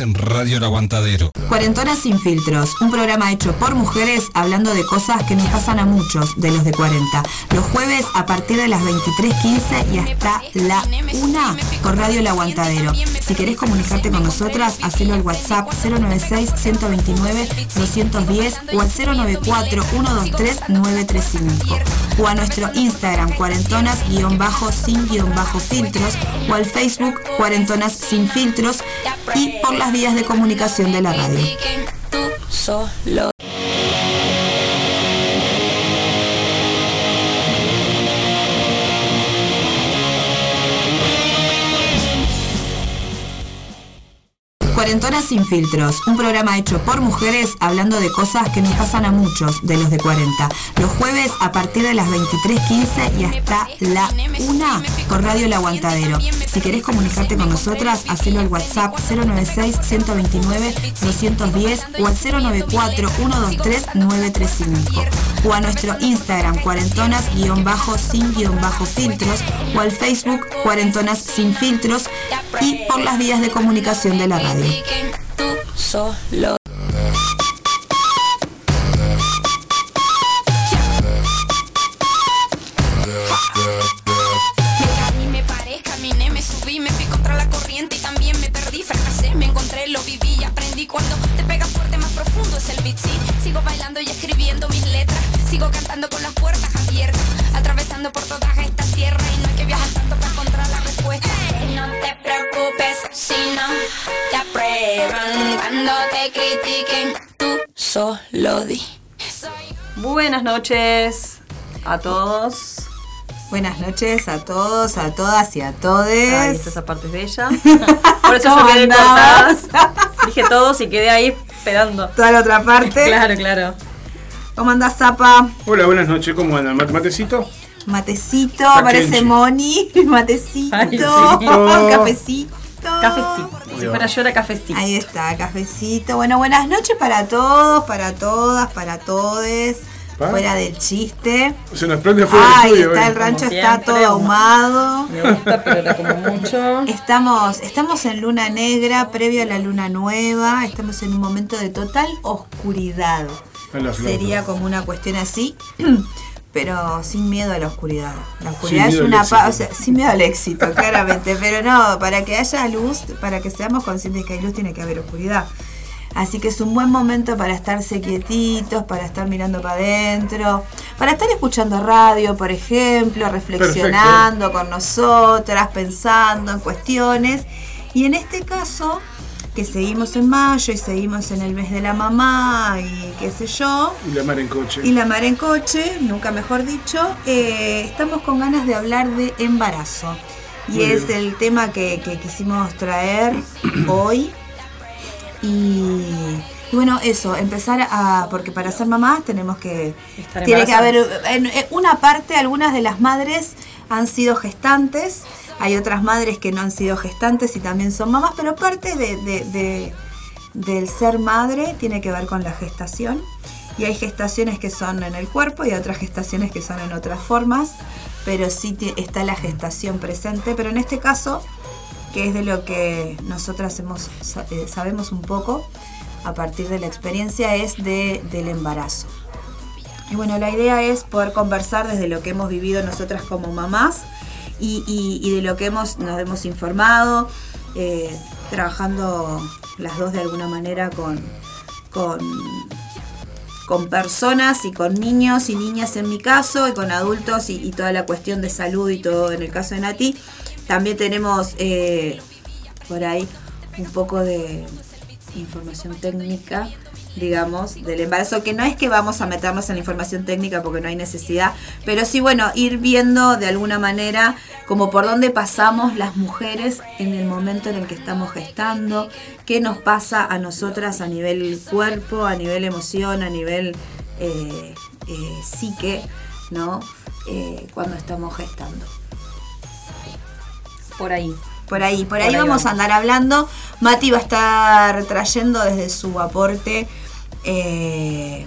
en Radio El Aguantadero. Cuarentonas sin filtros, un programa hecho por mujeres hablando de cosas que nos pasan a muchos de los de 40. Los jueves a partir de las 23.15 y hasta la 1 por Radio El Aguantadero. Si querés comunicarte con nosotras, hacelo al WhatsApp 096-129-210 o al 094-123-935 o a nuestro Instagram cuarentonas-sin-filtros o al Facebook Cuarentonas sin filtros y por las vías de comunicación de la radio. Cuarentonas sin filtros, un programa hecho por mujeres hablando de cosas que nos pasan a muchos de los de 40. Los jueves a partir de las 23.15 y hasta la 1 por Radio El Aguantadero. Si querés comunicarte con nosotras, hacelo al WhatsApp 096-129-210 o al 094-123-935 o a nuestro Instagram cuarentonas-sin-filtros o al Facebook cuarentonas sin filtros y por las vías de comunicación de la radio. Me me paré, caminé, me subí, me fui contra la corriente y también me perdí, fracasé, me encontré, lo viví y aprendí cuando te pegas fuerte más profundo es el beat, sí. Sigo bailando y escribiendo mis letras, sigo cantando con las puertas abiertas, atravesando por toda esta tierra y no hay que viajar tanto para encontrar la respuesta. No te preocupes si no te aprueban cuando te critiquen, tú solo di. Buenas noches a todos. Buenas noches a todos, a todas y a Ay, todes. esta parte es de ella. Por eso yo ¿Cómo quedé cortada. Dije todos y quedé ahí esperando. Toda la otra parte. Claro, claro. ¿Cómo andás, Zapa? Hola, buenas noches, ¿cómo andan? ¿Mate- ¿Matecito? Matecito, Está parece. Moni. Matecito. Ay, sí. Cafecito. Cafecito. Si fuera yo era cafecito. Ahí está, cafecito. Bueno, buenas noches para todos, para todas, para todes. Pa. Fuera del chiste. Se nos prende fuego estudio está hoy. el rancho, Como está siempre, todo ahumado. Me gusta, pero era como mucho. Estamos, estamos en luna negra, previo a la luna nueva. Estamos en un momento de total oscuridad. La. Sería como una cuestión así, pero sin miedo a la oscuridad. La oscuridad es una éxito. pa- o sea, sin miedo al éxito, claramente. Pero no, para que haya luz, para que seamos conscientes que hay luz, tiene que haber oscuridad. Así que es un buen momento para estarse quietitos, para estar mirando para adentro, para estar escuchando radio, por ejemplo, reflexionando con nosotras, pensando en cuestiones. Y en este caso, que seguimos en mayo y seguimos en el mes de la mamá y qué sé yo, Y la mar en coche. y la mar en coche, nunca mejor dicho, eh, estamos con ganas de hablar de embarazo. Y Muy es bien. el tema que, que quisimos traer hoy. Y, y bueno, eso, empezar a. Porque para ser mamás tenemos que. Estar tiene que haber. embarazadas. En, en una parte, algunas de las madres han sido gestantes. Hay otras madres que no han sido gestantes y también son mamás, pero parte de, de- de- del ser madre tiene que ver con la gestación. Y hay gestaciones que son en el cuerpo y otras gestaciones que son en otras formas, pero sí está la gestación presente. Pero en este caso, que es de lo que nosotras hemos, eh, sabemos un poco a partir de la experiencia, es de, del embarazo. Y bueno, la idea es poder conversar desde lo que hemos vivido nosotras como mamás y, y- de lo que hemos, nos hemos informado, eh, trabajando las dos de alguna manera con, con, con personas y con niños y niñas en mi caso y con adultos y, y toda la cuestión de salud y todo en el caso de Nati. También tenemos eh, por ahí un poco de información técnica, digamos, del embarazo, que no es que vamos a meternos en la información técnica porque no hay necesidad, pero sí, bueno, ir viendo de alguna manera como por dónde pasamos las mujeres en el momento en el que estamos gestando, qué nos pasa a nosotras a nivel cuerpo, a nivel emoción, a nivel eh, eh, psique, ¿no? Eh, cuando estamos gestando. Por ahí. Por ahí, por ahí, Por ahí vamos a andar hablando. Mati va a estar trayendo desde su aporte, eh,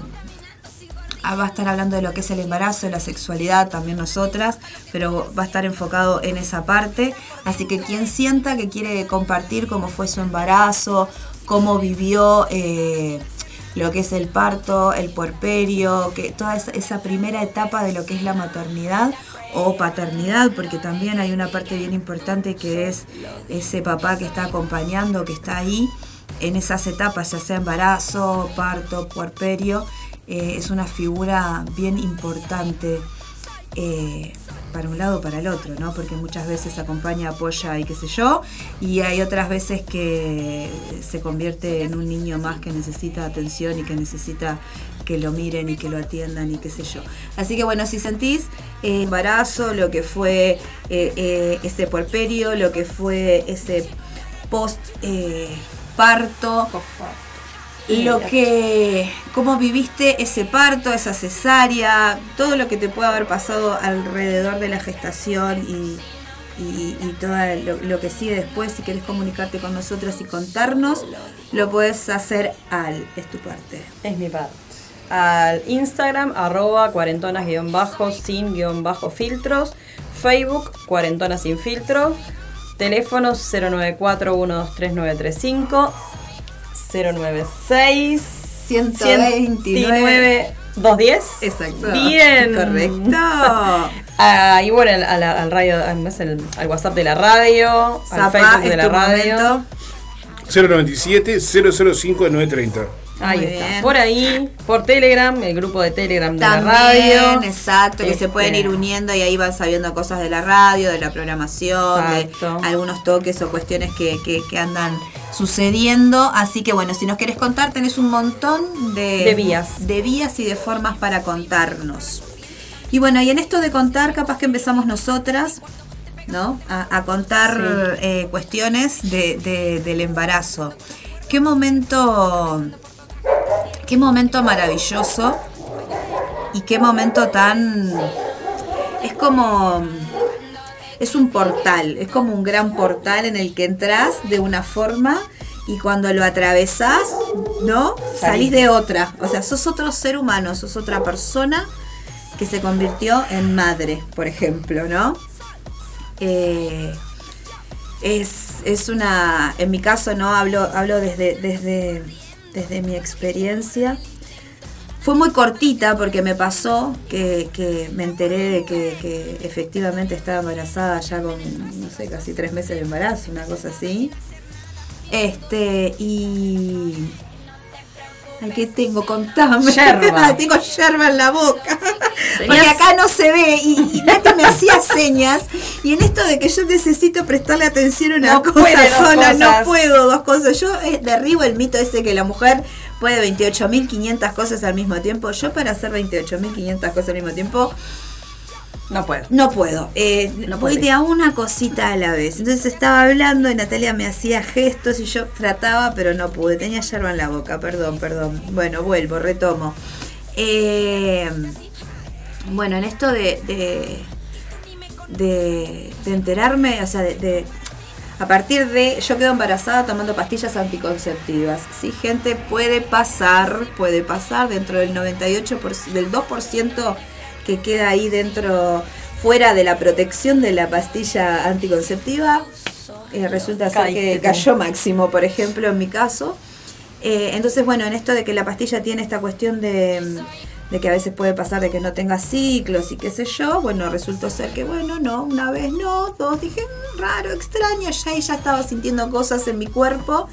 ah, va a estar hablando de lo que es el embarazo, de la sexualidad, también nosotras, pero va a estar enfocado en esa parte. Así que quien sienta que quiere compartir cómo fue su embarazo cómo vivió eh, lo que es el parto, el puerperio, que toda esa, esa primera etapa de lo que es la maternidad o paternidad, porque también hay una parte bien importante que es ese papá que está acompañando, que está ahí en esas etapas, ya sea embarazo, parto, puerperio, eh, es una figura bien importante eh, para un lado o para el otro, ¿no? Porque muchas veces acompaña, apoya y qué sé yo, y hay otras veces que se convierte en un niño más que necesita atención y que necesita que lo miren y que lo atiendan y qué sé yo. Así que bueno, si sentís eh, embarazo, lo que fue eh, ese puerperio, lo que fue ese post eh, parto, lo que, cómo viviste ese parto, esa cesárea, todo lo que te puede haber pasado alrededor de la gestación y, y, y todo lo, lo que sigue después, si querés comunicarte con nosotros y contarnos, lo puedes hacer al Es tu parte. Es mi parte. Al Instagram, arroba cuarentonas guion bajo, sin guion bajo filtros. Facebook, cuarentonas sin filtros. Teléfono 094-123-935. 096 129 210. Exacto. Bien. Correcto. Ah, y bueno, al, al- radio, al, no sé, al- WhatsApp de la radio, al Facebook de la radio. momento. 097 005 930. Ahí Muy está. bien. Por ahí, por Telegram, el grupo de Telegram de la radio. exacto, que se Este, pueden ir uniendo y ahí van sabiendo cosas de la radio, de la programación, Exacto. de algunos toques o cuestiones que, que- que andan sucediendo. Así que bueno, si nos querés contar, tenés un montón de, De vías. de vías y de formas para contarnos. Y bueno, y en esto de contar, capaz que empezamos nosotras, ¿no? A, a contar eh, cuestiones de- de- del embarazo. ¿Qué momento, qué momento maravilloso y qué momento tan... Es como... Es un portal, es como un gran portal en el que entras de una forma y cuando lo atravesás, ¿no? Salís de otra. O sea, sos otro ser humano, sos otra persona que se convirtió en madre, por ejemplo, ¿no? Eh, es, es una, en mi caso, ¿no? Hablo, hablo desde, desde, desde mi experiencia. Fue muy cortita porque me pasó que, que me enteré de que, que efectivamente estaba embarazada ya con, no sé, casi tres meses de embarazo, una cosa así. Este, y... Ay, ¿qué tengo? Contame. Yerba. tengo yerba en la boca. Porque acá no se ve. Y, y Nati me hacía señas. Y en esto de que yo necesito prestarle atención a una No cosa sola, no puedo dos cosas. Yo eh, derribo el mito ese que la mujer puede 28.500 cosas al mismo tiempo. Yo para hacer 28.500 cosas al mismo tiempo No puedo. no puedo. Eh, No voy de a una cosita a la vez. Entonces estaba hablando y Natalia me hacía gestos y yo trataba, pero no pude. Tenía yerba en la boca, perdón, perdón. Bueno, vuelvo, retomo. Eh, bueno, en esto de, de, de- de enterarme, o sea, de, de- a partir de, yo quedo embarazada tomando pastillas anticonceptivas. Sí, gente, puede pasar, puede pasar dentro del 98%, del 2% que queda ahí dentro, fuera de la protección de la pastilla anticonceptiva. eh, resulta ser que cayó máximo, por ejemplo, en mi caso. Eh, entonces, bueno, en esto de que la pastilla tiene esta cuestión de, de que a veces puede pasar de que no tenga ciclos y qué sé yo, bueno, resultó ser que, bueno, no, una vez no, dos, dije, "Mm, raro, extraño, ya y estaba sintiendo cosas en mi cuerpo.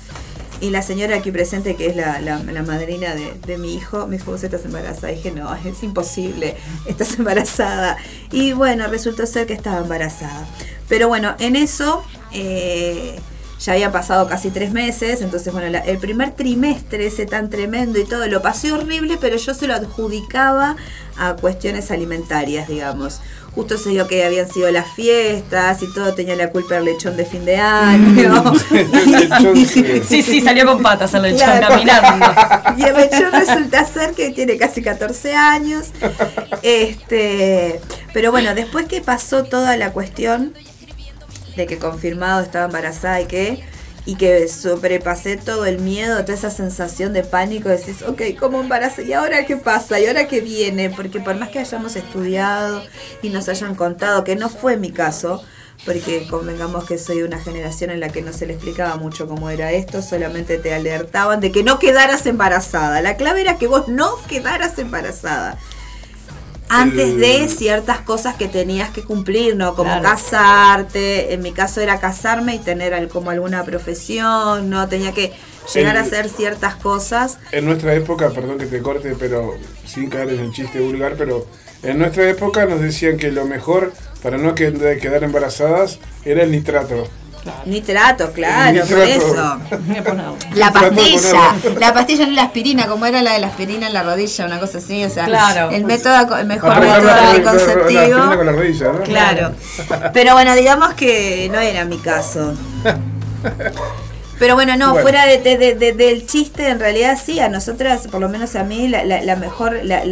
Y la señora aquí presente, que es la, la- madrina de, de mi hijo, me dijo, vos estás embarazada. Dije, no, es imposible, estás embarazada. Y bueno, resultó ser que estaba embarazada. Pero bueno, en eso eh, ya habían pasado casi tres meses, entonces bueno, la- el primer trimestre ese tan tremendo y todo, lo pasé horrible, pero yo se lo adjudicaba a cuestiones alimentarias, digamos. Justo se dio que habían sido las fiestas y todo tenía la culpa el lechón de fin de año. El lechón, sí. Sí, sí, salió con patas el lechón Claro. caminando. Y el lechón resulta ser que tiene casi 14 años. Este, pero bueno, después que pasó toda la cuestión de que confirmado estaba embarazada y que y que sobrepasé todo el miedo, toda esa sensación de pánico, decís, ok, ¿cómo embarazo? ¿Y ahora qué pasa? ¿Y ahora qué viene? Porque por más que hayamos estudiado y nos hayan contado, que no fue mi caso, porque convengamos que soy de una generación en la que no se le explicaba mucho cómo era esto, solamente te alertaban de que no quedaras embarazada. La clave era que vos no quedaras embarazada. Antes El- de ciertas cosas que tenías que cumplir, ¿no? Como Claro. casarte, en mi caso era casarme y tener como alguna profesión, ¿no? Tenía que llegar El- a hacer ciertas cosas. En nuestra época, perdón que te corte, pero sin caer en el chiste vulgar, pero en nuestra época nos decían que lo mejor para no que- quedar embarazadas era el nitrato. Nitrato, claro, Nitrato. por eso. La pastilla, la pastilla no la aspirina, como era la de la aspirina en la rodilla, una cosa así, o sea, Claro. el método, el mejor método la- la- la- la anticonceptivo. aspirina con la rodilla, ¿no? Claro. Pero bueno, digamos que no era mi caso. Pero bueno, no, Bueno. fuera de, de- de- de- del chiste, en realidad sí, a nosotras, por lo menos a mí, la, la- la mejor, la,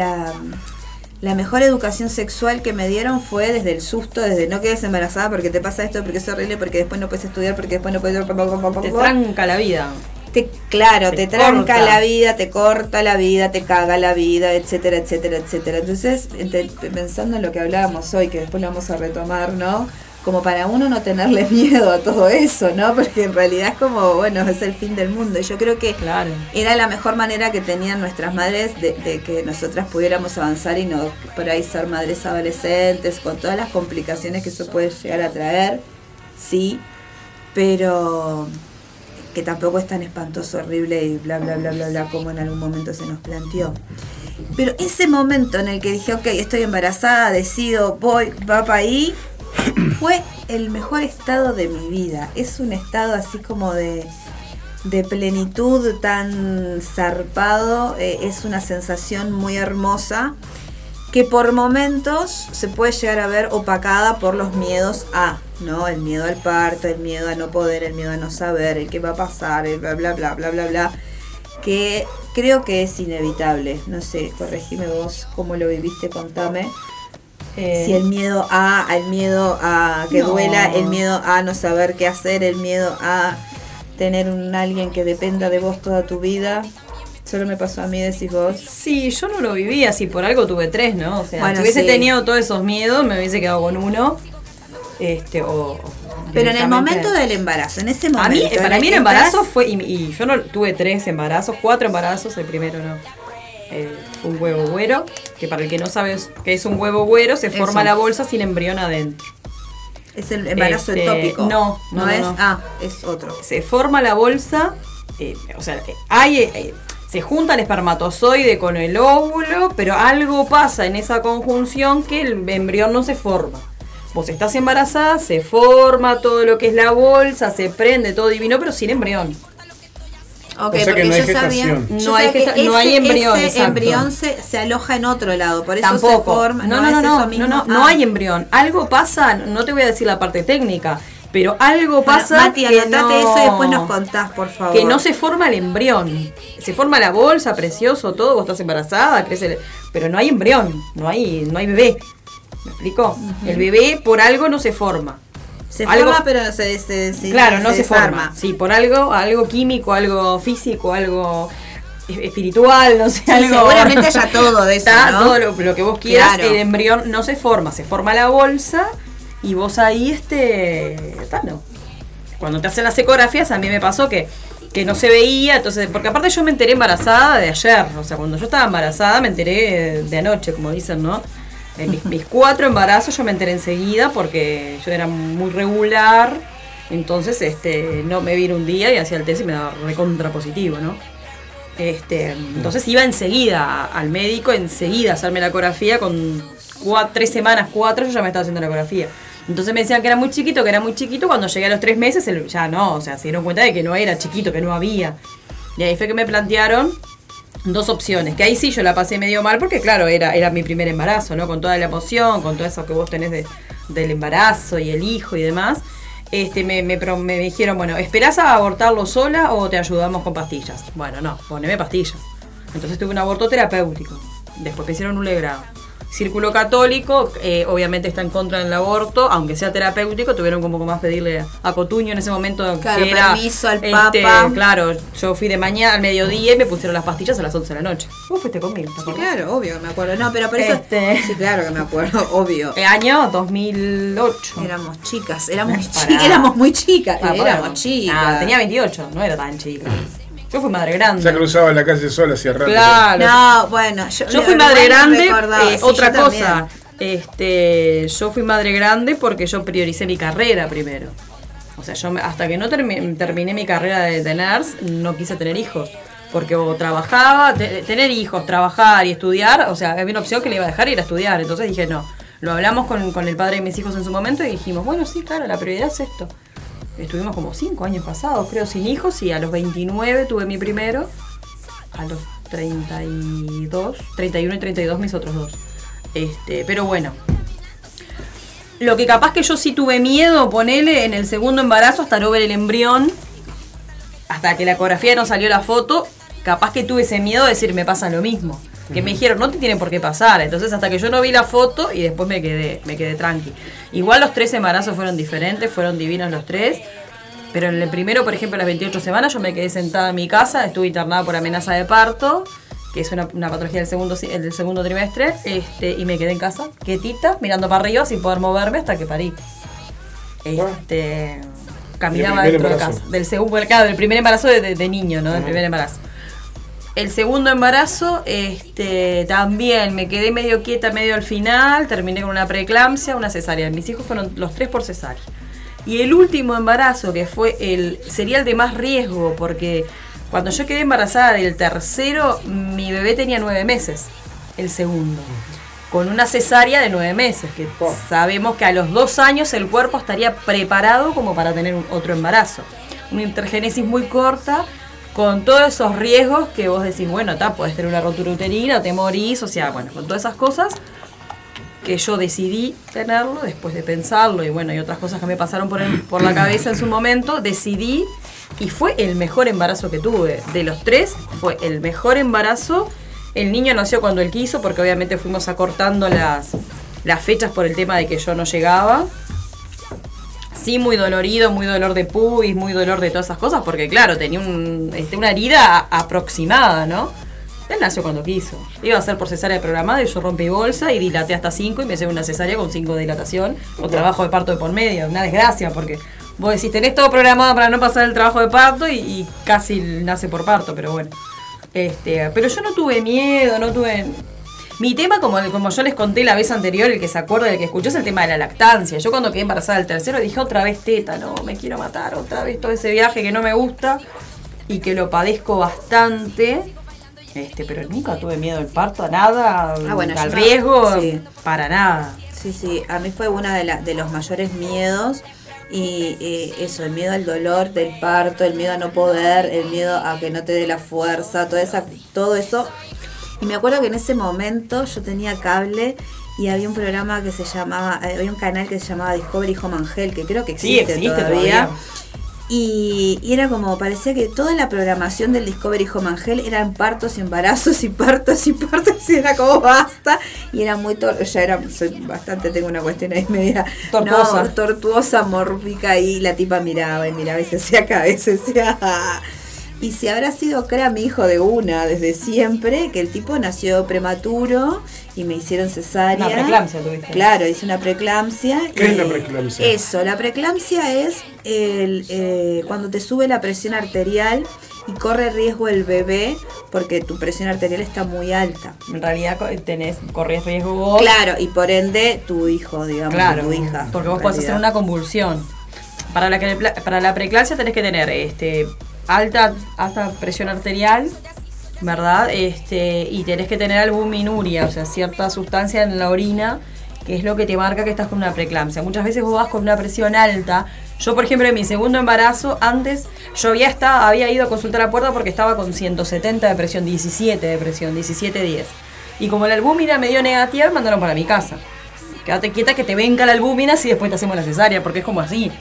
la- mejor educación sexual que me dieron fue desde el susto, desde no quedes embarazada porque te pasa esto, porque es horrible, porque después no puedes estudiar, porque después no puedes... Te tranca la vida. Te- claro, te, Te tranca corta. la vida, te corta la vida, te caga la vida, etcétera, etcétera, etcétera. Entonces, pensando en lo que hablábamos hoy, que después lo vamos a retomar, ¿no? Como para uno no tenerle miedo a todo eso, ¿no? Porque en realidad es como, bueno, es el fin del mundo. Y yo creo que Claro. era la mejor manera que tenían nuestras madres de, de que nosotras pudiéramos avanzar y no por ahí ser madres adolescentes, con todas las complicaciones que eso puede llegar a traer, sí, pero que tampoco es tan espantoso, horrible y bla, bla, bla, bla, bla, como en algún momento se nos planteó. Pero ese momento en el que dije, ok, estoy embarazada, decido, voy, va para ahí, fue el mejor estado de mi vida. Es un estado así como de, de plenitud tan zarpado, eh, es una sensación muy hermosa que por momentos se puede llegar a ver opacada por los miedos a, ¿no? El miedo al parto, el miedo a no poder, el miedo a no saber, el qué va a pasar, el bla bla bla bla bla bla, que creo que es inevitable. No sé, corregime vos cómo lo viviste, contame. Eh, Si el miedo a, el miedo a que No. duela, el miedo a no saber qué hacer, el miedo a tener un alguien que dependa de vos toda tu vida. Solo me pasó a mí, decís vos. Sí, yo no lo viví así, por algo tuve tres, ¿no? O sea, Bueno, si hubiese sí. tenido todos esos miedos, me hubiese quedado con uno. Este, o. Pero en el momento del embarazo, en ese momento. A mí, para mí el embarazo estás- fue, y, y yo no tuve tres embarazos, cuatro embarazos, el primero no. Eh, un huevo güero, que para el que no sabe que es un huevo güero, se forma Eso. la bolsa sin embrión adentro. Es el embarazo Este, ectópico. no, no, no, es. no. Ah, es otro. Se forma la bolsa, eh, o sea, hay, eh, se junta el espermatozoide con el óvulo, pero algo pasa en esa conjunción que el embrión no se forma. Vos estás embarazada, se forma todo lo que es la bolsa, se prende todo divino, pero sin embrión. Ok, O sea porque no hay yo sabía, yo No sabía hay que gesta- no hay ese- embrión, Ese exacto. embrión se, se aloja en otro lado, por eso se Tampoco. forma. no, no, no, no, no, mismo. no, no Ah. hay embrión. Algo pasa, no te voy a decir la parte técnica, pero algo Bueno, pasa Mati, que anotate no, eso y después nos contás, por favor. que no se forma el embrión. Se forma la bolsa, precioso, todo, vos estás embarazada, crece el- pero no hay embrión, no hay, no hay bebé. ¿Me explico? El bebé por algo no se forma. Se algo- forma, pero se, se, se- claro, no se, forma. Sí, por algo, algo químico, algo físico, algo es- espiritual, no sé, Sí, algo. seguramente haya todo de eso, Está ¿no? todo lo, lo que vos quieras, Claro. el embrión no se forma, se forma la bolsa y vos ahí, este, está, no. Cuando te hacen las ecografías, a mí me pasó que, que no se veía, entonces, porque aparte yo me enteré embarazada de ayer, o sea, cuando yo estaba embarazada me enteré de anoche, como dicen, ¿no? En mis, cuatro embarazos yo me enteré enseguida porque yo era muy regular, entonces este no me vine un día y hacía el test y me daba recontra positivo, ¿no? Este, entonces iba enseguida al médico, enseguida a hacerme la ecografía con tres semanas, cuatro, yo ya me estaba haciendo la ecografía. Entonces me decían que era muy chiquito, que era muy chiquito. Cuando llegué a los tres meses, ya no, o sea, se dieron cuenta de que no era chiquito, que no había. Y ahí fue que me plantearon dos opciones, que ahí sí yo la pasé medio mal porque claro, era, era mi primer embarazo, ¿no? Con toda la emoción, con todo eso que vos tenés de- del embarazo y el hijo y demás. Este, me, me, me dijeron, bueno, ¿esperás a abortarlo sola o te ayudamos con pastillas? Bueno, no, poneme pastillas. Entonces tuve un aborto terapéutico. Después me hicieron un legrado. Círculo católico, eh, obviamente está en contra del aborto, aunque sea terapéutico, tuvieron como más pedirle a Cotuño en ese momento Claro, que era permiso al este, Papa. Claro, yo fui de mañana al mediodía y me pusieron las pastillas a las 11 de la noche. Vos fuiste conmigo, ¿te Sí, claro, obvio que me acuerdo. No, pero por eso. Este. Sí, claro que me acuerdo, obvio. El año 2008. Éramos chicas, éramos, chicas, éramos muy chicas. Ah, éramos bueno. chicas. Ah, tenía 28, no era tan chica. Yo fui madre grande. Ya cruzaba la calle sola hacia rato. Claro. No, bueno, yo, Yo fui madre grande, recordaba, eh, sí, otra también. cosa. Este, yo fui madre grande porque yo prioricé mi carrera primero. O sea, yo me- hasta que no termi- terminé mi carrera de, de nurse, no quise tener hijos. Porque o trabajaba, te- tener hijos, trabajar y estudiar, o sea, había una opción que le iba a dejar ir a estudiar. Entonces dije, no. Lo hablamos con, con el padre de mis hijos en su momento y dijimos, bueno, sí, claro, la prioridad es esto. Estuvimos como cinco años pasados, creo, sin hijos y a los 29 tuve mi primero. A los 32, 31 y 32 mis otros dos. Este, pero bueno. Lo que capaz que yo sí tuve miedo, ponele en el segundo embarazo hasta no ver el embrión, hasta que la ecografía no salió la foto, capaz que tuve ese miedo de decir me pasa lo mismo. Que me dijeron, no te tiene por qué pasar. Entonces hasta que yo no vi la foto y después me quedé, me quedé tranqui. Igual los tres embarazos fueron diferentes, fueron divinos los tres. Pero en el primero, por ejemplo, las 28 semanas, yo me quedé sentada en mi casa, estuve internada por amenaza de parto, que es una, una patología del segundo, del segundo trimestre, este, y me quedé en casa, quietita, mirando para arriba, sin poder moverme hasta que parí. Este, caminaba dentro de embarazo. casa. Del segundo, claro, del primer embarazo de, de- de niño, ¿no? Del primer embarazo. El segundo embarazo, este, también me quedé medio quieta, medio al final, terminé con una preeclampsia, una cesárea. Mis hijos fueron los tres por cesárea. Y el último embarazo, que fue el, sería el de más riesgo, porque cuando yo quedé embarazada del tercero, mi bebé tenía nueve meses, el segundo. Con una cesárea de nueve meses, que sabemos que a los dos años el cuerpo estaría preparado como para tener otro embarazo. Una intergénesis muy corta, con todos esos riesgos que vos decís, bueno, está, podés tener una rotura uterina, te morís, o sea, bueno, con todas esas cosas que yo decidí tenerlo después de pensarlo y bueno, y otras cosas que me pasaron por, por la cabeza en su momento, decidí y fue el mejor embarazo que tuve. De los tres, fue el mejor embarazo. El niño nació cuando él quiso, porque obviamente fuimos acortando las, las fechas por el tema de que yo no llegaba. Sí, muy dolorido, muy dolor de pubis, muy dolor de todas esas cosas, porque claro, tenía un, este, una herida aproximada, ¿no? Él nació cuando quiso. Iba a ser por cesárea programada y yo rompí bolsa y dilaté hasta 5 y me hice una cesárea con 5 de dilatación con trabajo de parto de por medio. Una desgracia porque vos decís, tenés todo programado para no pasar el trabajo de parto y, y casi nace por parto, pero bueno. Este, pero yo no tuve miedo, no tuve... Mi tema, como, como yo les conté la vez anterior, el que se acuerda, el que escuchó, es el tema de la lactancia. Yo cuando quedé embarazada del tercero dije otra vez teta, no, me quiero matar, otra vez todo ese viaje que no me gusta y que lo padezco bastante. Este, pero nunca tuve miedo al parto, a nada, Ah, bueno, al no- riesgo, sí. para nada. Sí, sí, a mí fue uno de, la- de los mayores miedos y eh, eso, el miedo al dolor del parto, el miedo a no poder, el miedo a que no te dé la fuerza, toda esa, todo eso. Y me acuerdo que en ese momento yo tenía cable y había un programa que se llamaba, eh, había un canal que se llamaba Discovery Home Health, que creo que Sí, existe, existe todavía. todavía. Y, y era como, parecía que toda la programación del Discovery Home Health eran partos y embarazos y partos y partos y era como basta. Y era muy, tor ya era, soy bastante, tengo una cuestión ahí media Tortuosa. no, tortuosa, mórbica y la tipa miraba y miraba y se hacía cabeza, se hacía... Y si habrá sido crea mi hijo de una desde siempre, que el tipo nació prematuro y me hicieron cesárea. Una preeclampsia tuviste. Claro, hice una preeclampsia. ¿Qué es la preeclampsia? Eso, la preeclampsia es el, eh, cuando te sube la presión arterial y corre riesgo el bebé porque tu presión arterial está muy alta. En realidad tenés, corres riesgo vos. Claro, y por ende tu hijo, digamos, Claro, tu hija. porque vos podés hacer una convulsión. Para la, que- para la preeclampsia tenés que tener este, alta, alta presión arterial, ¿verdad? Este, y tenés que tener albuminuria, o sea, cierta sustancia en la orina, que es lo que te marca que estás con una preeclampsia. Muchas veces vos vas con una presión alta. Yo, por ejemplo, en mi segundo embarazo, antes yo había, estado, había ido a consultar a puerta porque estaba con 170 de presión, 17 de presión, 17-10. Y como la albúmina me dio negativa, me mandaron para mi casa. Quédate quieta que te venga la albúmina y después te hacemos la cesárea, porque es como así.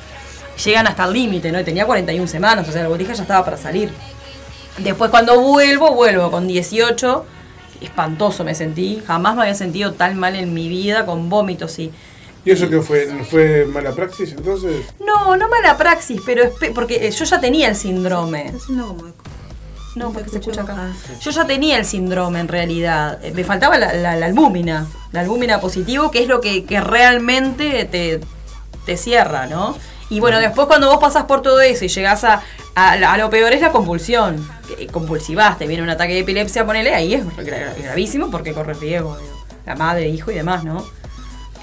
Llegan hasta el límite, ¿no? Y tenía 41 semanas, o sea, la botija ya estaba para salir. Después cuando vuelvo, vuelvo con 18 espantoso me sentí. Jamás me había sentido tan mal en mi vida con vómitos y... ¿Y eso qué fue? ¿Fue mala praxis entonces? No, no mala praxis, pero porque eh, yo ya tenía el síndrome. Está como eco. No, porque se escucha acá. Ah. Yo ya tenía el síndrome en realidad. Eh, Me faltaba la, la- la albúmina. La albúmina positivo, que es lo que, que realmente te, te cierra, ¿no? Y bueno, después cuando vos pasás por todo eso y llegás a, a, lo peor es la convulsión. Que Convulsivás, te viene un ataque de epilepsia, ponele, ahí es gra- gravísimo porque corre riesgo. digo. La madre, hijo y demás, ¿no?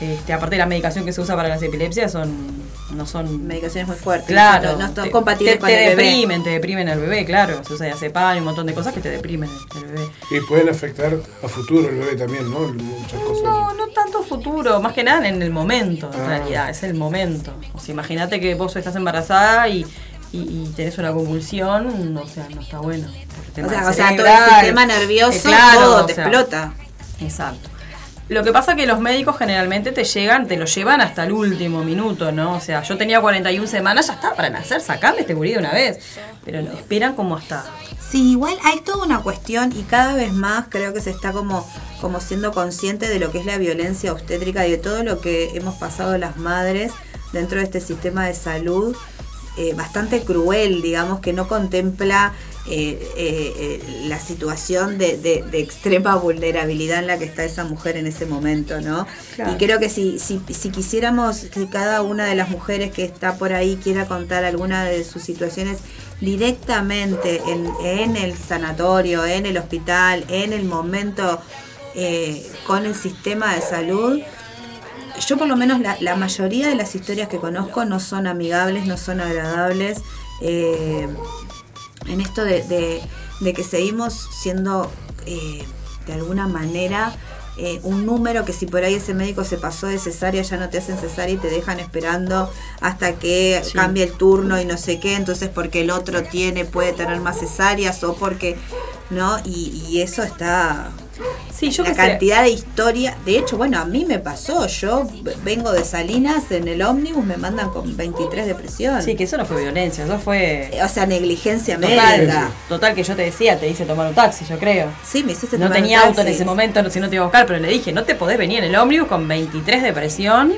Este, aparte la medicación que se usa para las epilepsias son no son Medicaciones muy fuertes. Claro, No son te- compatibles te, con te el bebé. deprimen, te deprimen al bebé, claro. Se usa diazepam y un montón de cosas que te deprimen el bebé. Y pueden afectar a futuro el bebé también, ¿no? Muchas cosas. No, no tanto futuro, más que nada en el momento, en Ah. realidad, es el momento. O sea, imagínate que vos estás embarazada y, y, y tenés una convulsión, o sea, no está bueno. O sea, o sea, todo el sistema nervioso, eh, claro, todo o te sea, explota. Exacto. Lo que pasa que los médicos generalmente te llegan, te lo llevan hasta el último minuto, ¿no? O sea, yo tenía 41 semanas, ya está para nacer, sacame este gurí de una vez. Pero no, esperan como hasta. Sí, igual hay toda una cuestión y cada vez más creo que se está como, como siendo consciente de lo que es la violencia obstétrica y de todo lo que hemos pasado las madres dentro de este sistema de salud eh, bastante cruel, digamos, que no contempla eh, eh, la situación de, de- de extrema vulnerabilidad en la que está esa mujer en ese momento, ¿no? Claro. Y creo que si, si, si quisiéramos que cada una de las mujeres que está por ahí quiera contar alguna de sus situaciones directamente en, en el sanatorio, en el hospital, en el momento eh, con el sistema de salud, yo por lo menos la, la mayoría de las historias que conozco no son amigables, no son agradables. eh, en esto de, de- de que seguimos siendo eh, de alguna manera eh, un número que si por ahí ese médico se pasó de cesárea ya no te hacen cesárea y te dejan esperando hasta que Sí. cambie el turno y no sé qué, entonces porque el otro tiene, puede tener más cesáreas o porque, ¿no? Y, y eso está Sí, yo la sé. cantidad de historia. De hecho, bueno, a mí me pasó. Yo vengo de Salinas en el ómnibus, me mandan con 23 de presión. Sí, que eso no fue violencia, eso fue. O sea, negligencia Total, médica. total que yo te decía, te hice tomar un taxi, yo creo. Sí, me hiciste No tomar un tenía auto en taxi. ese momento, no- si no te iba a buscar, pero le dije, no te podés venir en el ómnibus con 23 de presión,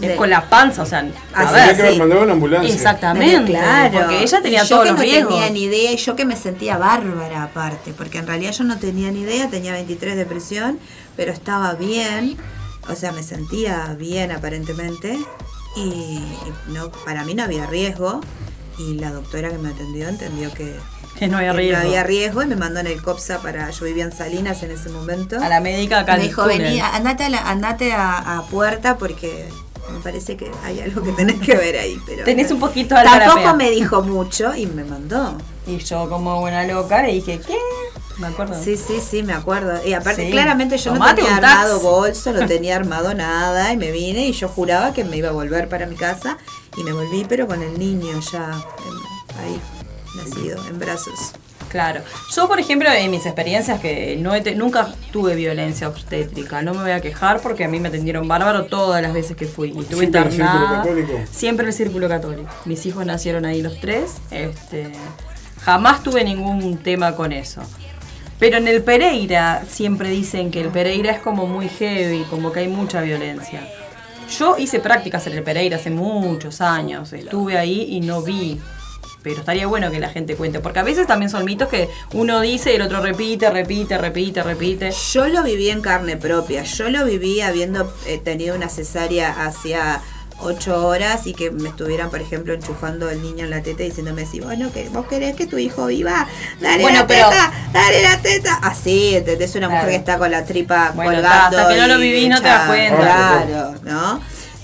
es con la panza, o sea, a Así ver. Que sí. mandado una ambulancia. Exactamente, Claro. porque ella tenía yo todos que los no riesgos. tenía ni idea y yo que me sentía bárbara aparte, porque en realidad yo no tenía ni idea, tenía 23 de presión, pero estaba bien, o sea, me sentía bien aparentemente y, no para mí no había riesgo y la doctora que me atendió entendió que, Que no había riesgo. no había riesgo y me mandó en el COPSA para yo vivía en Salinas en ese momento. A la médica acá me dijo, vení, andate, a, la- andate a, a puerta porque me parece que hay algo que tenés que ver ahí. Pero Tenés un poquito de Tampoco me dijo mucho y me mandó. Y yo como buena loca le dije, ¿qué? Me acuerdo. Sí, sí, sí, me acuerdo. Y aparte, Sí. claramente yo no Tomate tenía un taxi. armado bolso, no tenía armado nada y me vine y yo juraba que me iba a volver para mi casa y me volví, pero con el niño ya en- ahí nacido en brazos. Claro. Yo, por ejemplo, en mis experiencias que no he te- nunca tuve violencia obstétrica, no me voy a quejar porque a mí me atendieron bárbaro todas las veces que fui. Y estuve ¿Siempre en el círculo internada. católico? Siempre el círculo católico. Mis hijos nacieron ahí los tres. Este, jamás tuve ningún tema con eso. Pero en el Pereira siempre dicen que el Pereira es como muy heavy, como que hay mucha violencia. Yo hice prácticas en el Pereira hace muchos años, estuve ahí y no vi. Pero estaría bueno que la gente cuente, porque a veces también son mitos que uno dice y el otro repite, repite, repite, repite. Yo lo viví en carne propia. Yo lo viví habiendo eh, tenido una cesárea hacia ocho horas y que me estuvieran, por ejemplo, enchufando el niño en la teta y diciéndome si bueno, que vos querés que tu hijo viva, dale Bueno, la pero- teta, dale la teta. Así, ¿entendés? Una mujer Claro. que está con la tripa Bueno, colgando. hasta que no lo y vivís no te das cuenta. Claro, ¿no?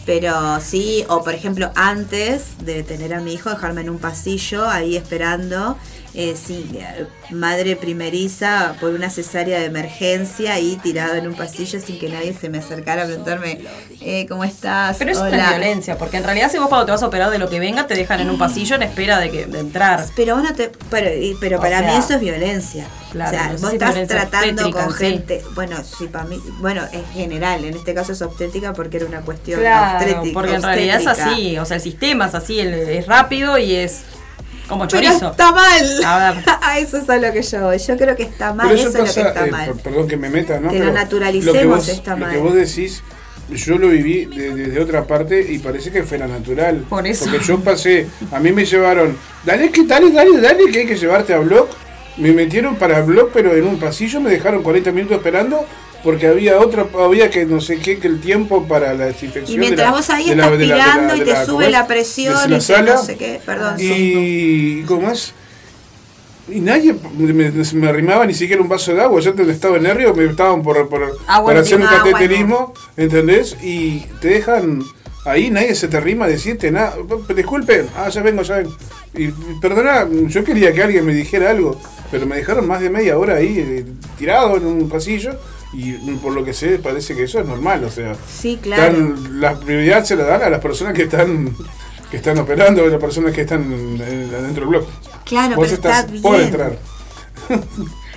Pero sí, o por ejemplo, antes de tener a mi hijo, dejarme en un pasillo ahí esperando. Eh, sí, eh, madre primeriza por una cesárea de emergencia ahí tirado en un pasillo sin que nadie se me acercara a preguntarme eh, cómo estás. Pero eso no es Hola. violencia, porque en realidad si vos cuando te vas a operar de lo que venga, te dejan en un pasillo en espera de, que, de entrar. Pero vos no te, pero, y- pero O para sea, mí eso es violencia. claro, o sea, no sé vos si estás tratando obstétrica con sí. gente, bueno, sí para mí, bueno, en general, en este caso es obstétrica porque era una cuestión Claro, obstétrica. porque en realidad es así, o sea, el sistema es así, el- es rápido y es Como Pero chorizo. está mal. A ver. A eso es a lo que yo voy. Yo creo que está mal. Pero Eso, eso es lo que está eh, mal. per- perdón que me meta, ¿no? Que lo Pero naturalicemos lo que vos, está Lo mal. que vos decís, yo lo viví de- desde otra parte y parece que fuera natural. Por eso. Porque yo pasé, a mí me llevaron, dale, que dale, dale, dale, que hay que llevarte a blog. Me metieron para blog, pero en un pasillo me dejaron 40 minutos esperando porque había otra, había que no sé qué, que el tiempo para la desinfección. Y mientras de la- vos ahí estás tirando y te la- sube la presión y no sé qué, perdón. Y, ¿cómo es? Y nadie me, me arrimaba ni siquiera un vaso de agua. Yo en estado de nervio, me estaban por, por, Ah, bueno, hacer un agua, cateterismo, ¿entendés? Y te dejan ahí, nadie se te arrima a decirte nada. Disculpe, ah, ya vengo, ya vengo. Y perdona, yo quería que alguien me dijera algo, pero me dejaron más de media hora ahí eh, tirado en un pasillo. Y por lo que sé, parece que eso es normal, o sea, Sí, claro. están- la prioridad se la dan a las personas que están que están operando, a las personas que están en- en- adentro del blog. Claro, Vos pero estás está por entrar.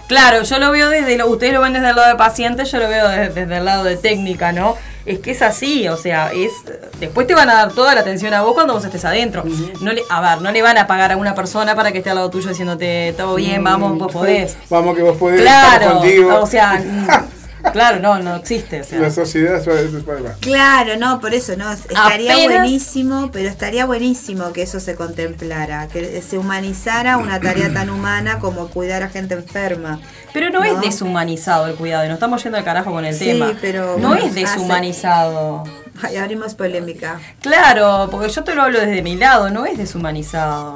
Claro, yo lo veo desde lo, ustedes lo ven desde el lado de paciente, yo lo veo desde, desde el lado de técnica, ¿no? Es que es así, o sea, es después te van a dar toda la atención a vos cuando vos estés adentro. No le, a ver, no le van a pagar a una persona para que esté al lado tuyo diciéndote todo bien, vamos, vos podés. Vamos que vos podés, estamos Claro, contigo. o sea, claro, no, no existe, o sea. la sociedad es- Claro, no, por eso no. Estaría Apenas- buenísimo, pero estaría buenísimo que eso se contemplara, que se humanizara una tarea tan humana como cuidar a gente enferma. Pero no, ¿No? es deshumanizado el cuidado, y nos estamos yendo al carajo con el Sí, tema. pero no bueno, es deshumanizado. Ay, abrimos polémica. Claro, porque yo te lo hablo desde mi lado, no es deshumanizado.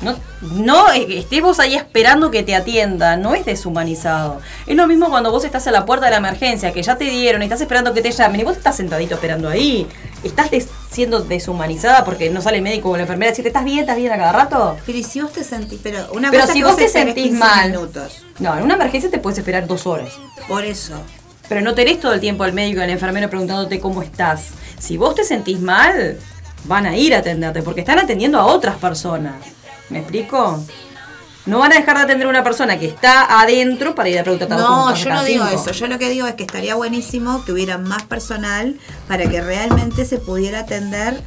No, no estés vos ahí esperando que te atiendan, no es deshumanizado. Es lo mismo cuando vos estás a la puerta de la emergencia, que ya te dieron y estás esperando que te llamen y vos estás sentadito esperando ahí. Estás des- siendo deshumanizada porque no sale el médico o la enfermera a decirte, ¿estás bien? ¿Estás bien a cada rato? Pero ¿y si vos te sentís, pero una Pero cosa si es que vos te sentís 15 mal. minutos. No, en una emergencia te puedes esperar dos horas. Por eso. Pero no tenés todo el tiempo al médico y al enfermero preguntándote cómo estás. Si vos te sentís mal, van a ir a atenderte porque están atendiendo a otras personas. ¿Me explico? No van a dejar de atender a una persona que está adentro para ir a cómo No, yo no digo cinco. eso. Yo lo que digo es que estaría buenísimo que hubiera más personal para que realmente se pudiera atender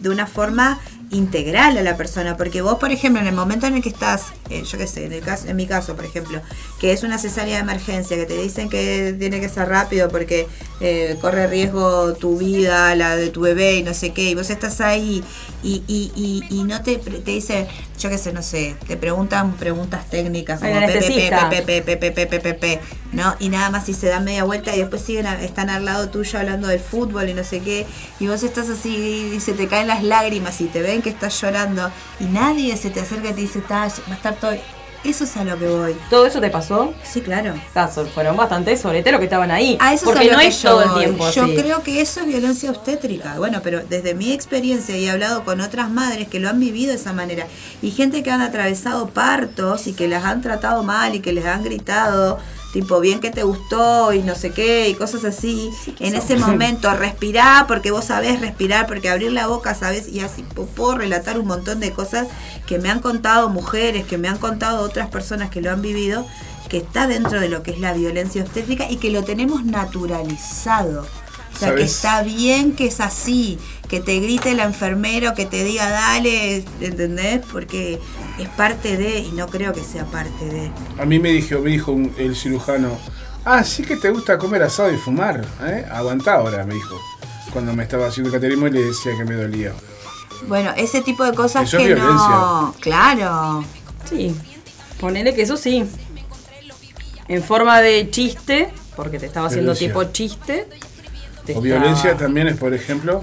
de una forma integral a la persona, porque vos, por ejemplo, en el momento en el que estás, eh, yo qué sé, en, el caso, en mi caso, por ejemplo, que es una cesárea de emergencia, que te dicen que tiene que ser rápido porque eh, corre riesgo tu vida, la de tu bebé y no sé qué, y vos estás ahí y, y, y, no te, te dicen, yo qué sé, no sé, te preguntan preguntas técnicas como ¿no? Y nada más si se dan media vuelta y después siguen a, están al lado tuyo hablando del fútbol y no sé qué, y vos estás así y se te caen las lágrimas y te ven que estás llorando y nadie se te acerca y te dice, "Ta, va a estar todo... Eso es a lo que voy. ¿Todo eso te pasó? Sí, claro. Ah, so- Fueron bastante soleteros que estaban ahí. A eso porque es a lo no que es yo todo el tiempo Yo así. creo que eso es violencia obstétrica. Bueno, pero desde mi experiencia y he hablado con otras madres que lo han vivido de esa manera y gente que han atravesado partos y que las han tratado mal y que les han gritado tipo bien que te gustó y no sé qué y cosas así. en ese momento respirar porque vos sabés respirar porque abrir la boca sabés y así puedo relatar un montón de cosas que me han contado mujeres, que me han contado otras personas que lo han vivido que está dentro de lo que es la violencia obstétrica y que lo tenemos naturalizado. O sea, que está bien que es así, que te grite el enfermero, que te diga dale, ¿entendés? Porque es parte de, y no creo que sea parte de. A mí me dijo, me dijo un- el cirujano, ah, sí que te gusta comer asado y fumar, ¿eh? Aguantá ahora, me dijo. Cuando me estaba haciendo el cateterismo y le decía que me dolía. Bueno, ese tipo de cosas Eso es que violencia. no. Claro. Sí, ponele que eso sí. En forma de chiste, porque te estaba haciendo Violencia. tipo chiste. te O estaba- violencia también es, por ejemplo,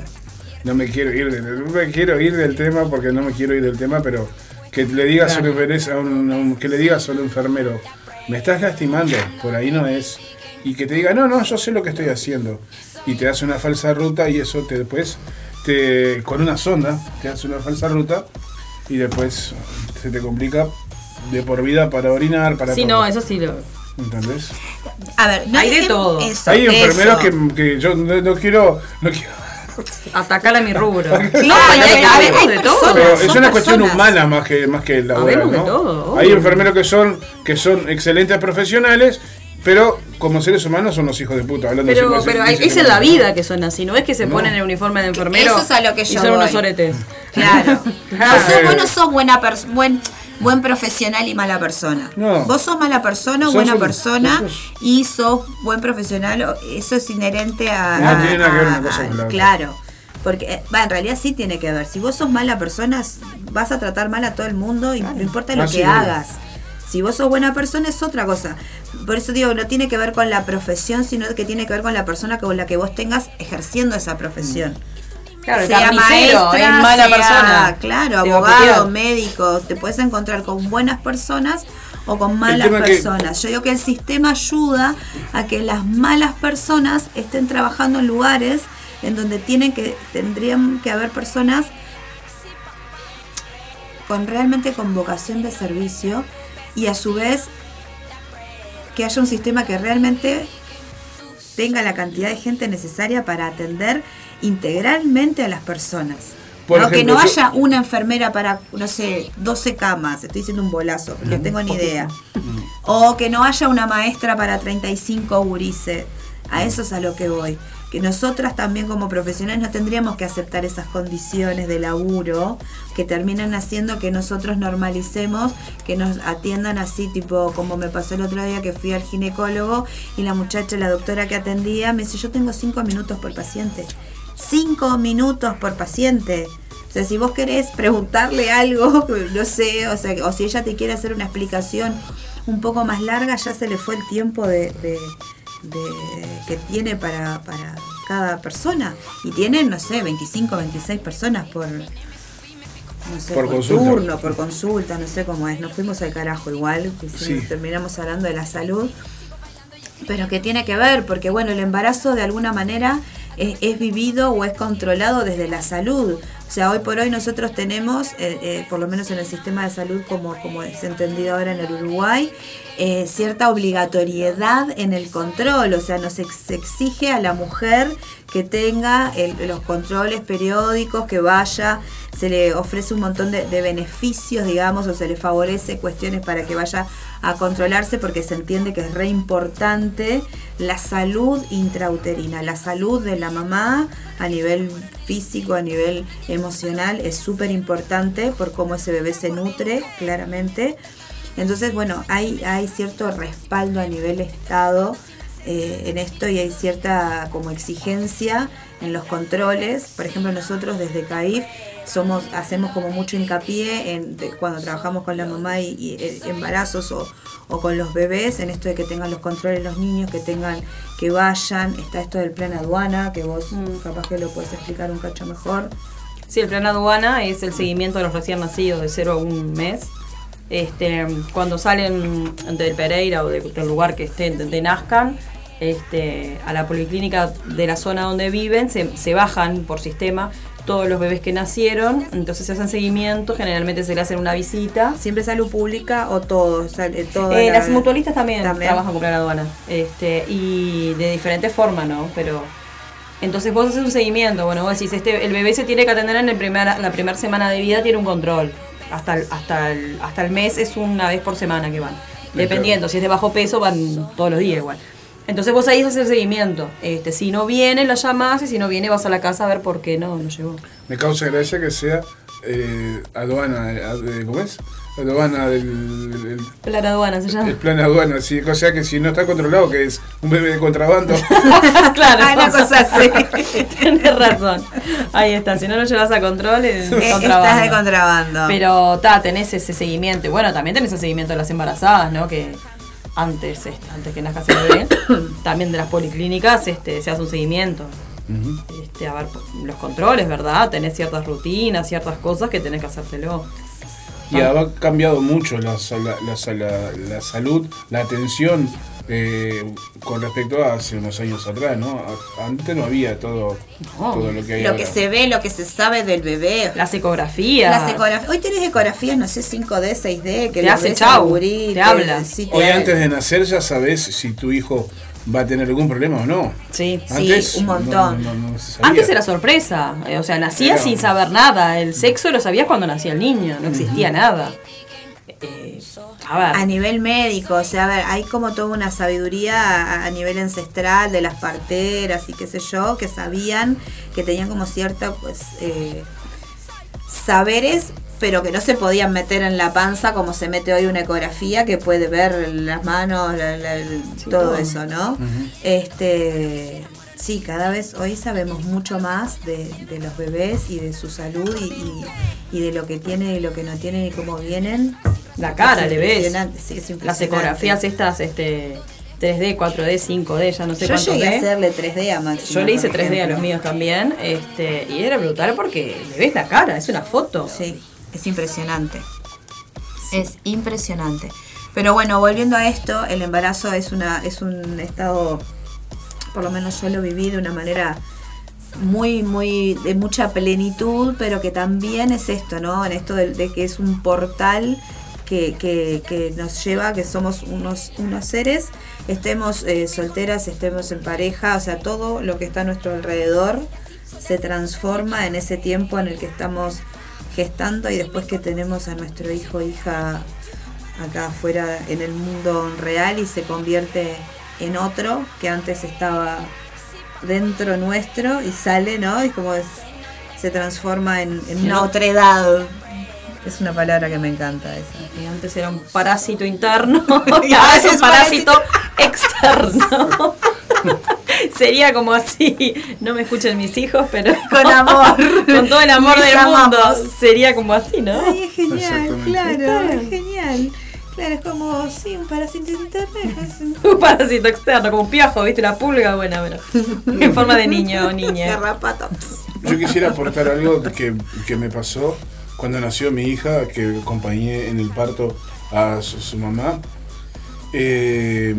no me quiero ir del, no me quiero ir del tema porque no me quiero ir del tema, pero que le digas a, un, enfermero- a un- a un- que le digas a un enfermero, me estás lastimando, por ahí no es, y que te diga, no, no, yo sé lo que estoy haciendo, y te hace una falsa ruta y eso te después, te, con una sonda, te hace una falsa ruta y después se te complica de por vida para orinar, para Sí, todo. no, eso sí lo. ¿Entendés? A ver, no Hay de todo. eso, Hay enfermeros eso. que, que yo no, no quiero, no quiero Atacar a mi rubro. no, Claro, y hay, habemos hay de todo. Pero es son una cuestión humana más que más que laboral, Habemos de ¿no? todo. Hay enfermeros que son que son excelentes profesionales Pero como seres humanos son los hijos de puta. Hablando Pero, de pero hay- es en la vida que son así, no es que se No. ponen el uniforme de enfermero Eso es a lo que y yo son unos voy. oretes. Claro. Claro. Vos, sos, vos no sos buena pers- buen, buen profesional y mala persona. No. Vos sos mala persona o Sos buena un- persona sos- y sos buen profesional. o- Eso es inherente a. No a- tiene nada que ver a- una cosa a- con la otra. Claro. Porque, eh, va, en realidad sí tiene que ver. Si vos sos mala persona, vas a tratar mal a todo el mundo y no importa lo que hagas. Si vos sos buena persona es otra cosa. Por eso digo, no tiene que ver con la profesión, sino que tiene que ver con la persona con la que vos tengas ejerciendo esa profesión. Claro, sea maestra, es mala sea, persona. Claro, Te va a abogado, putear. médico, te puedes encontrar con buenas personas o con malas que- personas. Yo digo que el sistema ayuda a que las malas personas estén trabajando en lugares en donde tienen que tendrían que haber personas con realmente con vocación de servicio y a su vez que haya un sistema que realmente tenga la cantidad de gente necesaria para atender integralmente a las personas. Por ¿no? ejemplo, que no haya una enfermera para, no sé, 12 camas, estoy diciendo un bolazo, no tengo ni idea. O que no haya una maestra para 35 gurises. A eso es a lo que voy. Que nosotras también como profesionales no tendríamos que aceptar esas condiciones de laburo que terminan haciendo que nosotros normalicemos, que nos atiendan así, tipo como me pasó el otro día que fui al ginecólogo y la muchacha, la doctora que atendía, me dice, yo tengo cinco minutos por paciente. Cinco minutos por paciente. O sea, si vos querés preguntarle algo, no sé, o sea, o si ella te quiere hacer una explicación un poco más larga, ya se le fue el tiempo de, de- de- que tiene para, para cada persona. Y tienen, no sé, 25, 26 personas por, no sé, Por turno, por consulta, no sé cómo es. Nos fuimos al carajo igual, que Sí. terminamos hablando de la salud pero que tiene que ver, porque bueno, el embarazo de alguna manera es, vivido o es controlado desde la salud. O sea, hoy por hoy nosotros tenemos, eh, eh, por lo menos en el sistema de salud, como, como es entendido ahora en el Uruguay, eh, cierta obligatoriedad en el control. O sea, nos ex- exige a la mujer que tenga los controles periódicos, que vaya, se le ofrece un montón de, de beneficios, digamos, o se le favorece cuestiones para que vaya a controlarse porque se entiende que es re importante la salud intrauterina, la salud de la mamá a nivel físico, a nivel emocional, es súper importante por cómo ese bebé se nutre, claramente. Entonces, bueno, hay, hay cierto respaldo a nivel Estado eh, en esto y hay cierta como exigencia en los controles. Por ejemplo, nosotros desde CAIF somos, hacemos como mucho hincapié en de- cuando trabajamos con la mamá y, y, eh, embarazos o, o con los bebés, en esto de que tengan los controles los niños, que tengan, que vayan. Está esto del plan aduana, que vos capaz que lo puedes explicar un cacho mejor. Sí, el plan aduana es el seguimiento de los recién nacidos de 0 a un mes. Este, cuando salen del Pereira o de- del lugar que estén, donde nazcan, este, a la policlínica de la zona donde viven, se, se bajan por sistema todos los bebés que nacieron, entonces se hacen seguimiento, generalmente se le hacen una visita. ¿Siempre salud pública o todo? O sea, eh, toda Eh, la- las mutualistas también, También. trabajan con plan aduana. Este, y de diferentes formas, ¿no? Pero entonces vos haces un seguimiento. Bueno, vos decís, este, el bebé se tiene que atender en el primer, la primera semana de vida, tiene un control. Hasta el, hasta, el, hasta el mes es una vez por semana que van. Dependiendo, si es de bajo peso, van todos los días igual. Entonces vos ahí haces el seguimiento. Este, si no viene, la llamás y si no viene, vas a la casa a ver por qué no, no llegó. Me causa gracia que sea eh, aduana, eh, ad- ¿cómo es? Aduana del el- Plan aduana se llama. el plan aduana, sí, o sea que si no está controlado, que es un bebé de contrabando. claro. Ah, una cosa así. Tienes razón. Ahí está. Si no lo llevas a control, es Eh, contrabando. Estás de contrabando. Pero ta, tenés ese seguimiento. Y bueno, también tenés el seguimiento de las embarazadas, ¿no? Que antes, este, antes que nazca el bebé, también de las policlínicas este, se hace un seguimiento. Este, a ver, los controles, ¿verdad? Tenés ciertas rutinas, ciertas cosas que tenés que hacértelo. Y ha cambiado mucho la, la, la- la salud, la atención eh, con respecto a hace unos años atrás, ¿no? Antes no había todo, No. todo lo que hay lo ahora. que se ve, lo que se sabe del bebé. Las ecografías. Las ecografías. Hoy tenés ecografías, no sé, 5D, 6D, que Te hace chau, gurí, te habla. sí, te Hoy antes de nacer ya sabes si tu hijo va a tener algún problema o no. Sí. Antes un no- montón. no- no- no se sabía. Antes era sorpresa, eh, o sea, nacías Era- sin saber nada. El sexo lo sabías cuando nacía el niño, no existía nada. Eh, A ver. a nivel médico, o sea, a ver, hay como toda una sabiduría a, a nivel ancestral de las parteras y qué sé yo, que sabían que tenían como cierta, pues, eh, saberes, pero que no se podían meter en la panza como se mete hoy una ecografía que puede ver las manos, la- la- el- todo, todo. eso, ¿no? Este, sí, cada vez hoy sabemos mucho más de, de los bebés y de su salud y, y- y de lo que tienen y lo que no tienen y cómo vienen. La cara, Es le ves. sí, es Las ecografías estas, este 3D, 4D, 5D, ya no sé Yo cuánto llegué a hacerle 3D a Máximo. Yo le hice por 3D a los míos también, este, y era brutal porque le ves la cara, es una foto. Sí, es impresionante. Es impresionante. Pero bueno, volviendo a esto, el embarazo es una es un estado, por lo menos yo lo viví de una manera muy, muy, de mucha plenitud, pero que también es esto, ¿no? En esto de, que es un portal que, que- nos lleva, que somos unos, unos seres, estemos eh, solteras, estemos en pareja, o sea, todo lo que está a nuestro alrededor se transforma en ese tiempo en el que estamos gestando y después que tenemos a nuestro hijo o hija acá afuera en el mundo real y se convierte otro que antes estaba dentro nuestro y sale, ¿no? Y como es, se transforma en, en una No. otra edad. Es una palabra que me encanta esa. Y antes era un parásito interno, Y ahora es un parásito externo. Sería como así, no me escuchen mis hijos, pero Con amor. con todo el amor del mundo, sería como así, ¿no? Ay, es genial, claro, es genial. Claro, es como, sí, un parásito interno. un- parásito externo, como un piajo, ¿viste? Una pulga, bueno, bueno. En forma de niño o niña. Garrapato. Yo quisiera aportar algo que, que me pasó cuando nació mi hija, que acompañé en el parto a su, su mamá, eh,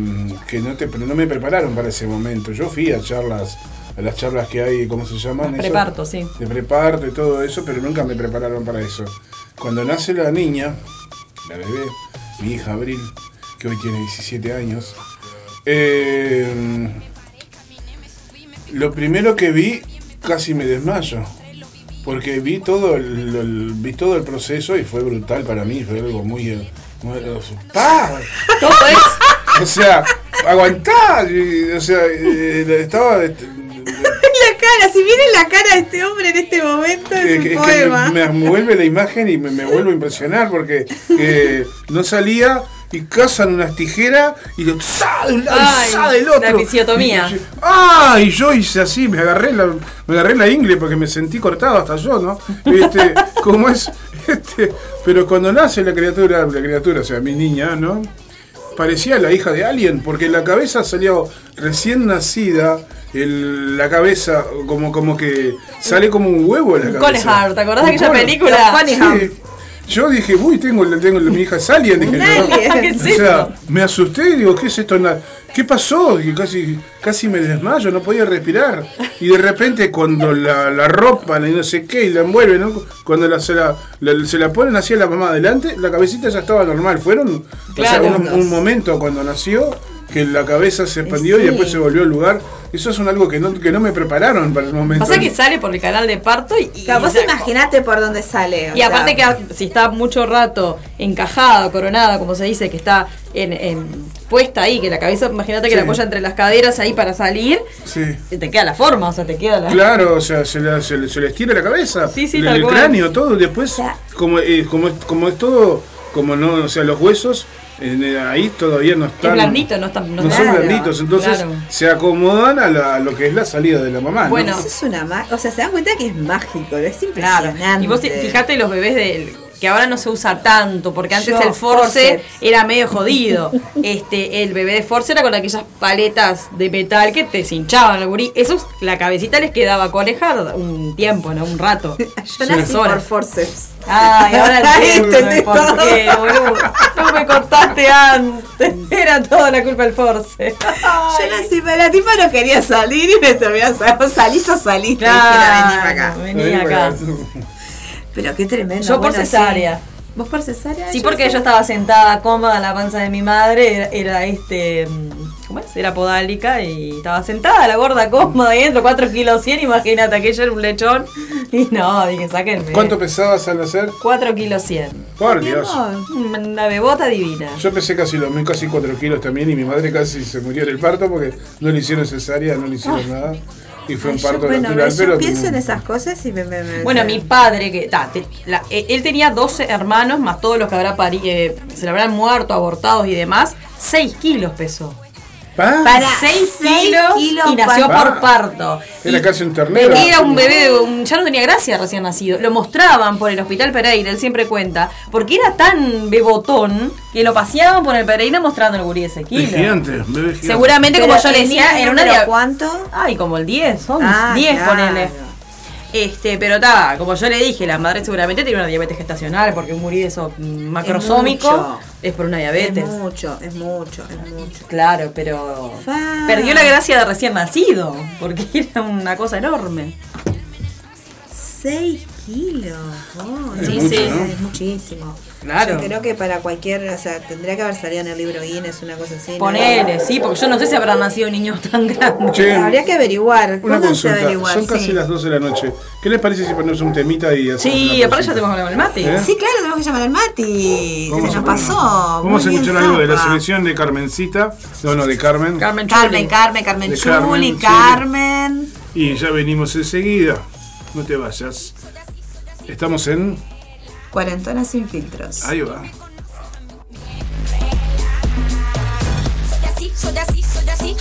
que no, te, no me prepararon para ese momento. Yo fui a charlas, a las charlas que hay, ¿cómo se llaman? eso? Preparto, sí. De preparto y todo eso, pero nunca me prepararon para eso. Cuando nace la niña, la bebé, mi hija Abril, que hoy tiene 17 años, eh, lo primero que vi casi me desmayo. Porque vi todo el, el- vi todo el proceso y fue brutal para mí, fue algo muy... eh, muy- ¡Pah! Todo es O sea, aguantá, y, o sea, eh, estaba... cara, si viene la cara de este hombre en este momento, es que- un es que poema. me, me vuelve la imagen y me, me vuelvo a impresionar porque eh, no salía y cazan unas tijeras y lo ¡za! de un lado Ay, y ¡za! del otro. la. Y ¡Ah! Y yo hice así, me agarré la, me agarré la ingle porque me sentí cortado hasta yo, ¿no? Este, como es, este, pero cuando nace la criatura, la criatura, o sea, mi niña, ¿no? parecía la hija de alguien, porque la cabeza salió recién nacida, el- la cabeza como, como que sale como un huevo en la cabeza. Conehard, ¿te acordás de aquella película? Sí. Yo dije, uy, tengo, tengo mi hija es alien, dije Un yo. alien. ¿Qué es O sea, me asusté y digo, ¿qué es esto? ¿Qué pasó? Y casi, casi me desmayo, no podía respirar. Y de repente cuando la, la ropan y no sé qué, y la envuelven, ¿no? cuando la, se, la, la- se la ponen así a la mamá adelante, la cabecita ya estaba normal. Fueron o sea, Claro. un, un momento cuando nació que la cabeza se expandió y después se volvió al lugar. Eso es un algo que no, que no me prepararon para el momento. Pasa que sale por el canal de parto y. y- Capaz o sea, imagínate por dónde sale. o Y aparte que si está mucho rato encajado, coronado, como se dice, que está en, en- puesta ahí, que la cabeza, imagínate que Sí. la apoya entre las caderas ahí para salir, Sí. y te queda la forma, o sea, te queda la... Claro, o sea, se, la- se le- se le estira la cabeza, Sí, sí, el, tal el cual. cráneo, todo. Después, sea- como, eh, como, es- como es todo, como no, o sea, los huesos eh, ahí todavía no están. Es blandito, no está... No no son blanditos, entonces claro. se acomodan a, la- a lo que es la salida de la mamá. ¿no? Bueno. Eso es una ma- O sea, se dan cuenta que es mágico, es Claro. impresionante. Y vos fi- fijate los bebés del que ahora no se usa tanto, porque antes Yo, el force forceps. era medio jodido. Este, el bebé de force era con aquellas paletas de metal que te cinchaban el gurí. Esos, la cabecita les quedaba conejar un tiempo, ¿no? Un rato. Yo nací por horas. forceps. Ay, ahora entiendo por todo. qué, boludo. No me contaste antes. Era toda la culpa del force. Yo nací, pero la tipa no quería salir y me terminó saliendo. Salís o salís, te dijera, vení para acá. Claro, vení acá. Pero qué tremendo. Yo por bueno, cesárea. sí. ¿Vos por cesárea? Sí, porque sé. yo estaba sentada cómoda en la panza de mi madre, era, era, este, mm, ¿cómo es? Era podálica y estaba sentada la gorda cómoda dentro, 4 kilos 100, imagínate, aquello era un lechón. Y no, dije, sáquenme. ¿Cuánto pesabas al nacer? 4 kilos 100. Por Dios. Una bebota divina. Yo pesé casi lo mismo, casi 4 kilos también y mi madre casi se murió en el parto porque no le hicieron cesárea, no le hicieron nada. Y fue Ay, un yo, parto bueno, natural, yo pero... pienso en esas cosas y me... me- me- Bueno, mi padre, que ta, te- la- eh, él tenía 12 hermanos, más todos los que habrá pari- eh, se le habrán muerto, abortados y demás, 6 kilos pesó. Para 6 seis kilos, kilos y nació por parto. Era Y casi un ternero. Era un bebé, un- ya no tenía gracia recién nacido. Lo mostraban por el hospital Pereira, él siempre cuenta, porque era tan bebotón que lo paseaban por el Pereira mostrando el gurí de ese Es kilo. gigante, bebé gigante. Seguramente, Pero como yo le decía, era una ¿Cuánto? Ay, como el 10, 11, Ah, 10 claro. ponele. Este, pero está, como yo le dije, la madre seguramente tiene una diabetes gestacional, porque un de eso macrosómico mucho. es por una diabetes. Es mucho, es mucho, es mucho. Claro, pero Fa. perdió la gracia de recién nacido, porque era una cosa enorme. 6 kilos. Oh, Es sí, mucho, sí, ¿no? es muchísimo. Claro. Yo creo que para cualquier, o sea, tendría que haber salido en el libro Guinness una cosa así. ¿no? Ponele, sí, porque yo no sé si habrán nacido niños tan grandes. Che, Habría que averiguar. una consulta. averiguar, Son casi sí. las 12 de la noche. ¿Qué les parece si ponemos un temita y hacemos Sí, aparte ya tenemos que hablar con el mate. ¿Eh? Sí, claro, tenemos que llamar al Mati. Se nos pasó. Vamos a escuchar algo de la selección de Carmencita. No, no, de Carmen. Carmen Carmen, Chuli. Carmen, Carmen Chuli, Carmen, sí. Carmen. Y ya venimos enseguida. No te vayas. Estamos en. Cuarentona sin filtros. Ahí va. Soy así, soy así, soy así.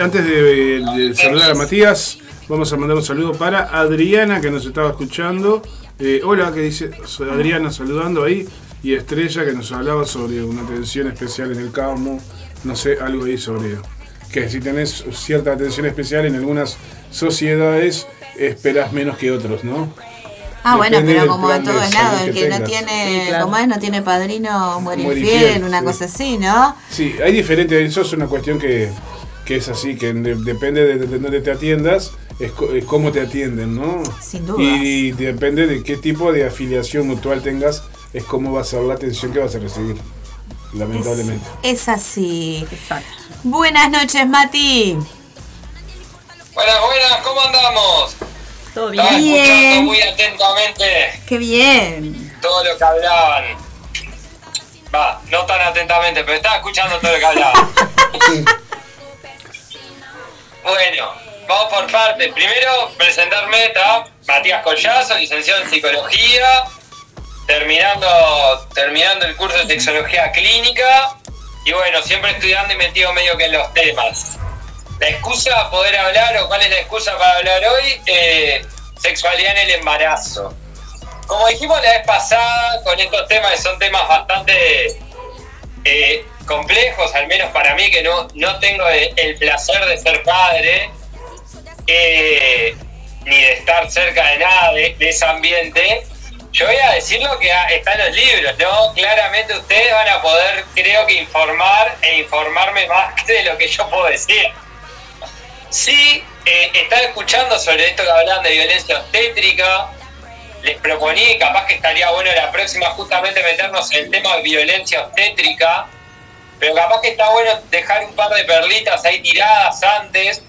Antes de, de saludar a Matías, vamos a mandar un saludo para Adriana que nos estaba escuchando. Eh, hola, que dice Adriana saludando ahí. Y Estrella que nos hablaba sobre una atención especial en el campo. No sé, algo ahí sobre que si tenés cierta atención especial en algunas sociedades, esperas menos que otros, ¿no? Ah, bueno, pero como en todos lados, el que que no tiene, Sí, claro. como es, no tiene padrino, muere Muere infiel, infiel, una sí. cosa así, ¿no? Sí, hay diferentes, eso es una cuestión que, que es así, que de- depende de, de dónde te atiendas, es, co- es cómo te atienden, ¿no? Sin dudas. Y depende de qué tipo de afiliación mutual tengas, es cómo va a ser la atención que vas a recibir, lamentablemente. Es así. Exacto. Buenas noches, Mati. Buenas, buenas, ¿cómo andamos? Todo Estaba bien. Bien. escuchando muy atentamente Qué bien. todo lo que hablaban. Va, no tan atentamente, pero estaba escuchando todo lo que hablaban. bueno, vamos por partes. Primero, presentarme, está Matías Collazo, licenciado en Psicología, terminando, terminando el curso de Sexología Clínica, y bueno, siempre estudiando y metido medio que en los temas. La excusa para poder hablar, o cuál es la excusa para hablar hoy, Eh, sexualidad en el embarazo. Como dijimos la vez pasada, con estos temas que son temas bastante eh, complejos, al menos para mí que no, no tengo el, placer de ser padre, eh, ni de estar cerca de nada de, ese ambiente, yo voy a decir lo que está en los libros, ¿no? Claramente ustedes van a poder, creo que, informar e informarme más de lo que yo puedo decir. Sí, eh, estaba escuchando sobre esto que hablaban de violencia obstétrica. Les proponía y capaz que estaría bueno la próxima justamente meternos en el tema de violencia obstétrica. Pero capaz que está bueno dejar un par de perlitas ahí tiradas antes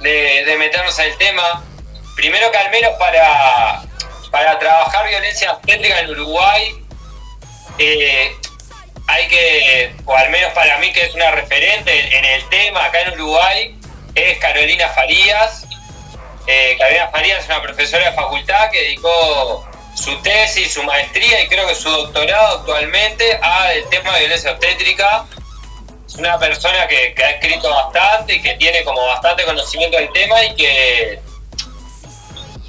de, meternos en el tema. Primero que al menos para, para trabajar violencia obstétrica en Uruguay, eh, hay que, o al menos para mí que es una referente en el tema acá en Uruguay, es Carolina Farías. Eh, Carolina Farías es una profesora de facultad que dedicó su tesis, su maestría y creo que su doctorado actualmente al tema de violencia obstétrica. Es una persona que, ha escrito bastante y que tiene como bastante conocimiento del tema y que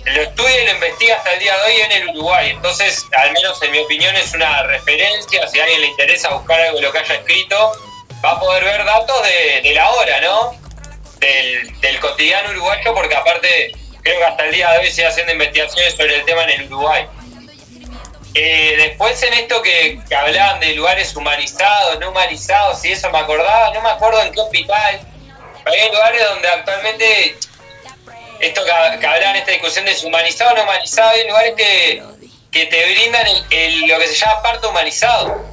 lo estudia y lo investiga hasta el día de hoy en el Uruguay. Entonces, al menos en mi opinión, es una referencia. Si a alguien le interesa buscar algo de lo que haya escrito, va a poder ver datos de la hora, ¿no? Del, del cotidiano uruguayo, porque aparte creo que hasta el día de hoy se haciendo investigaciones sobre el tema en el Uruguay. Eh, después en esto que, que hablaban de lugares humanizados, no humanizados, y eso me acordaba, no me acuerdo en qué hospital, hay lugares donde actualmente esto que, que hablaban esta discusión de deshumanizado no humanizado, hay lugares que, que te brindan el- el- lo que se llama parto humanizado.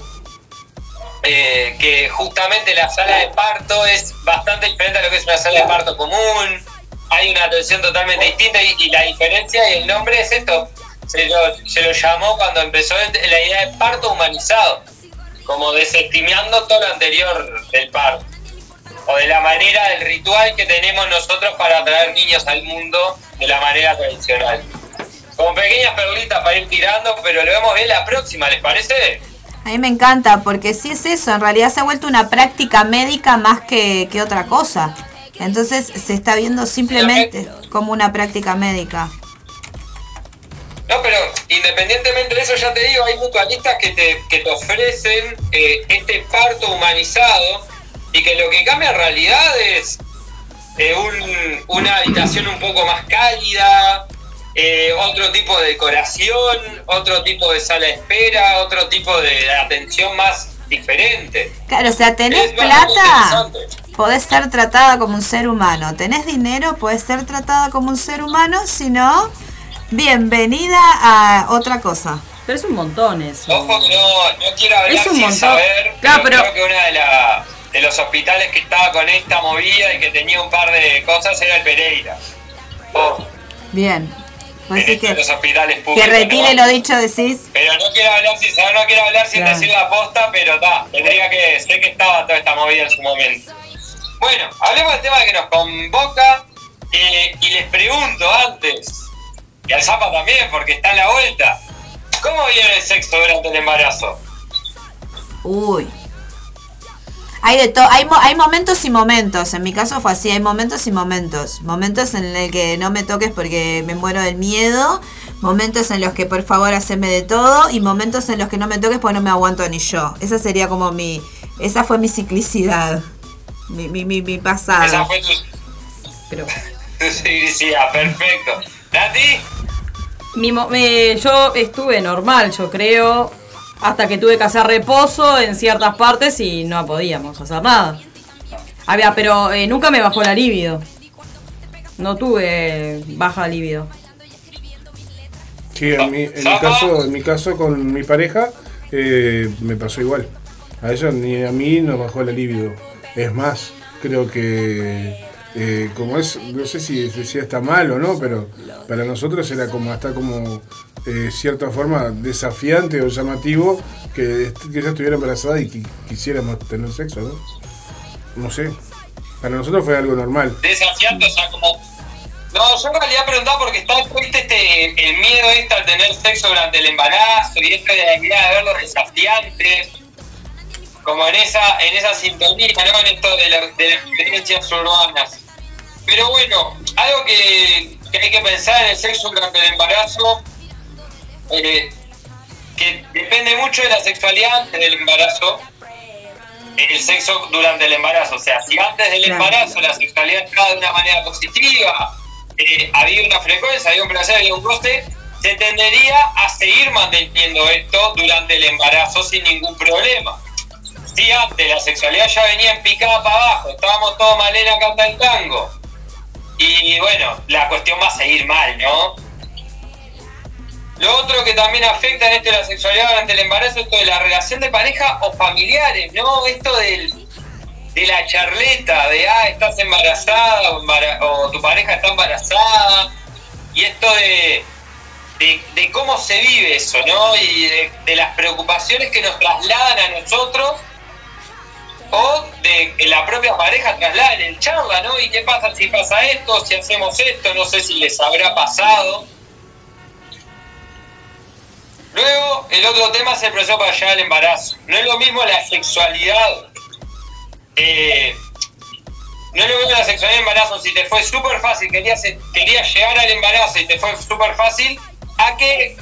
Eh, que justamente la sala de parto es bastante diferente a lo que es una sala de parto común. Hay una atención totalmente distinta y, y la diferencia y el nombre es esto. Se lo, se lo llamó cuando empezó la idea de parto humanizado, como desestimando todo lo anterior del parto o de la manera del ritual que tenemos nosotros para traer niños al mundo de la manera tradicional. Como pequeñas perlitas para ir tirando, pero lo vemos bien la próxima, ¿les parece? A mí me encanta porque sí es eso, en realidad se ha vuelto una práctica médica más que, que otra cosa. Entonces se está viendo simplemente como una práctica médica. No, pero independientemente de eso, ya te digo, hay mutualistas que te, que te ofrecen eh, este parto humanizado y que lo que cambia en realidad es eh, un- una habitación un poco más cálida, eh, otro tipo de decoración, otro tipo de sala de espera, otro tipo de atención más diferente. Claro, o sea, tenés Es plata, podés ser tratada como un ser humano. Tenés dinero, podés ser tratada como un ser humano. Si no, bienvenida a otra cosa. Pero es un montón eso. Ojo que no, no quiero hablar Es un sin montón. saber, Claro, pero, pero- creo que una de, la- de los hospitales que estaba con esta movida y que tenía un par de cosas era el Pereira. Ojo, Bien. En sí estos de que, los hospitales que retire ¿no? lo dicho, decís. Pero no quiero hablar sin no quiero hablar sin Claro. decir la posta, pero está, tendría que, sé que estaba toda esta movida en su momento. Bueno, hablemos del tema que nos convoca eh, y les pregunto antes, y al Zapa también, porque está en la vuelta, ¿cómo viene el sexo durante el embarazo? Uy. Hay de todo, hay, mo- hay momentos y momentos. En mi caso fue así, hay momentos y momentos. Momentos en el que no me toques porque me muero del miedo. Momentos en los que por favor haceme de todo. Y momentos en los que no me toques porque no me aguanto ni yo. Esa sería como mi. Esa fue mi ciclicidad. Mi, mi, mi, mi Esa pasado. fue tu, Pero tu ciclicidad, perfecto. Nati, mi mo- me- yo estuve normal, yo creo, hasta que tuve que hacer reposo en ciertas partes y no podíamos hacer nada. Había, pero eh, nunca me bajó la libido. No tuve baja libido. Sí, en mi, en mi caso, en mi caso con mi pareja eh, me pasó igual. A ella ni a mí nos bajó la libido. Es más, creo que eh, como es, no sé si, si está mal o no, pero para nosotros era como hasta como eh, cierta forma desafiante o llamativo que, que ella estuviera embarazada y que quisiéramos tener sexo, ¿no? No sé. Para nosotros fue algo normal. desafiante, o sea, como. No, yo en realidad preguntaba porque está ¿viste este, el miedo este al tener sexo durante el embarazo y esta de la idea de verlo desafiante, como en esa, en esa sintonía, ¿no? En esto de, la- de las experiencias urbanas. Pero bueno, algo que, que hay que pensar en el sexo durante el embarazo, eh, que depende mucho de la sexualidad antes del embarazo, el sexo durante el embarazo. O sea, si antes del embarazo la sexualidad estaba de una manera positiva, eh, había una frecuencia, había un placer, había un goce, se tendería a seguir manteniendo esto durante el embarazo sin ningún problema. Si antes la sexualidad ya venía en picada para abajo, estábamos todos Malena canta el tango. Y bueno, la cuestión va a seguir mal, ¿no? Lo otro que también afecta en esto de la sexualidad durante el embarazo es esto de la relación de pareja o familiares, ¿no? Esto del, de la charleta, de, ah, estás embarazada o, embara- o tu pareja está embarazada. Y esto de, de, cómo se vive eso, ¿no? Y de, de las preocupaciones que nos trasladan a nosotros o de que la propia pareja traslada en el charla, ¿no? ¿Y qué pasa si pasa esto, si hacemos esto? No sé si les habrá pasado. Luego, el otro tema es el para llegar al embarazo. No es lo mismo la sexualidad. eh, no es lo mismo la sexualidad del embarazo. Si te fue súper fácil, querías, querías llegar al embarazo y te fue súper fácil, a que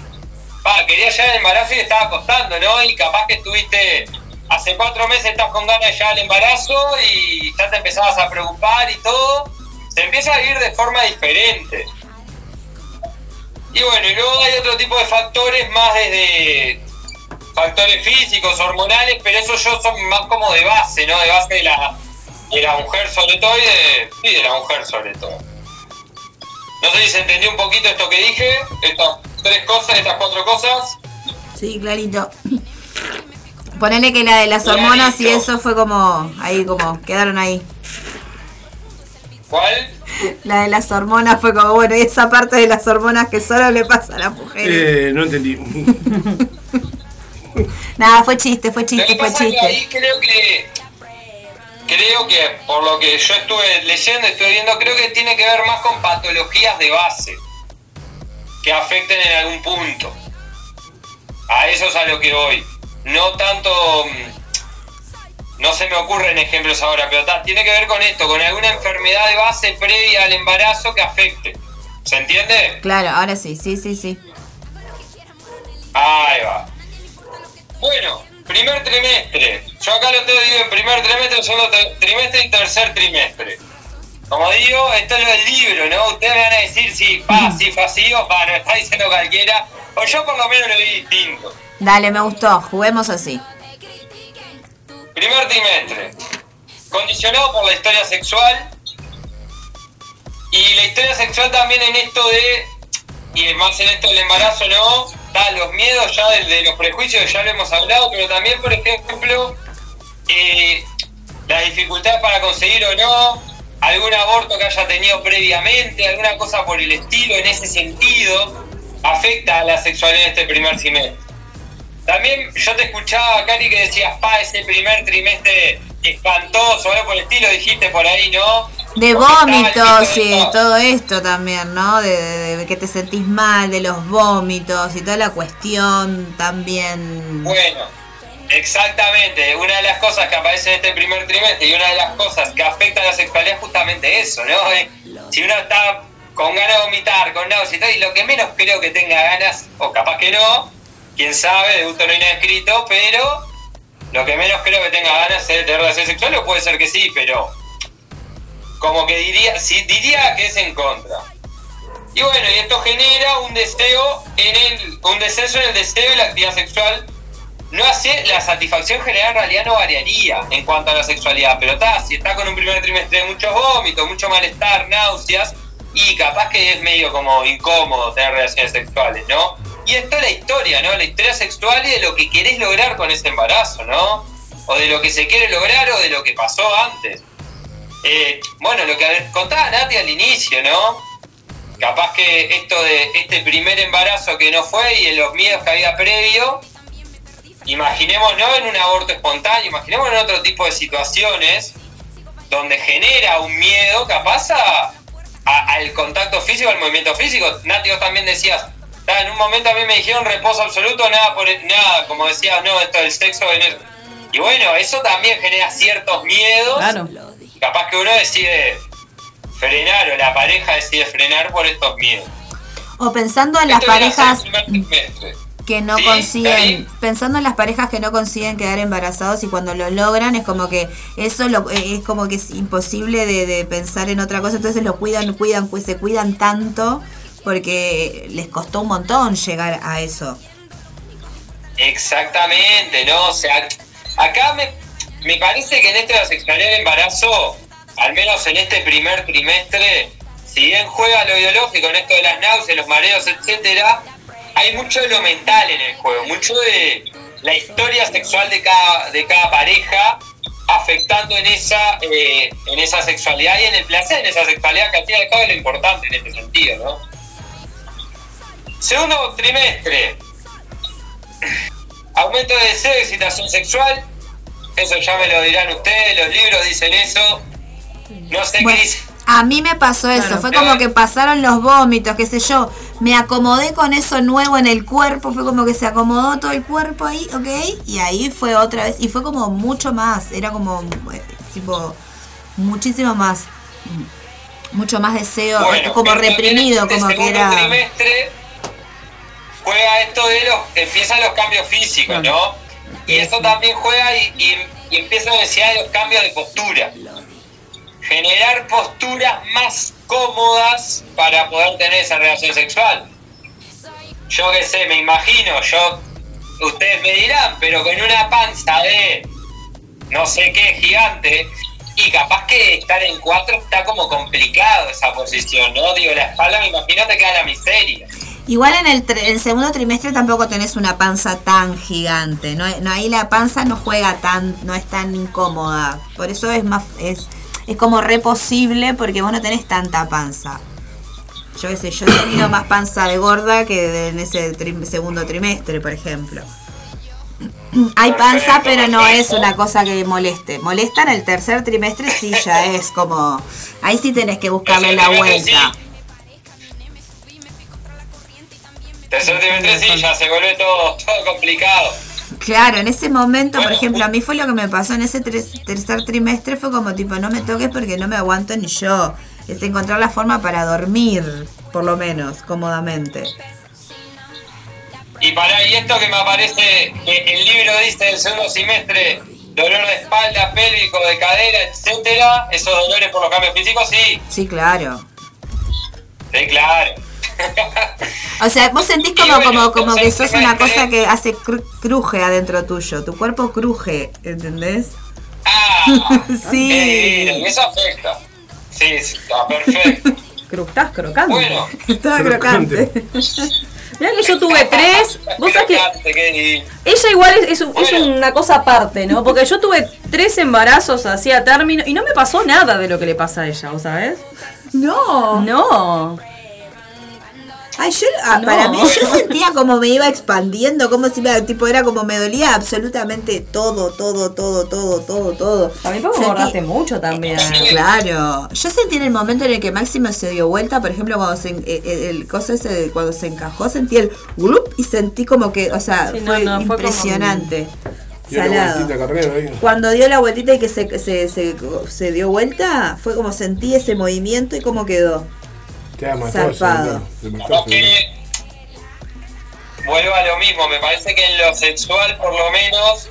querías llegar al embarazo y te estaba costando, ¿no? Y capaz que estuviste hace cuatro meses, estás con ganas de llegar al embarazo y ya te empezabas a preocupar y todo. Se empieza a vivir de forma diferente. Y bueno, y luego hay otro tipo de factores más desde factores físicos, hormonales, pero esos yo son más como de base, ¿no? De base de la, de la mujer sobre todo y de, sí, de la mujer sobre todo. No sé si se entendió un poquito esto que dije, estas tres cosas, estas cuatro cosas. Sí, clarito. Ponele que la de las hormonas y eso fue como. Ahí, como. Quedaron ahí. ¿Cuál? La de las hormonas fue como, bueno, y esa parte de las hormonas que solo le pasa a las mujeres. Eh, no entendí. Nada, fue chiste, fue chiste, fue que ahí chiste. creo que creo que por lo que yo estuve leyendo, estuve viendo, creo que tiene que ver más con patologías de base que afecten en algún punto. A eso es a lo que voy. No tanto mm, no se me ocurren ejemplos ahora, pero ta, tiene que ver con esto, con alguna enfermedad de base previa al embarazo que afecte. ¿Se entiende? Claro, ahora sí, sí, sí, sí. Ahí va. Bueno, primer trimestre. Yo acá lo tengo digo en primer trimestre, segundo tri- trimestre y tercer trimestre. Como digo, esto es lo del libro, ¿no? Ustedes me van a decir si pa, si fue así o pa, no está diciendo cualquiera. O yo por lo menos lo vi distinto. Dale, me gustó, juguemos así. Primer trimestre. Condicionado por la historia sexual. Y la historia sexual también en esto de. Y más en esto del embarazo, ¿no? Está los miedos ya de, de los prejuicios, ya lo hemos hablado, pero también, por ejemplo, eh, las dificultades para conseguir o no, algún aborto que haya tenido previamente, alguna cosa por el estilo, en ese sentido, afecta a la sexualidad en este primer semestre. También yo te escuchaba, Cari, que decías, pa, ese primer trimestre espantoso, algo por el estilo, dijiste por ahí, ¿no? De vómitos de y todo esto también, ¿no? De, de- de que te sentís mal, de los vómitos y toda la cuestión también. Bueno, Exactamente, una de las cosas que aparece en este primer trimestre y una de las cosas que afecta a la sexualidad es justamente eso, ¿no? Eh, Si uno está con ganas de vomitar, con náuseas y tal, y lo que menos creo que tenga ganas, o capaz que no, quién sabe, de gusto no escrito, pero lo que menos creo que tenga ganas es de tener relaciones sexuales, o puede ser que sí, pero como que diría, sí, diría que es en contra. Y bueno, y esto genera un deseo en el, un descenso en el deseo y la actividad sexual. No hace, la satisfacción general en realidad no variaría en cuanto a la sexualidad, pero está, si está con un primer trimestre de muchos vómitos, mucho malestar, náuseas, y capaz que es medio como incómodo tener relaciones sexuales, ¿no? Y esto es la historia, ¿no? La historia sexual y de lo que querés lograr con ese embarazo, ¿no? O de lo que se quiere lograr o de lo que pasó antes. Eh, bueno, lo que contaba Nati al inicio, ¿no? Capaz que esto de este primer embarazo que no fue y los miedos que había previo, imaginemos no en un aborto espontáneo, imaginemos en otro tipo de situaciones donde genera un miedo capaz a, a- al contacto físico, al movimiento físico. Nati, vos también decías, "Ah, en un momento a mí me dijeron reposo absoluto, nada, por, nada, como decías, no, esto del sexo en. Y bueno, eso también genera ciertos miedos. Claro. Capaz que uno decide frenar o la pareja decide frenar por estos miedos. O pensando en las Esto parejas que no Sí, consiguen, pensando en las parejas que no consiguen quedar embarazados y cuando lo logran es como que eso lo- eh, es como que es imposible de, de pensar en otra cosa, entonces lo cuidan, cuidan, pues se cuidan tanto porque les costó un montón llegar a eso. Exactamente, ¿no? O sea, acá me, me parece que en este de la sexualidad del embarazo, al menos en este primer trimestre, si bien juega lo ideológico en esto de las náuseas, los mareos, etcétera, hay mucho de lo mental en el juego, mucho de la historia sexual de cada, de cada pareja afectando en esa, eh, en esa sexualidad y en el placer en esa sexualidad, que al fin y al es lo importante en este sentido, ¿no? Segundo trimestre, Aumento de deseo y excitación sexual. Eso ya me lo dirán ustedes, los libros dicen eso. No sé Bueno, qué dice. a mí me pasó eso, Claro. fue como que pasaron los vómitos, qué sé yo, me acomodé con eso nuevo en el cuerpo, fue como que se acomodó todo el cuerpo ahí, ¿ok? Y ahí fue otra vez, y fue como mucho más, era como, eh, tipo, muchísimo más, mucho más deseo, Bueno, como reprimido, como que segundo era... trimestre juega esto de los. empiezan los cambios físicos, ¿no? Y eso también juega y, y- y empieza la necesidad de los cambios de postura. Generar posturas más cómodas para poder tener esa relación sexual. Yo qué sé, me imagino, yo. Ustedes me dirán, pero con una panza de no sé qué gigante. Y capaz que estar en cuatro está como complicado esa posición, ¿no? Digo, la espalda me imagino te queda la miseria. Igual en el, el segundo trimestre tampoco tenés una panza tan gigante, no, no ahí la panza no juega tan, no es tan incómoda, por eso es más, es, es como re posible porque vos no tenés tanta panza. Yo qué sé, yo he tenido más panza de gorda que de- en ese trim- segundo trimestre, por ejemplo. Hay panza, pero no es una cosa que moleste. Molesta en el tercer trimestre, sí, ya es como. Ahí sí tenés que buscarle la vuelta. Tercer trimestre sí, ya se vuelve todo, todo complicado. Claro, en ese momento, por ejemplo, a mí fue lo que me pasó en ese tercer trimestre, fue como tipo, no me toques porque no me aguanto ni yo. Es encontrar la forma para dormir, por lo menos, cómodamente. Y para y esto que me aparece, que el libro dice del segundo semestre, dolor de espalda, pélvico, de cadera, etcétera, esos dolores por los cambios físicos, sí, Sí, claro. sí, claro. O sea, vos sentís como, bueno, como, como que sos una cosa que hace cru- cruje adentro tuyo. Tu cuerpo cruje, ¿entendés? Ah, Sí. y eso afecta. Sí, sí, está perfecto. Cru- estás crocante. Bueno, Estaba Crocante. crocante. Mirá que yo tuve tres. Vos sabés que ella igual es, es es una cosa aparte, ¿no? Porque yo tuve tres embarazos así a término y no me pasó nada de lo que le pasa a ella, ¿vos sabés? No. No. Ay, yo, ah, No. para mí, yo sentía como me iba expandiendo, como si me, tipo, era como me dolía absolutamente todo, todo, todo, todo, todo, todo. También porque Sentí- mucho también. Claro, yo sentí en el momento en el que Máximo se dio vuelta, por ejemplo, cuando se, eh, eh, el coso ese de cuando se encajó, sentí el glup y sentí como que, o sea, Sí, fue no, fue impresionante. La Salado. Cuando dio la vueltita y que se, se, se, se dio vuelta, fue como sentí ese movimiento y cómo quedó. Te ha matado, Zarpado. mató, que vuelvo a lo mismo, me parece que en lo sexual por lo menos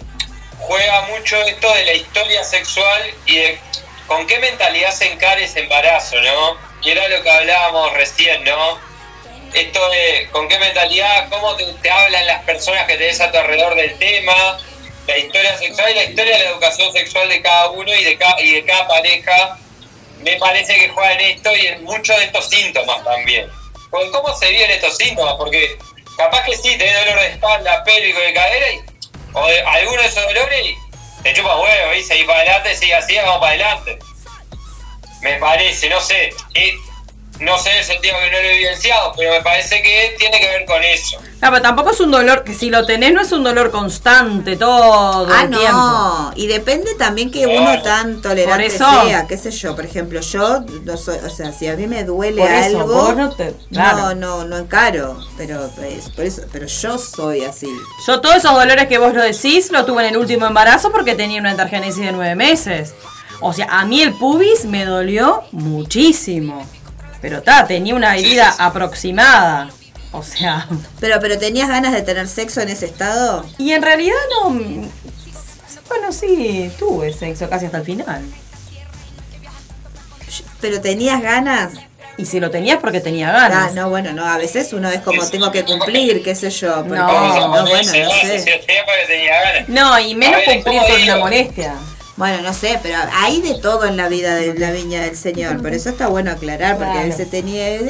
juega mucho esto de la historia sexual y de con qué mentalidad se encara ese embarazo, ¿no? Y era lo que hablábamos recién, ¿no? Esto de con qué mentalidad, cómo te, te hablan las personas que tenés a tu alrededor del tema, la historia sexual y la historia de la educación sexual de cada uno y de cada, y de cada pareja, me parece que juega en esto y en muchos de estos síntomas también. Cómo se viven estos síntomas, porque capaz que sí, tenés dolor de espalda, pélvico de cadera, y, o de alguno de esos dolores, y te chupa huevo, y seguís para adelante, sigue así, vamos para adelante. Me parece, no sé, eh, no sé sentido que no lo he evidenciado, pero me parece que tiene que ver con eso. Ah, pero tampoco es un dolor, que si lo tenés no es un dolor constante todo Ah, el no. tiempo. Y depende también que uno tan tolerante Por eso. sea, qué sé yo. Por ejemplo, yo no soy, o sea, si a mí me duele Por eso, algo, vos no te- claro. no, no, no encaro. Pero es por eso, pero yo soy así. Yo todos esos dolores que vos lo decís lo tuve en el último embarazo porque tenía una intergenesis de nueve meses. O sea, a mí el pubis me dolió muchísimo. Pero está, tenía una herida aproximada. O sea, Pero, pero tenías ganas de tener sexo en ese estado. y en realidad no... Bueno, sí, tuve sexo casi hasta el final. Pero tenías ganas. Y si lo tenías porque tenía Ah, ganas. no, bueno, no. A veces uno es como tengo que cumplir, qué sé yo. porque- No, no, bueno, no sé. se hacía porque tenía ganas. No, y menos cumplir ¿cómo con una molestia. Bueno, no sé, pero hay de todo en la vida de la viña del Señor. Por eso está bueno aclarar, porque a veces tenía. eh,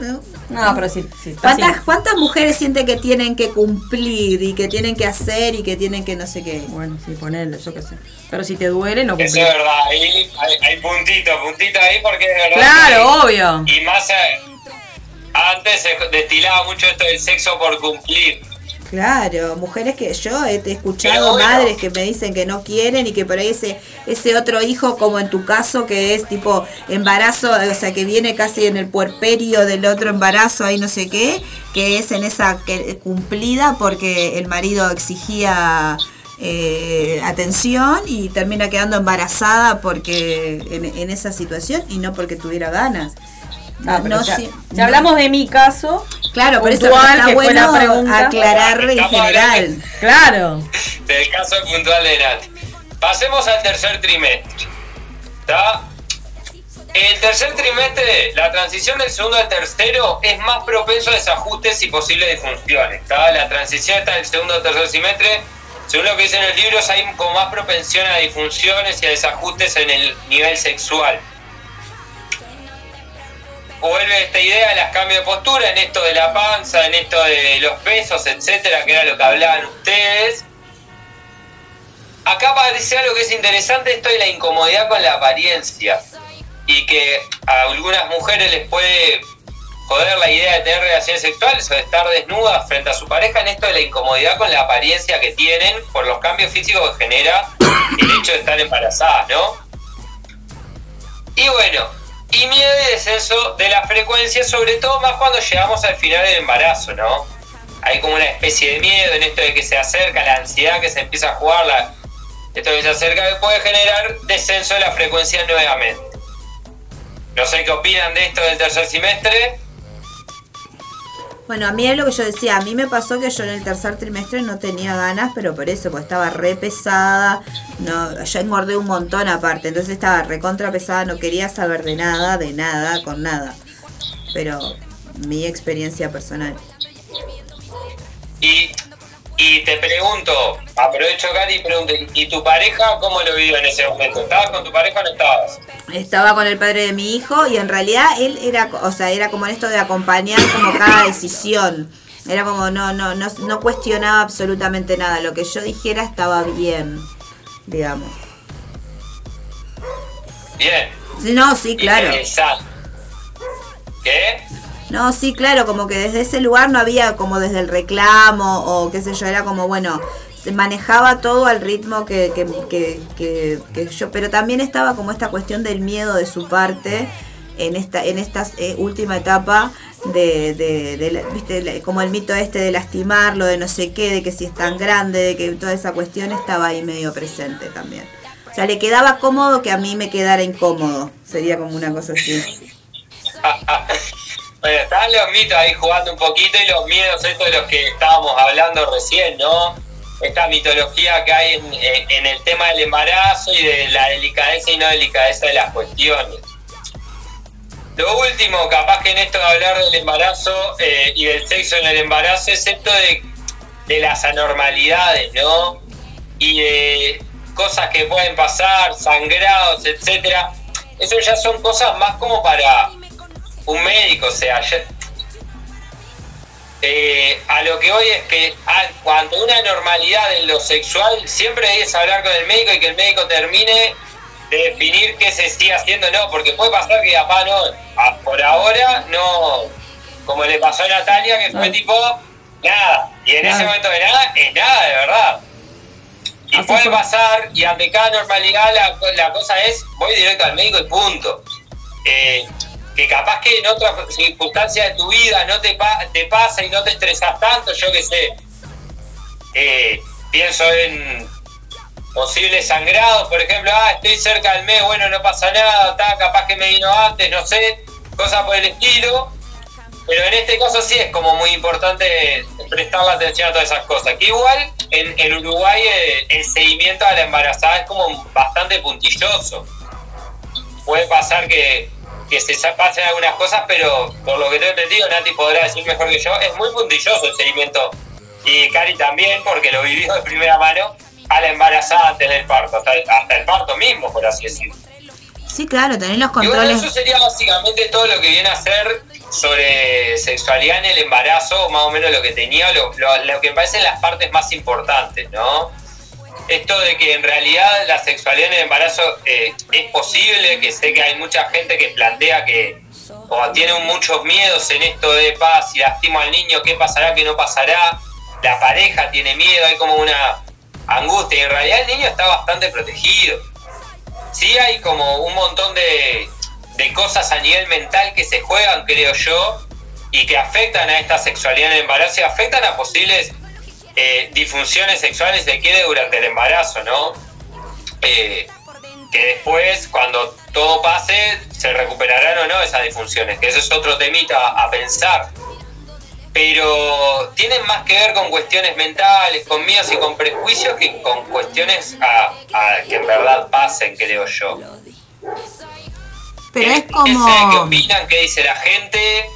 no. No, pero si, si estás ¿Cuántas, ¿Cuántas mujeres sienten que tienen que cumplir y que tienen que hacer y que tienen que no sé qué? Bueno, sí, ponele, yo qué sé. Pero si te duele, no Eso cumplís. es verdad, ahí hay, hay puntito, puntito ahí porque es verdad. Claro, obvio. Y más eh, antes se destilaba mucho esto del sexo por cumplir. Claro, mujeres que yo he escuchado bueno. madres que me dicen que no quieren y que por ahí ese, ese otro hijo, como en tu caso, que es tipo embarazo, o sea, que viene casi en el puerperio del otro embarazo, ahí no sé qué, que es en esa que, cumplida porque el marido exigía eh, atención y termina quedando embarazada porque en, en esa situación y no porque tuviera ganas. Ah, pero No, ya, sí, ya no. hablamos de mi caso. Claro, por eso puntual, está que fue la bueno pregunta. aclarar en general. Claro. Del caso puntual de Nat. Pasemos al tercer trimestre. ¿Está? El tercer trimestre, la transición del segundo al tercero es más propenso a desajustes y posibles disfunciones. ¿está? La transición está del segundo al tercer trimestre, según lo que dicen los libros, hay con más propensión a disfunciones y a desajustes en el nivel sexual. Vuelve esta idea de las cambios de postura, en esto de la panza, en esto de los pesos, etcétera, que era lo que hablaban ustedes. Acá aparece algo que es interesante, esto de la incomodidad con la apariencia. Y que a algunas mujeres les puede joder la idea de tener relaciones sexuales o de estar desnudas frente a su pareja en esto de la incomodidad con la apariencia que tienen por los cambios físicos que genera el hecho de estar embarazadas, ¿no? Y bueno, y miedo y descenso de la frecuencia, sobre todo más cuando llegamos al final del embarazo, ¿no? Hay como una especie de miedo en esto de que se acerca, la ansiedad que se empieza a jugar, la, esto que se acerca que puede generar descenso de la frecuencia nuevamente. No sé qué opinan de esto del tercer semestre. Bueno, a mí es lo que yo decía, a mí me pasó que yo en el tercer trimestre no tenía ganas, pero por eso, pues estaba re pesada, no, yo engordé un montón aparte, entonces estaba recontra pesada, no quería saber de nada, de nada, con nada. Pero mi experiencia personal. Y, y te pregunto, aprovecho Cari y pregunto, ¿y tu pareja cómo lo vivió en ese momento? ¿Estabas con tu pareja o no estabas? Estaba con el padre de mi hijo y en realidad él era, o sea, era como esto de acompañar como cada decisión. Era como no, no, no, no cuestionaba absolutamente nada. Lo que yo dijera estaba bien, digamos. Bien. No, sí, claro. Interesante. ¿Qué? No, sí, claro, como que desde ese lugar no había como desde el reclamo o qué sé yo, era como, bueno, se manejaba todo al ritmo que, que, que, que- yo, pero también estaba como esta cuestión del miedo de su parte, en esta en esta eh, última etapa de, de, de la- viste como el mito este de lastimarlo de no sé qué de que si es tan grande de que toda esa cuestión estaba ahí medio presente también. O sea le quedaba cómodo que a mí me quedara incómodo sería como una cosa así bueno, están los mitos ahí jugando un poquito y los miedos estos de los que estábamos hablando recién, ¿no? Esta mitología que hay en, en- el tema del embarazo y de la delicadeza y no delicadeza de las cuestiones. Lo último, capaz que en esto de hablar del embarazo eh, y del sexo en el embarazo, es esto de, de las anormalidades, ¿no? Y de cosas que pueden pasar, sangrados, etcétera. Eso ya son cosas más como para un médico, o sea, ya- eh, a lo que voy es que ah, cuando una normalidad en lo sexual, siempre debes hablar con el médico y que el médico termine de definir qué se sigue haciendo, no, porque puede pasar que capaz no, a- por ahora no, como le pasó a Natalia, que fue tipo, nada, y en ese momento de nada, es nada de verdad. Y Así puede fue. pasar, y ante cada normalidad la, la cosa es, voy directo al médico y punto. Eh, que capaz que en otras circunstancias de tu vida no te, pa- te pasa y no te estresas tanto, yo qué sé. Eh, pienso en posibles sangrados, por ejemplo, ah, estoy cerca del mes, bueno, no pasa nada, está, capaz que me vino antes, no sé, cosas por el estilo. Pero en este caso sí es como muy importante prestar la atención a todas esas cosas. Que igual en, en Uruguay eh, el seguimiento a la embarazada es como bastante puntilloso. Puede pasar que, que se pasen algunas cosas, pero por lo que tengo entendido, Nati podrá decir mejor que yo, es muy puntilloso el seguimiento. Y Cari también, porque lo vivió de primera mano, a la embarazada antes del parto, hasta el, hasta el parto mismo, por así decirlo. sí claro tener los Y bueno, controles eso sería básicamente todo lo que viene a ser sobre sexualidad en el embarazo, más o menos lo que tenía, lo, lo- lo que me parecen las partes más importantes, ¿no? Esto de que en realidad la sexualidad en el embarazo eh, es posible, que sé que hay mucha gente que plantea que o tiene muchos miedos en esto de paz, si lastimo al niño, qué pasará, qué no pasará, la pareja tiene miedo, hay como una angustia, y en realidad el niño está bastante protegido. Sí hay como un montón de, de cosas a nivel mental que se juegan, creo yo, y que afectan a esta sexualidad en el embarazo y afectan a posibles eh, disfunciones sexuales de quede durante el embarazo, ¿no? Eh, que después, cuando todo pase, se recuperarán o no esas disfunciones, que eso es otro temita a, pensar. Pero tienen más que ver con cuestiones mentales, con miedos y con prejuicios que con cuestiones a, a que en verdad pasen, creo yo. pero es ¿Qué sé? ¿Qué como opinan? ¿Qué dice la gente?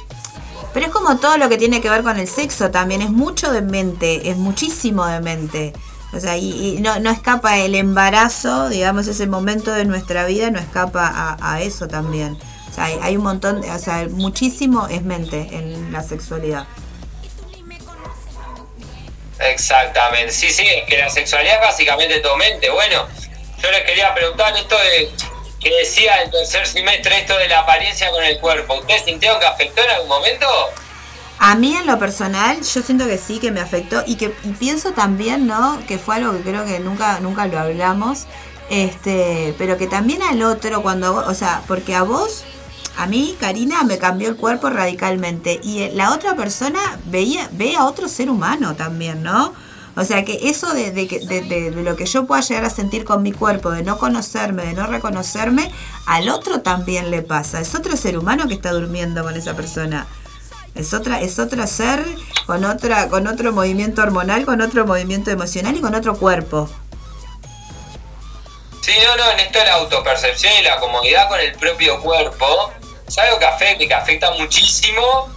Pero es como todo lo que tiene que ver con el sexo también, es mucho de mente, es muchísimo de mente. O sea, y, no, no escapa el embarazo, digamos, ese momento de nuestra vida, no escapa a, a eso también. O sea, hay, hay un montón, o sea, muchísimo es mente en la sexualidad. Exactamente, sí, sí, es que la sexualidad es básicamente tu mente. Bueno, yo les quería preguntar esto de que decía el tercer semestre, esto de la apariencia con el cuerpo. ¿Ustedes sintieron que afectó en algún momento? A mí en lo personal, yo siento que sí, que me afectó y que y pienso también, ¿no? Que fue algo que creo que nunca, nunca lo hablamos, este, pero que también al otro, cuando, o sea, porque a vos, a mí, Karina, me cambió el cuerpo radicalmente y la otra persona veía, ve a otro ser humano también, ¿no? O sea que eso de, de, de- lo que yo pueda llegar a sentir con mi cuerpo, de no conocerme, de no reconocerme, al otro también le pasa. Es otro ser humano que está durmiendo con esa persona. Es otra, es otro ser con otra, con otro movimiento hormonal, con otro movimiento emocional y con otro cuerpo. Sí, no, no, en esto la autopercepción y la comodidad con el propio cuerpo es algo que afecta que afecta muchísimo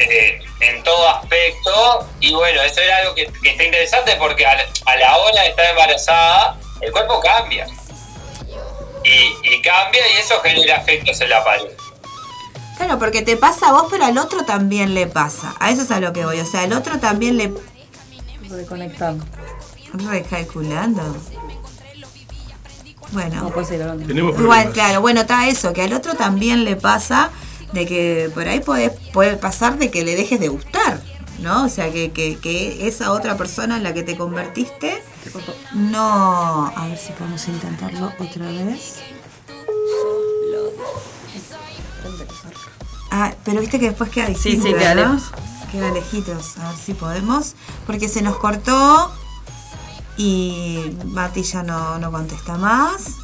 eh, en todo aspecto. Y bueno, eso era algo que, que está interesante porque a la, a la hora de estar embarazada, el cuerpo cambia. Y, y cambia y eso genera efectos en la pareja. Claro, porque te pasa a vos, pero al otro también le pasa. A eso es a lo que voy. O sea, al otro también le... Reconectando. Recalculando. Bueno. No. Tenemos Igual, problemas. claro, bueno, está eso, que al otro también le pasa de que por ahí puede, puede pasar de que le dejes de gustar, ¿no? O sea, que, que, que esa otra persona en la que te convertiste, no... A ver si podemos intentarlo otra vez. Ah, pero viste que después queda Sí, distinto, sí, queda ¿no? lejos. Queda lejitos, a ver si podemos. Porque se nos cortó y Mati ya no, no contesta más.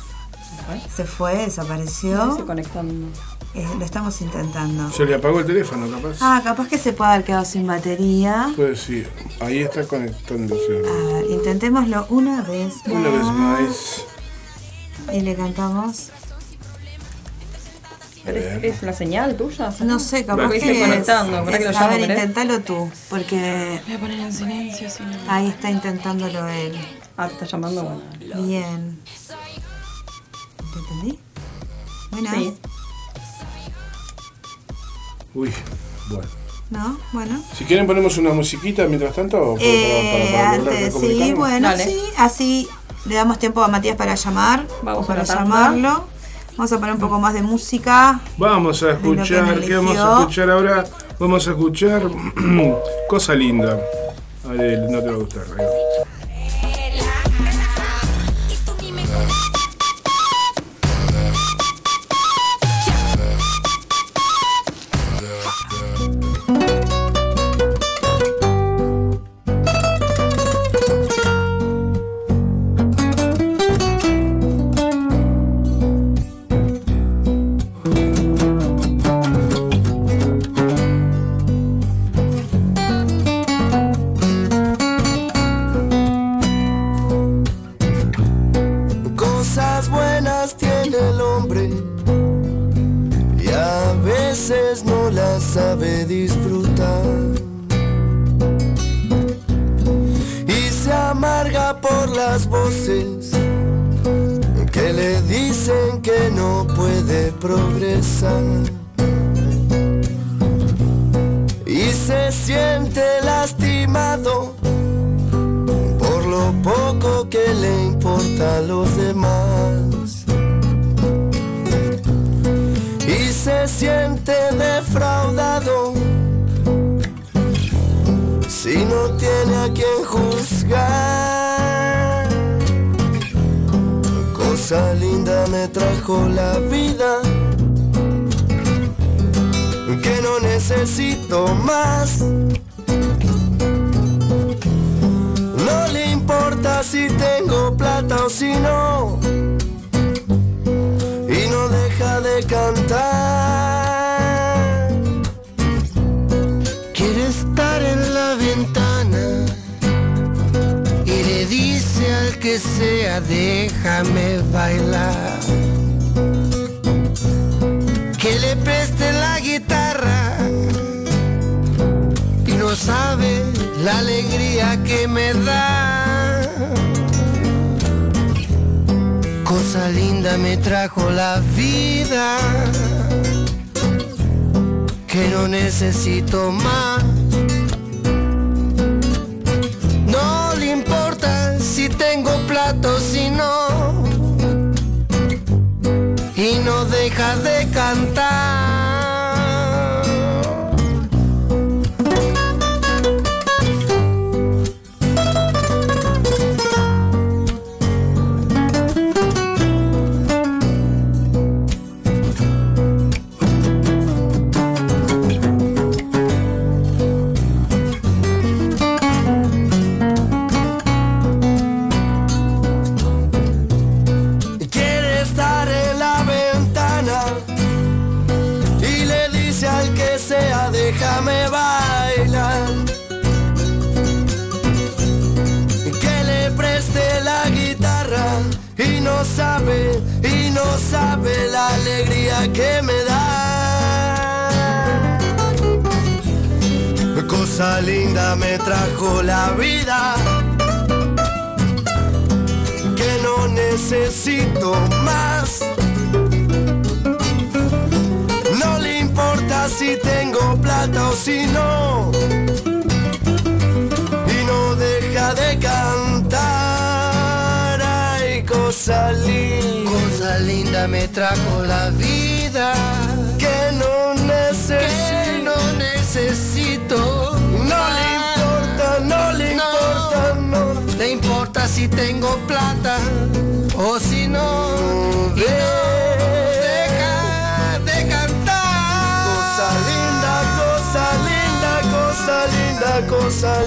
Se fue, desapareció. Se conectando. Eh, lo estamos intentando. Se le apagó el teléfono, capaz. Ah, capaz que se puede haber quedado sin batería. Pues sí, ahí está conectándose. A ver, intentémoslo una vez más. Una vez más. Y le cantamos. ¿Pero es, es la señal tuya? No sé, capaz que es- conectando. ¿Para que lo es- a ver, intentalo tú, porque Voy a poner en silencio, si no. ahí está intentándolo él. Ah, está llamando, bueno. Bien. ¿Te entendí? Bueno, Sí. Uy, bueno. ¿no? Bueno. Si quieren ponemos una musiquita mientras tanto o Eh, para- para lograr antes, sí, bueno, Dale. sí, así le damos tiempo a Matías para llamar, Vamos o para a llamarlo. Vamos a poner un poco más de música. Vamos a escuchar, ¿qué vamos a escuchar ahora? Vamos a escuchar Cosa Linda. Adel, no te va a gustar. ahí va.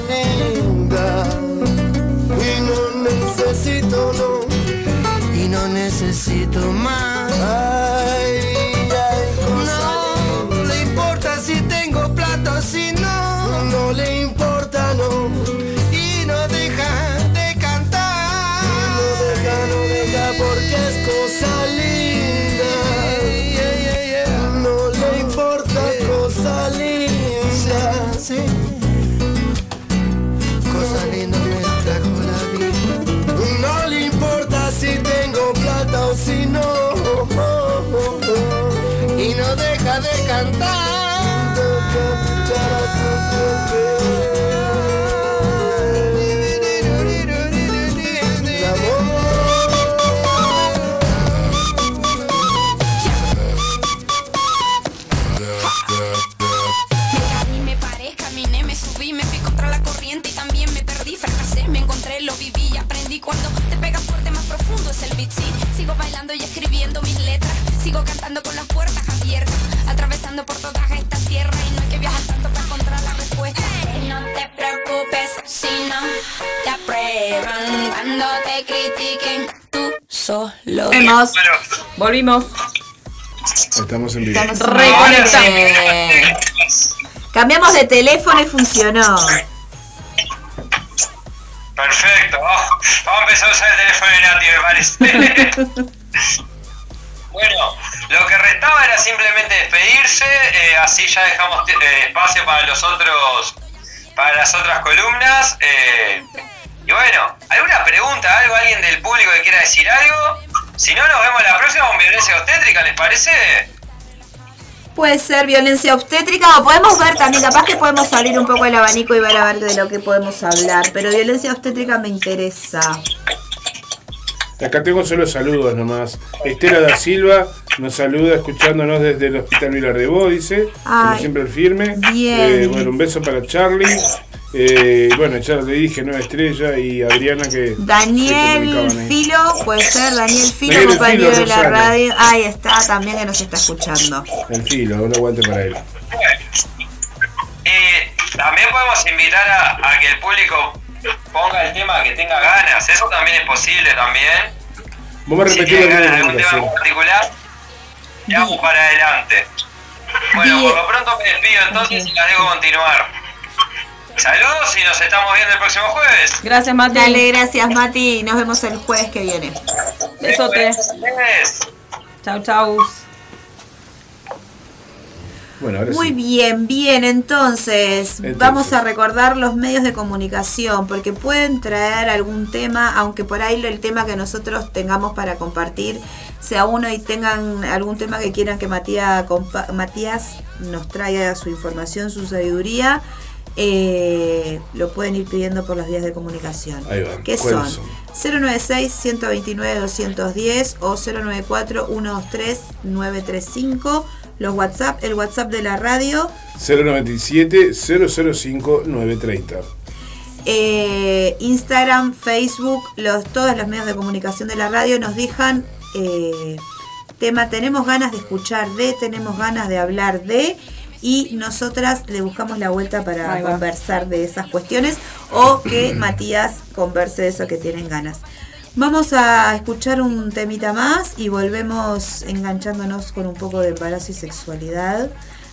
Linda. Y no necesito, no, y no necesito más. Deja solo. Vemos. Bueno, Volvimos. Estamos en vivo. Reconectamos. Cambiamos de teléfono y funcionó. Perfecto. Oh, vamos a empezar a usar el teléfono de Nati, me parece. bueno, lo que restaba era simplemente despedirse, eh, así ya dejamos eh, espacio para los otros, para las otras columnas. eh, y bueno, ¿alguna pregunta, algo, alguien del público que quiera decir algo? Si no, nos vemos la próxima con violencia obstétrica, ¿les parece? Puede ser violencia obstétrica o podemos ver también, capaz que podemos salir un poco del abanico y ver a ver de lo que podemos hablar, pero violencia obstétrica me interesa. Acá tengo solo saludos nomás. Estela da Silva nos saluda escuchándonos desde el Hospital Vilar de Bo, dice. Como Ay, siempre el firme. bien. Eh, bueno, un beso para Charlie. Eh, bueno, ya le dije Nueva Estrella y Adriana que Daniel. Filo, puede ser Daniel Filo, Daniel compañero Filo, de la Rosana. radio. Ahí está, también que nos está escuchando. El filo, un aguante para él. Eh, también podemos invitar a, a que el público ponga el tema que tenga ganas. Eso también es posible también. Vos me Si repetís tienen la ganas de algún tema en particular, y vamos para adelante. Bueno, Bien. por lo pronto me despido entonces y la dejo continuar. Saludos y nos estamos viendo el próximo jueves. Gracias, Mati. Dale, gracias Mati, nos vemos el jueves que viene. Besote. Chau, chau. Bueno, ahora Muy sí. bien, bien, entonces, Entonces. vamos a recordar los medios de comunicación, porque pueden traer algún tema, aunque por ahí el tema que nosotros tengamos para compartir sea uno y tengan algún tema que quieran que Matías nos traiga su información, su sabiduría, eh, lo pueden ir pidiendo por las vías de comunicación. Ahí va, ¿Qué ¿cuáles son? son? 096-129-210 o 094-123-935. Los WhatsApp, el WhatsApp de la radio. 097 005 930. eh, Instagram, Facebook, los, todos los medios de comunicación de la radio nos dejan eh, tema, tenemos ganas de escuchar de, tenemos ganas de hablar de y nosotras le buscamos la vuelta para conversar de esas cuestiones o que Matías converse de eso que tienen ganas. Vamos a escuchar un temita más y volvemos enganchándonos con un poco de embarazo y sexualidad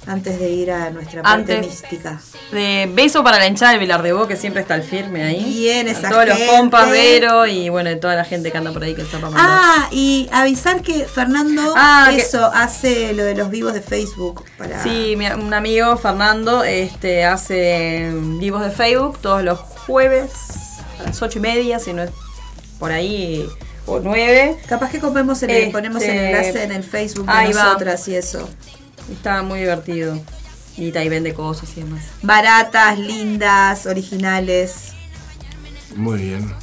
antes de ir a nuestra parte Antes. mística. De beso para la hinchada de Bo, que siempre está el firme ahí. Bien, A esa todos gente. los compas, Vero y bueno, toda la gente que anda por ahí que está mamando. Ah, y avisar que Fernando Ah, que- eso hace lo de los vivos de Facebook para Sí, mi- un amigo, Fernando, este, hace vivos de Facebook todos los jueves a las ocho y media, si no es por ahí, o nueve. capaz que comemos el, Este, ponemos el enlace en el Facebook de ahí va. nosotras y eso. Está muy divertido. Y ahí vende cosas y demás. Baratas, lindas, originales. Muy bien.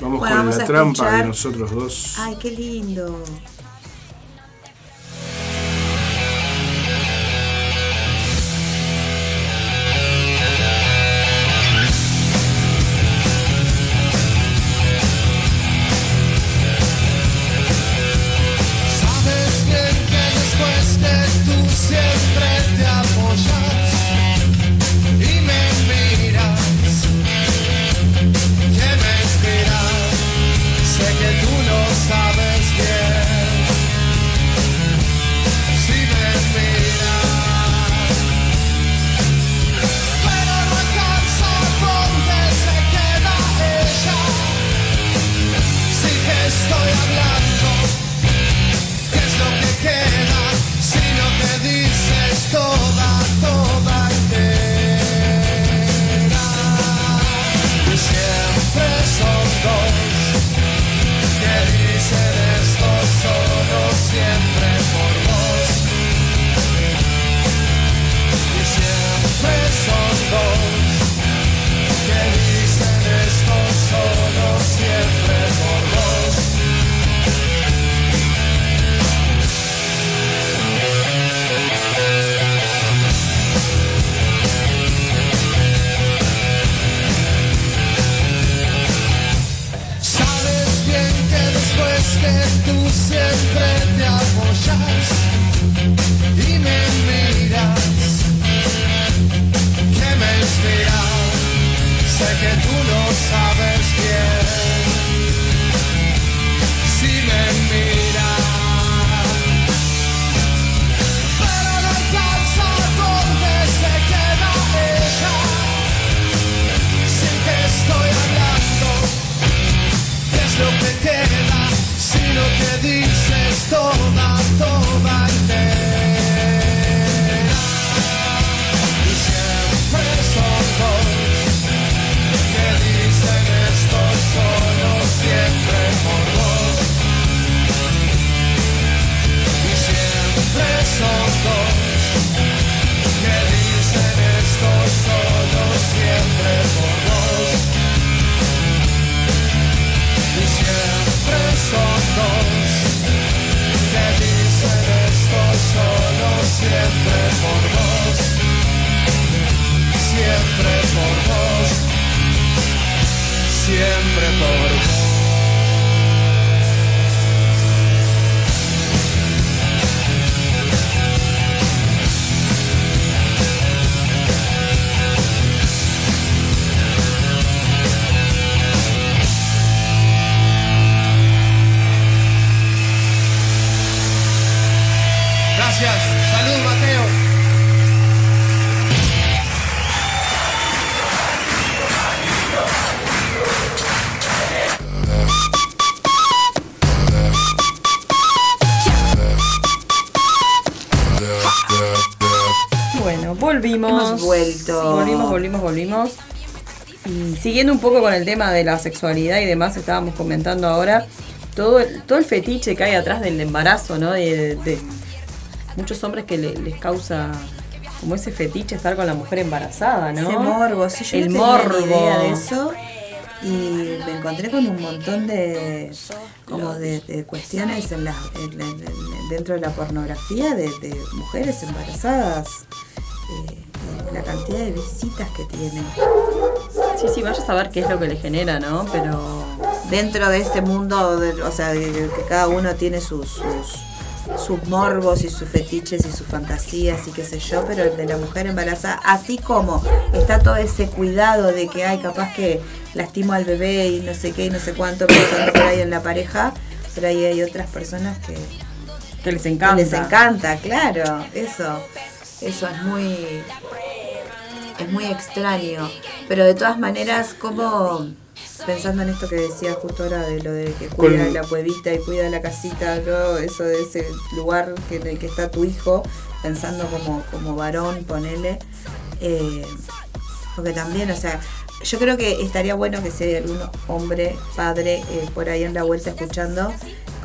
Vamos Bueno, con vamos la trampa escuchar. de nosotros dos. Ay, qué lindo. Siempre te apoyas Dime miras, ¿qué me esperas? Sé que tú no sabes bien si me miras. Pero no alcanza donde se queda ella, sin que estoy hablando. Es lo que quiero. Lo que dices, toma, toma, te. Y siempre son dos, que dicen estos sonos siempre por vos. Y siempre son. for. Volvimos. Hemos vuelto. Volvimos, volvimos, volvimos. Y siguiendo un poco con el tema de la sexualidad y demás, estábamos comentando ahora todo el, todo el fetiche que hay atrás del embarazo, ¿no? De, de muchos hombres que le- les causa como ese fetiche estar con la mujer embarazada, ¿no? Ese morbo, sí, yo el no tenía ni morbo. idea de eso. Y me encontré con un montón de como de, de cuestiones en la, en la- en- en- dentro de la pornografía de, de mujeres embarazadas. Eh, la cantidad de visitas que tienen. Sí, sí, vaya a saber qué es lo que le genera, ¿no? Pero Dentro de ese mundo, de- o sea, de, de que cada uno tiene sus, sus, sus morbos y sus fetiches y sus fantasías y qué sé yo, pero el de la mujer embarazada, así como está todo ese cuidado de que hay capaz que lastimo al bebé y no sé qué y no sé cuánto pensando por ahí en la pareja, pero ahí hay otras personas que, que les que encanta. les encanta, claro, eso, eso es muy, es muy extraño, pero de todas maneras, como pensando en esto que decía justo ahora de lo de que cuida Con- la cuevita y cuida la casita, ¿no? eso de ese lugar que, en el que está tu hijo, pensando como, como varón, ponele, eh, porque también, o sea, yo creo que estaría bueno que si hay algún hombre, padre, eh, por ahí en la vuelta escuchando,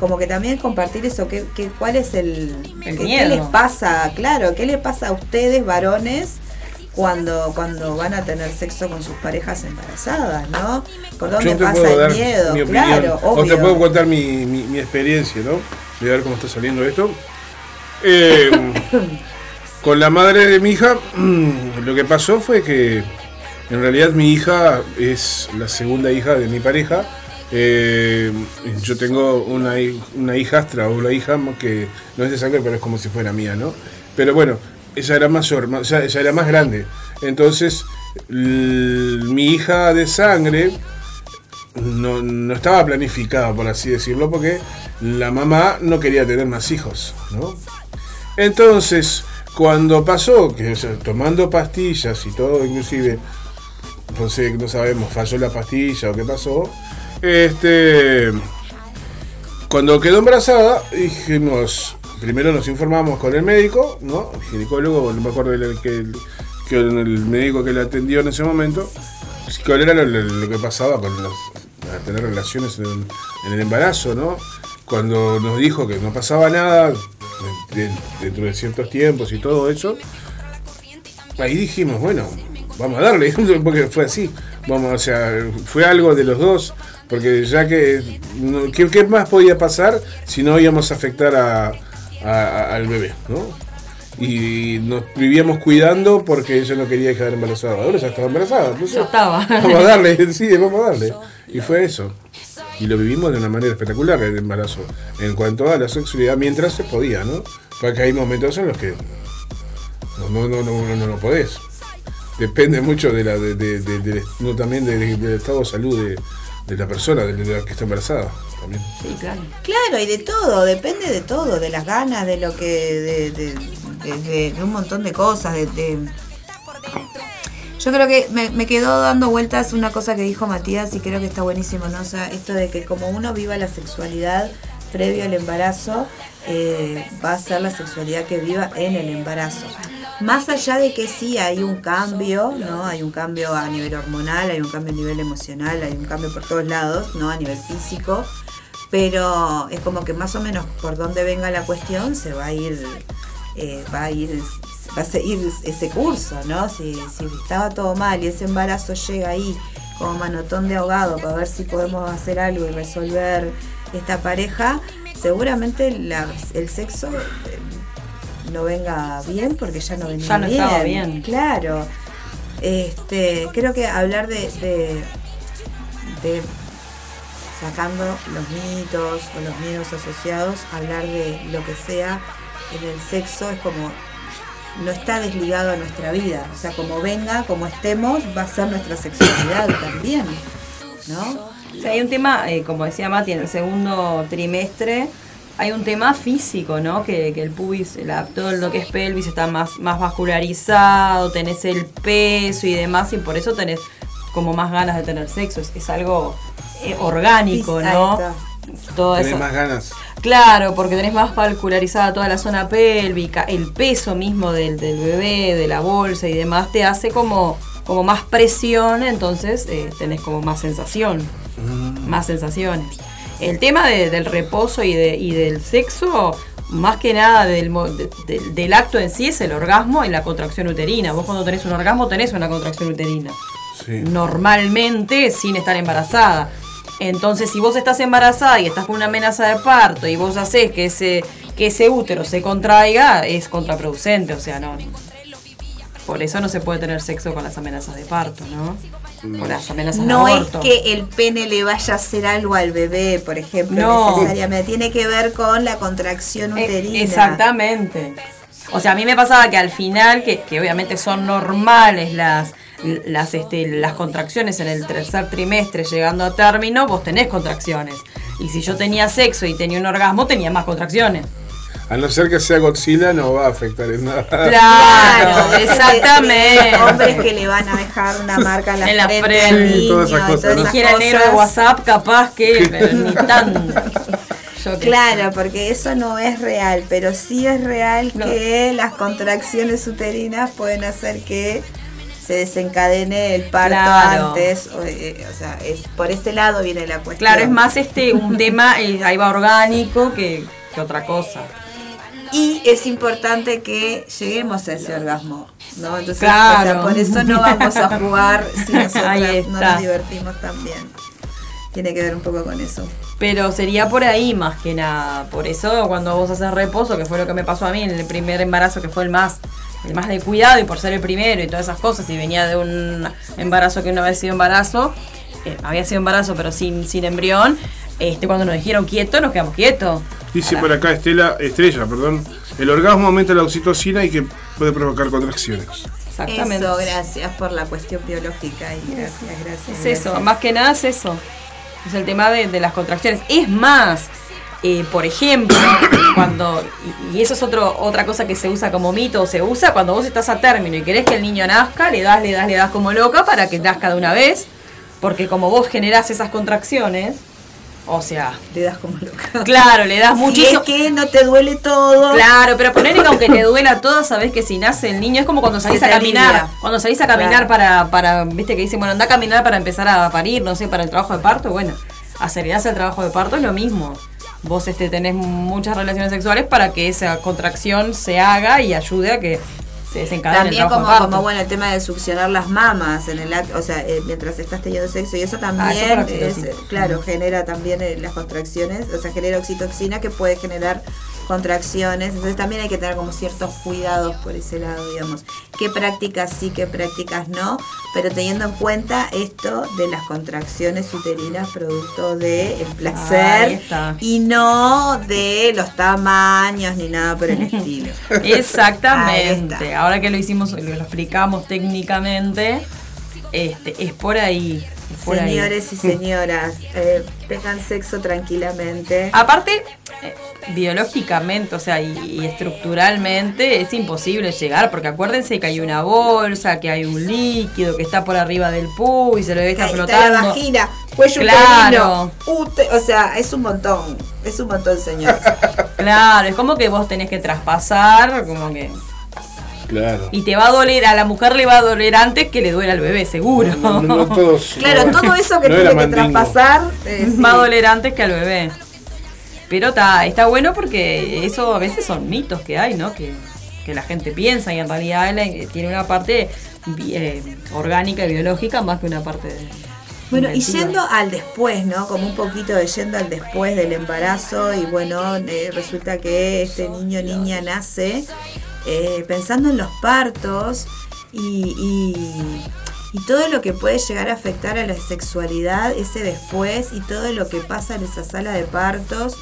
como que también compartir eso, que, que, cuál es el... El que- miedo. ¿Qué les pasa? Claro, ¿qué les pasa a ustedes, varones? Cuando, cuando van a tener sexo con sus parejas embarazadas, ¿no? ¿Por dónde Yo te pasa puedo el dar miedo? mi. Claro, o te obvio. puedo contar mi, mi, mi experiencia, ¿no? Voy a ver cómo está saliendo esto. Eh, con la madre de mi hija, lo que pasó fue que en realidad mi hija es la segunda hija de mi pareja. Eh, yo tengo una, una hijastra o una hija que no es de sangre, pero es como si fuera mía, ¿no? Pero bueno, ella era mayor, ella era más grande. Entonces, mi hija de sangre no, no estaba planificada, por así decirlo, porque la mamá no quería tener más hijos, ¿no? Entonces, cuando pasó, que tomando pastillas y todo, inclusive, no no sabemos, falló la pastilla o qué pasó, este, cuando quedó embarazada, dijimos, primero nos informamos con el médico, ¿no? El ginecólogo, no me acuerdo el, que, el médico que la atendió en ese momento, cuál era lo, que pasaba con tener relaciones en, en el embarazo, ¿no? Cuando nos dijo que no pasaba nada de- de- dentro de ciertos tiempos y todo eso, ahí dijimos, bueno, vamos a darle, porque fue así. Vamos, o sea, fue algo de los dos, porque ya que, no- ¿qué, qué más podía pasar si no íbamos a afectar a, a- al bebé, ¿no? Y nos vivíamos cuidando porque ella no quería quedar embarazada. Ahora ya estaba embarazada. entonces, Ya estaba. Vamos a darle, sí, vamos a darle. Y fue eso. Y lo vivimos de una manera espectacular el embarazo. En cuanto a la sexualidad, mientras se podía, ¿no? Porque hay momentos en los que no, no, no, no, no, no podés. Depende mucho de la, de, de- de- de- no, también de- de- del estado de salud de, de la persona, de la que está embarazada. También. Sí, claro. Claro, y de todo, depende de todo, de las ganas, de lo que, de, de, de- de- de un montón de cosas, de, de- Yo creo que me, me quedó dando vueltas una cosa que dijo Matías y creo que está buenísimo, ¿no? O sea, esto de que como uno viva la sexualidad previo al embarazo, eh, va a ser la sexualidad que viva en el embarazo. Más allá de que sí hay un cambio, ¿no? Hay un cambio a nivel hormonal, hay un cambio a nivel emocional, hay un cambio por todos lados, ¿no? A nivel físico pero es como que más o menos por donde venga la cuestión se va a ir eh, va a ir va a seguir ese curso no si, si estaba todo mal y ese embarazo llega ahí como manotón de ahogado para ver si podemos hacer algo y resolver esta pareja seguramente la- el sexo eh, no venga bien porque ya no venía Ya no bien. estaba bien. claro este creo que hablar de, de de sacando los mitos o los miedos asociados, hablar de lo que sea en el sexo es como no está desligado a nuestra vida, o sea, como venga, como estemos, va a ser nuestra sexualidad también, ¿no? O sea, hay un tema, eh, como decía Mati, en el segundo trimestre hay un tema físico, ¿no? Que, que el pubis, la- todo lo que es pelvis está más, más vascularizado, tenés el peso y demás, y por eso tenés como más ganas de tener sexo. Es, es algo eh, orgánico, ¿no? Todo Tenés eso. más ganas. Claro, porque tenés más vascularizada toda la zona pélvica, el peso mismo del, del bebé, de la bolsa y demás, te hace como, como más presión, entonces eh, tenés como más sensación, más sensaciones. El tema de- del reposo y, de, y del sexo, más que nada del, de- de- del acto en sí, es el orgasmo y la contracción uterina. Vos cuando tenés un orgasmo tenés una contracción uterina Sí. normalmente sin estar embarazada. Entonces, si vos estás embarazada y estás con una amenaza de parto y vos haces que ese, que ese útero se contraiga, es contraproducente, o sea, no. Por eso no se puede tener sexo con las amenazas de parto, ¿no? Con las amenazas No de es que el pene le vaya a hacer algo al bebé, por ejemplo, No. necesariamente. Tiene que ver con la contracción Eh, uterina. Exactamente. O sea, a mí me pasaba que al final, que, que obviamente son normales las, las, este, las contracciones en el tercer trimestre llegando a término, vos tenés contracciones. Y si yo tenía sexo y tenía un orgasmo, tenía más contracciones. A no ser que sea Godzilla, no va a afectar en nada. Claro, exactamente. de hombres que le van a dejar una marca en la, En la frente, frente. Sí, niño, todas esas cosas, todas ¿no? esas Dijera el negro de. WhatsApp, capaz que, pero ni tan. Yo qué Claro, porque eso no es real, pero sí es real No. que las contracciones uterinas pueden hacer que se desencadene el parto Claro. antes, o, eh, o sea, es, por ese lado viene la cuestión. Claro, es más este un tema, eh, ahí va orgánico que, que otra cosa. Y es importante que lleguemos a ese orgasmo, ¿no? Entonces, Claro. o sea, por eso no vamos a jugar si nosotras no nos divertimos también. Tiene que ver un poco con eso. Pero sería por ahí más que nada. Por eso cuando vos haces reposo, que fue lo que me pasó a mí en el primer embarazo, que fue el más, el más de cuidado y por ser el primero y todas esas cosas, y venía de un embarazo que no había sido embarazo, eh, había sido embarazo pero sin, sin embrión, este, cuando nos dijeron quieto, nos quedamos quietos. Dice por acá Estela, Estrella, perdón, el orgasmo aumenta la oxitocina y que puede provocar contracciones. Exactamente. Eso, gracias por la cuestión biológica y gracias, gracias. Es eso, más que nada es eso. Es el tema de, de las contracciones. Es más, eh, por ejemplo, cuando, y, y eso es otro, otra cosa que se usa como mito, o se usa cuando vos estás a término y querés que el niño nazca, le das, le das, le das como loca para que nazca de una vez, porque como vos generás esas contracciones, o sea, Te das como loca. claro, le das Si muchísimo... es que no te duele todo. Claro, pero ponerle que aunque te duela todo, sabés que si nace el niño es como cuando salís a caminar. alivia. Cuando salís a caminar Claro. para, para, viste que dicen, bueno, anda a caminar para empezar a parir, no sé, para el trabajo de parto, bueno, acelerás el trabajo de parto es lo mismo. Vos este, tenés muchas relaciones sexuales para que esa contracción se haga y ayude a que se También el como, bueno el tema de succionar las mamas en el o sea, eh, mientras estás teniendo sexo y eso Ah, eso también por es, claro, genera también eh, las contracciones, o sea, genera oxitoxina que puede generar contracciones, entonces también hay que tener como ciertos cuidados por ese lado, digamos, qué prácticas sí, qué prácticas no, pero teniendo en cuenta esto de las contracciones uterinas producto de el placer y no de los tamaños ni nada por el estilo. Exactamente. Ahora que lo hicimos, lo explicamos técnicamente, este, es por ahí. Ahí. Señores y señoras, eh, tengan sexo tranquilamente. Aparte, eh, biológicamente, o sea, y, y estructuralmente es imposible llegar, porque acuérdense que hay una bolsa, que hay un líquido que está por arriba del pu y se lo Ahí está flotando. la vagina, cuello Claro. o sea, es un montón, es un montón, señores. Claro, es como que vos tenés que traspasar, como que. Claro. Y te va a doler, a la mujer le va a doler antes que le duele al bebé, seguro. No, no, no todos. Claro, no, todo eso que tiene que traspasar, eh, sí. Va a doler antes que al bebé. Pero está, está bueno porque eso a veces son mitos que hay, ¿no? Que, que la gente piensa y en realidad tiene una parte eh, orgánica y biológica más que una parte de. Bueno, y yendo al después, ¿no? Como un poquito de yendo al después del embarazo y bueno, eh, resulta que este niño niña nace eh, pensando en los partos y, y- todo lo que puede llegar a afectar a la sexualidad, ese después y todo lo que pasa en esa sala de partos,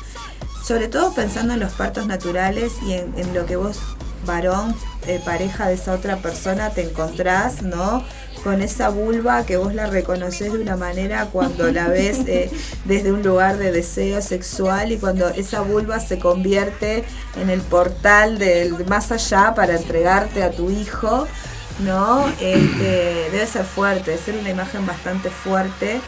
sobre todo pensando en los partos naturales y en, en lo que vos, varón, eh, pareja de esa otra persona, te encontrás, ¿no? Con esa vulva que vos la reconoces de una manera cuando la ves eh, desde un lugar de deseo sexual y cuando esa vulva se convierte en el portal del más allá para entregarte a tu hijo, ¿no? Este, debe ser fuerte, debe ser una imagen bastante fuerte.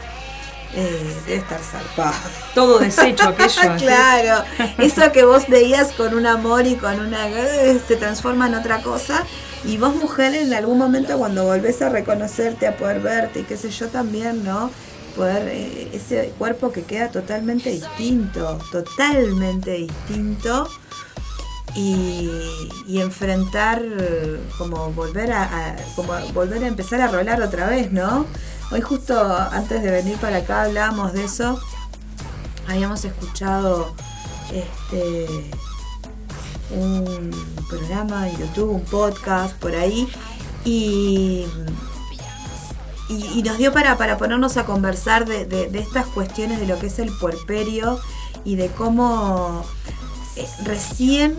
eh, debe estar zarpado. Todo deshecho aquello. claro, eso que vos veías con un amor y con una... eh, se transforma en otra cosa. Y vos mujer en algún momento cuando volvés a reconocerte, a poder verte y qué sé yo también, ¿no? Poder, eh, ese cuerpo que queda totalmente distinto, totalmente distinto. Y, enfrentar, como volver a, a- como volver a empezar a rolar otra vez, ¿no? Hoy justo antes de venir para acá hablábamos de eso habíamos escuchado este un programa en YouTube, un podcast por ahí y, y, nos dio para, para ponernos a conversar de, de- de estas cuestiones de lo que es el puerperio y de cómo eh, recién,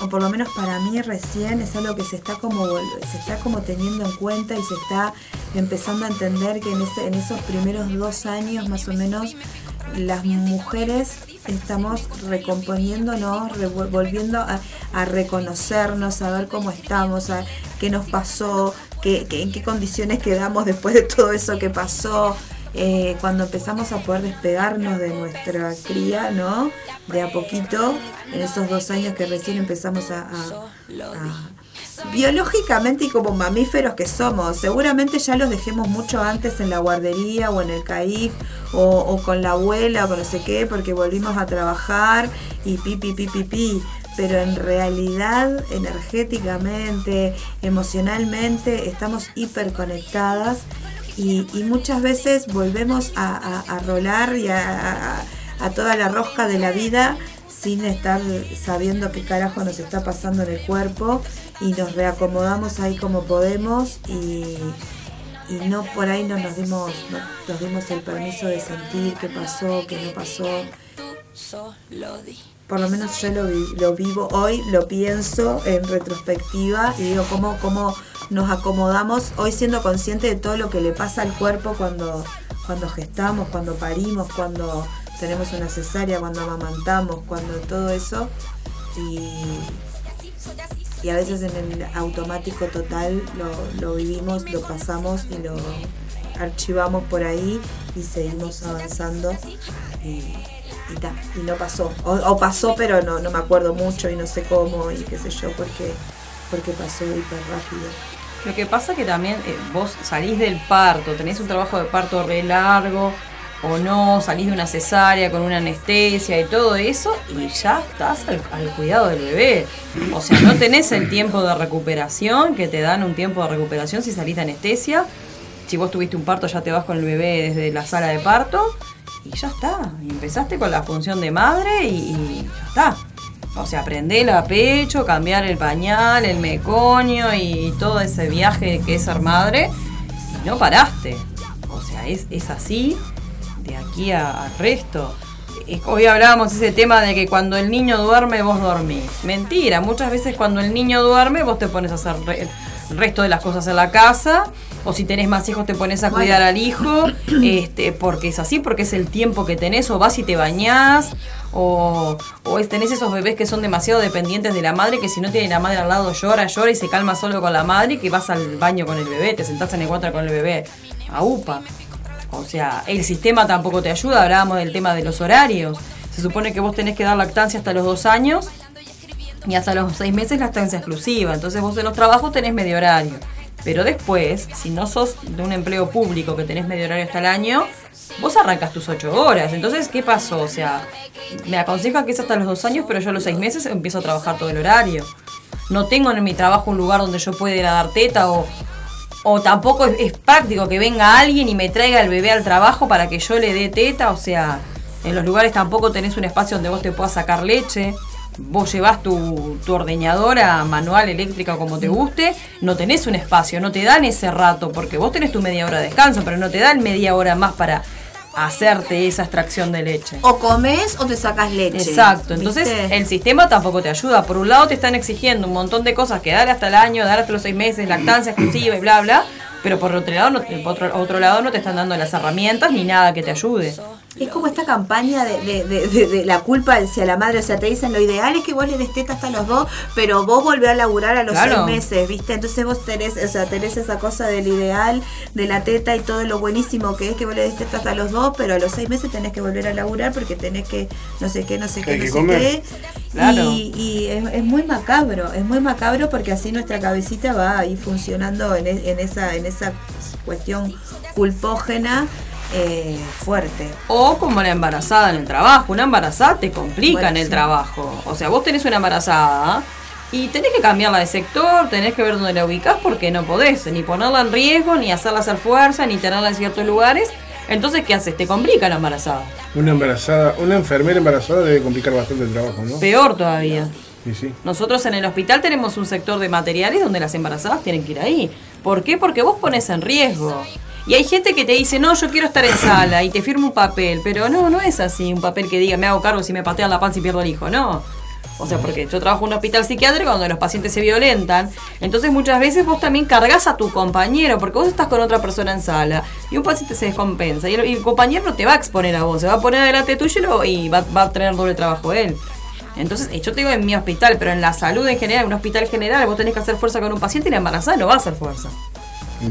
o por lo menos para mí recién, es algo que se está como se está como teniendo en cuenta y se está empezando a entender que en, ese- en esos primeros dos años más o menos las mujeres estamos recomponiéndonos, volviendo a, reconocernos, a ver cómo estamos, a qué nos pasó, qué, qué- en qué condiciones quedamos después de todo eso que pasó. eh, cuando empezamos a poder despegarnos de nuestra cría, ¿no? De a poquito, en esos dos años que recién empezamos a- biológicamente y como mamíferos que somos, seguramente ya los dejemos mucho antes en la guardería o en el CAIF o, con la abuela o con no sé qué, porque volvimos a trabajar y pi, pi, pi, pi, pi. Pero en realidad, energéticamente, emocionalmente, estamos hiperconectadas y, y muchas veces volvemos a, a- rolar y a- a toda la rosca de la vida sin estar sabiendo qué carajo nos está pasando en el cuerpo y nos reacomodamos ahí como podemos y, no por ahí no nos dimos no- nos dimos el permiso de sentir qué pasó, qué no pasó. Por lo menos yo lo, vi- lo vivo hoy, lo pienso en retrospectiva y digo cómo, cómo nos acomodamos hoy siendo consciente de todo lo que le pasa al cuerpo cuando, cuando gestamos, cuando parimos, cuando tenemos una cesárea, cuando amamantamos, cuando todo eso. Y, y a veces en el automático total lo, lo vivimos, lo pasamos y lo archivamos por ahí y seguimos avanzando y, y no pasó. O, o pasó pero no, no me acuerdo mucho y no sé cómo y qué sé yo porque, porque pasó hiper rápido. Lo que pasa que también eh, vos salís del parto, tenés un trabajo de parto re largo o no, salís de una cesárea con una anestesia y todo eso y ya estás al, cuidado del bebé. O sea, no tenés el tiempo de recuperación que te dan un tiempo de recuperación si salís de anestesia. Si vos tuviste un parto ya te vas con el bebé desde la sala de parto y ya está. Empezaste con la función de madre y, ya está. O sea, aprender a pecho, cambiar el pañal, el meconio y todo ese viaje que es ser madre. Y no paraste. O sea, es, es así de aquí a- al resto. Es- Hoy hablábamos ese tema de que cuando el niño duerme, vos dormís. Mentira, muchas veces cuando el niño duerme, vos te pones a hacer re- el resto de las cosas en la casa. O si tenés más hijos, te pones a Bueno. cuidar al hijo. este, porque es así, porque es el tiempo que tenés. O vas y te bañás. O, o es- tenés esos bebés que son demasiado dependientes de la madre, que si no tiene la madre al lado llora, llora y se calma solo con la madre, y que vas al baño con el bebé, te sentás en el cuatro con el bebé. A upa. O sea, el sistema tampoco te ayuda. Hablábamos del tema de los horarios. Se supone que vos tenés que dar lactancia hasta los dos años y hasta los seis meses lactancia exclusiva. Entonces vos en los trabajos tenés medio horario. Pero después, si no sos de un empleo público que tenés medio horario hasta el año, vos arrancas tus ocho horas. Entonces, ¿qué pasó? O sea, me aconsejan que es hasta los dos años, pero yo a los seis meses empiezo a trabajar todo el horario. No tengo en mi trabajo un lugar donde yo pueda ir a dar teta o, o tampoco es, práctico que venga alguien y me traiga el bebé al trabajo para que yo le dé teta. O sea, en los lugares tampoco tenés un espacio donde vos te puedas sacar leche. Vos llevas tu, tu ordeñadora manual, eléctrica, como te guste. No tenés un espacio, no te dan ese rato, porque vos tenés tu media hora de descanso, pero no te dan media hora más para hacerte esa extracción de leche. O comes o te sacas leche. Exacto, entonces ¿viste? el sistema tampoco te ayuda. Por un lado te están exigiendo un montón de cosas que dar hasta el año, dar hasta los seis meses, lactancia exclusiva y bla, bla. Pero por otro lado, no, por otro, otro lado no te están dando las herramientas ni nada que te ayude. Es como esta campaña de, de- de- de- de la culpa hacia la madre, o sea, te dicen lo ideal es que vos le des teta hasta los dos, pero vos volvés a laburar a los Claro. seis meses, ¿viste? Entonces vos tenés, o sea, tenés esa cosa del ideal de la teta y todo lo buenísimo que es que vos le des teta hasta los dos, pero a los seis meses tenés que volver a laburar porque tenés que no sé qué, no sé qué, no que sé comer. qué. Claro. Y, y es, es muy macabro, es muy macabro porque así nuestra cabecita va ahí funcionando en, e- en esa, en esa cuestión culpógena eh, fuerte. O como la embarazada en el trabajo. Una embarazada te complica Bueno, en el sí. trabajo. O sea, vos tenés una embarazada y tenés que cambiarla de sector, tenés que ver dónde la ubicás porque no podés ni ponerla en riesgo, ni hacerla hacer fuerza, ni tenerla en ciertos lugares. Entonces, ¿qué haces? Te complica la embarazada. Una embarazada, una enfermera embarazada debe complicar bastante el trabajo, ¿no? Peor todavía. Sí, sí. Nosotros en el hospital tenemos un sector de materiales donde las embarazadas tienen que ir ahí. ¿Por qué? Porque vos pones en riesgo. Y hay gente que te dice, no, yo quiero estar en sala y te firma un papel. Pero no, no es así, un papel que diga, me hago cargo si me patean la panza y pierdo el hijo. No. O sea, porque yo trabajo en un hospital psiquiátrico donde los pacientes se violentan. Entonces muchas veces vos también cargas a tu compañero, porque vos estás con otra persona en sala y un paciente se descompensa. Y el, y el compañero no te va a exponer a vos, se va a poner delante tuyo y lo- y va, va a tener doble trabajo él. Entonces, eh, yo te digo en mi hospital, pero en la salud en general, en un hospital general, vos tenés que hacer fuerza con un paciente y la embarazada no va a hacer fuerza.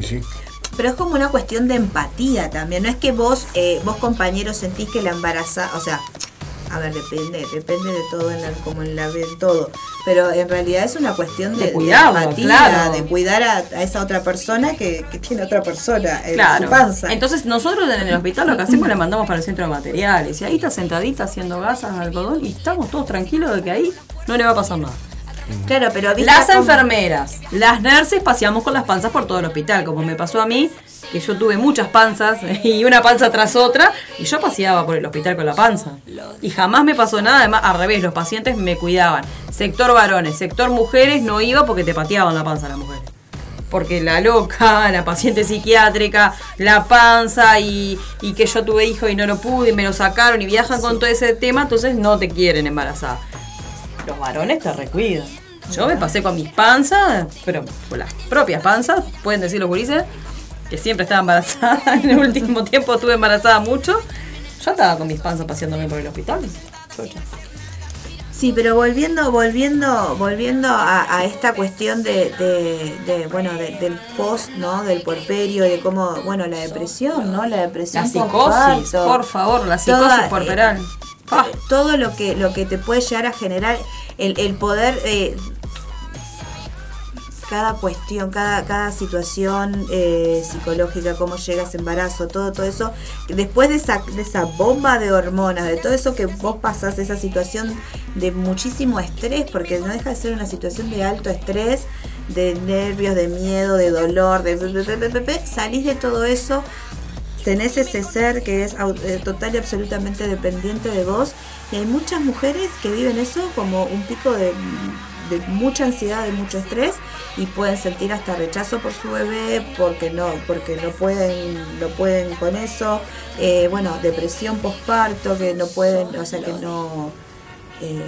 Sí. Pero es como una cuestión de empatía también. No es que vos, eh, vos compañeros, sentís que la embarazada, o sea, a ver, depende, depende de todo, en la, como en la de todo. Pero en realidad es una cuestión de, De cuidado, empatía, claro. de cuidar a, a esa otra persona que, que tiene otra persona en Claro. su panza. Entonces, nosotros en el hospital lo que hacemos le mandamos para el centro de materiales. Y ahí está sentadita haciendo gasas, algodón, y estamos todos tranquilos de que ahí no le va a pasar nada. Claro, pero Las enfermeras, las nurses paseamos con las panzas por todo el hospital, como me pasó a mí, que yo tuve muchas panzas y una panza tras otra, y yo paseaba por el hospital con la panza. Y jamás me pasó nada, además al revés, los pacientes me cuidaban. Sector varones, sector mujeres no iba porque te pateaban la panza las mujeres. Porque la loca, la paciente psiquiátrica, la panza y, y que yo tuve hijo y no lo pude y me lo sacaron y viajan con todo ese tema, entonces no te quieren embarazada. Los varones te recuidan. Yo me pasé con mis panzas, pero con las propias panzas, pueden decir los gurises, que siempre estaba embarazada. En el último tiempo estuve embarazada mucho. Yo estaba con mis panzas paseándome por el hospital. Sí, pero volviendo, volviendo, volviendo a, a esta cuestión de, de, de, bueno, de- del post, ¿no? Del puerperio, de cómo, bueno, la depresión, ¿no? La depresión La psicosis, por favor, la psicosis Toda, puerperal. eh, Ah. Todo lo que, lo que te puede llegar a generar el, el poder eh, cada cuestión, cada, cada situación eh, psicológica, cómo llega ese embarazo, todo, todo eso, después de esa, de esa bomba de hormonas, de todo eso que vos pasás, esa situación de muchísimo estrés, porque no deja de ser una situación de alto estrés, de nervios, de miedo, de dolor, de salís de todo eso, tenés ese ser que es eh, total y absolutamente dependiente de vos. Y hay muchas mujeres que viven eso como un pico de, de mucha ansiedad, de mucho estrés y pueden sentir hasta rechazo por su bebé porque no porque no pueden no pueden con eso. Eh, bueno depresión postparto que no pueden o sea que no eh,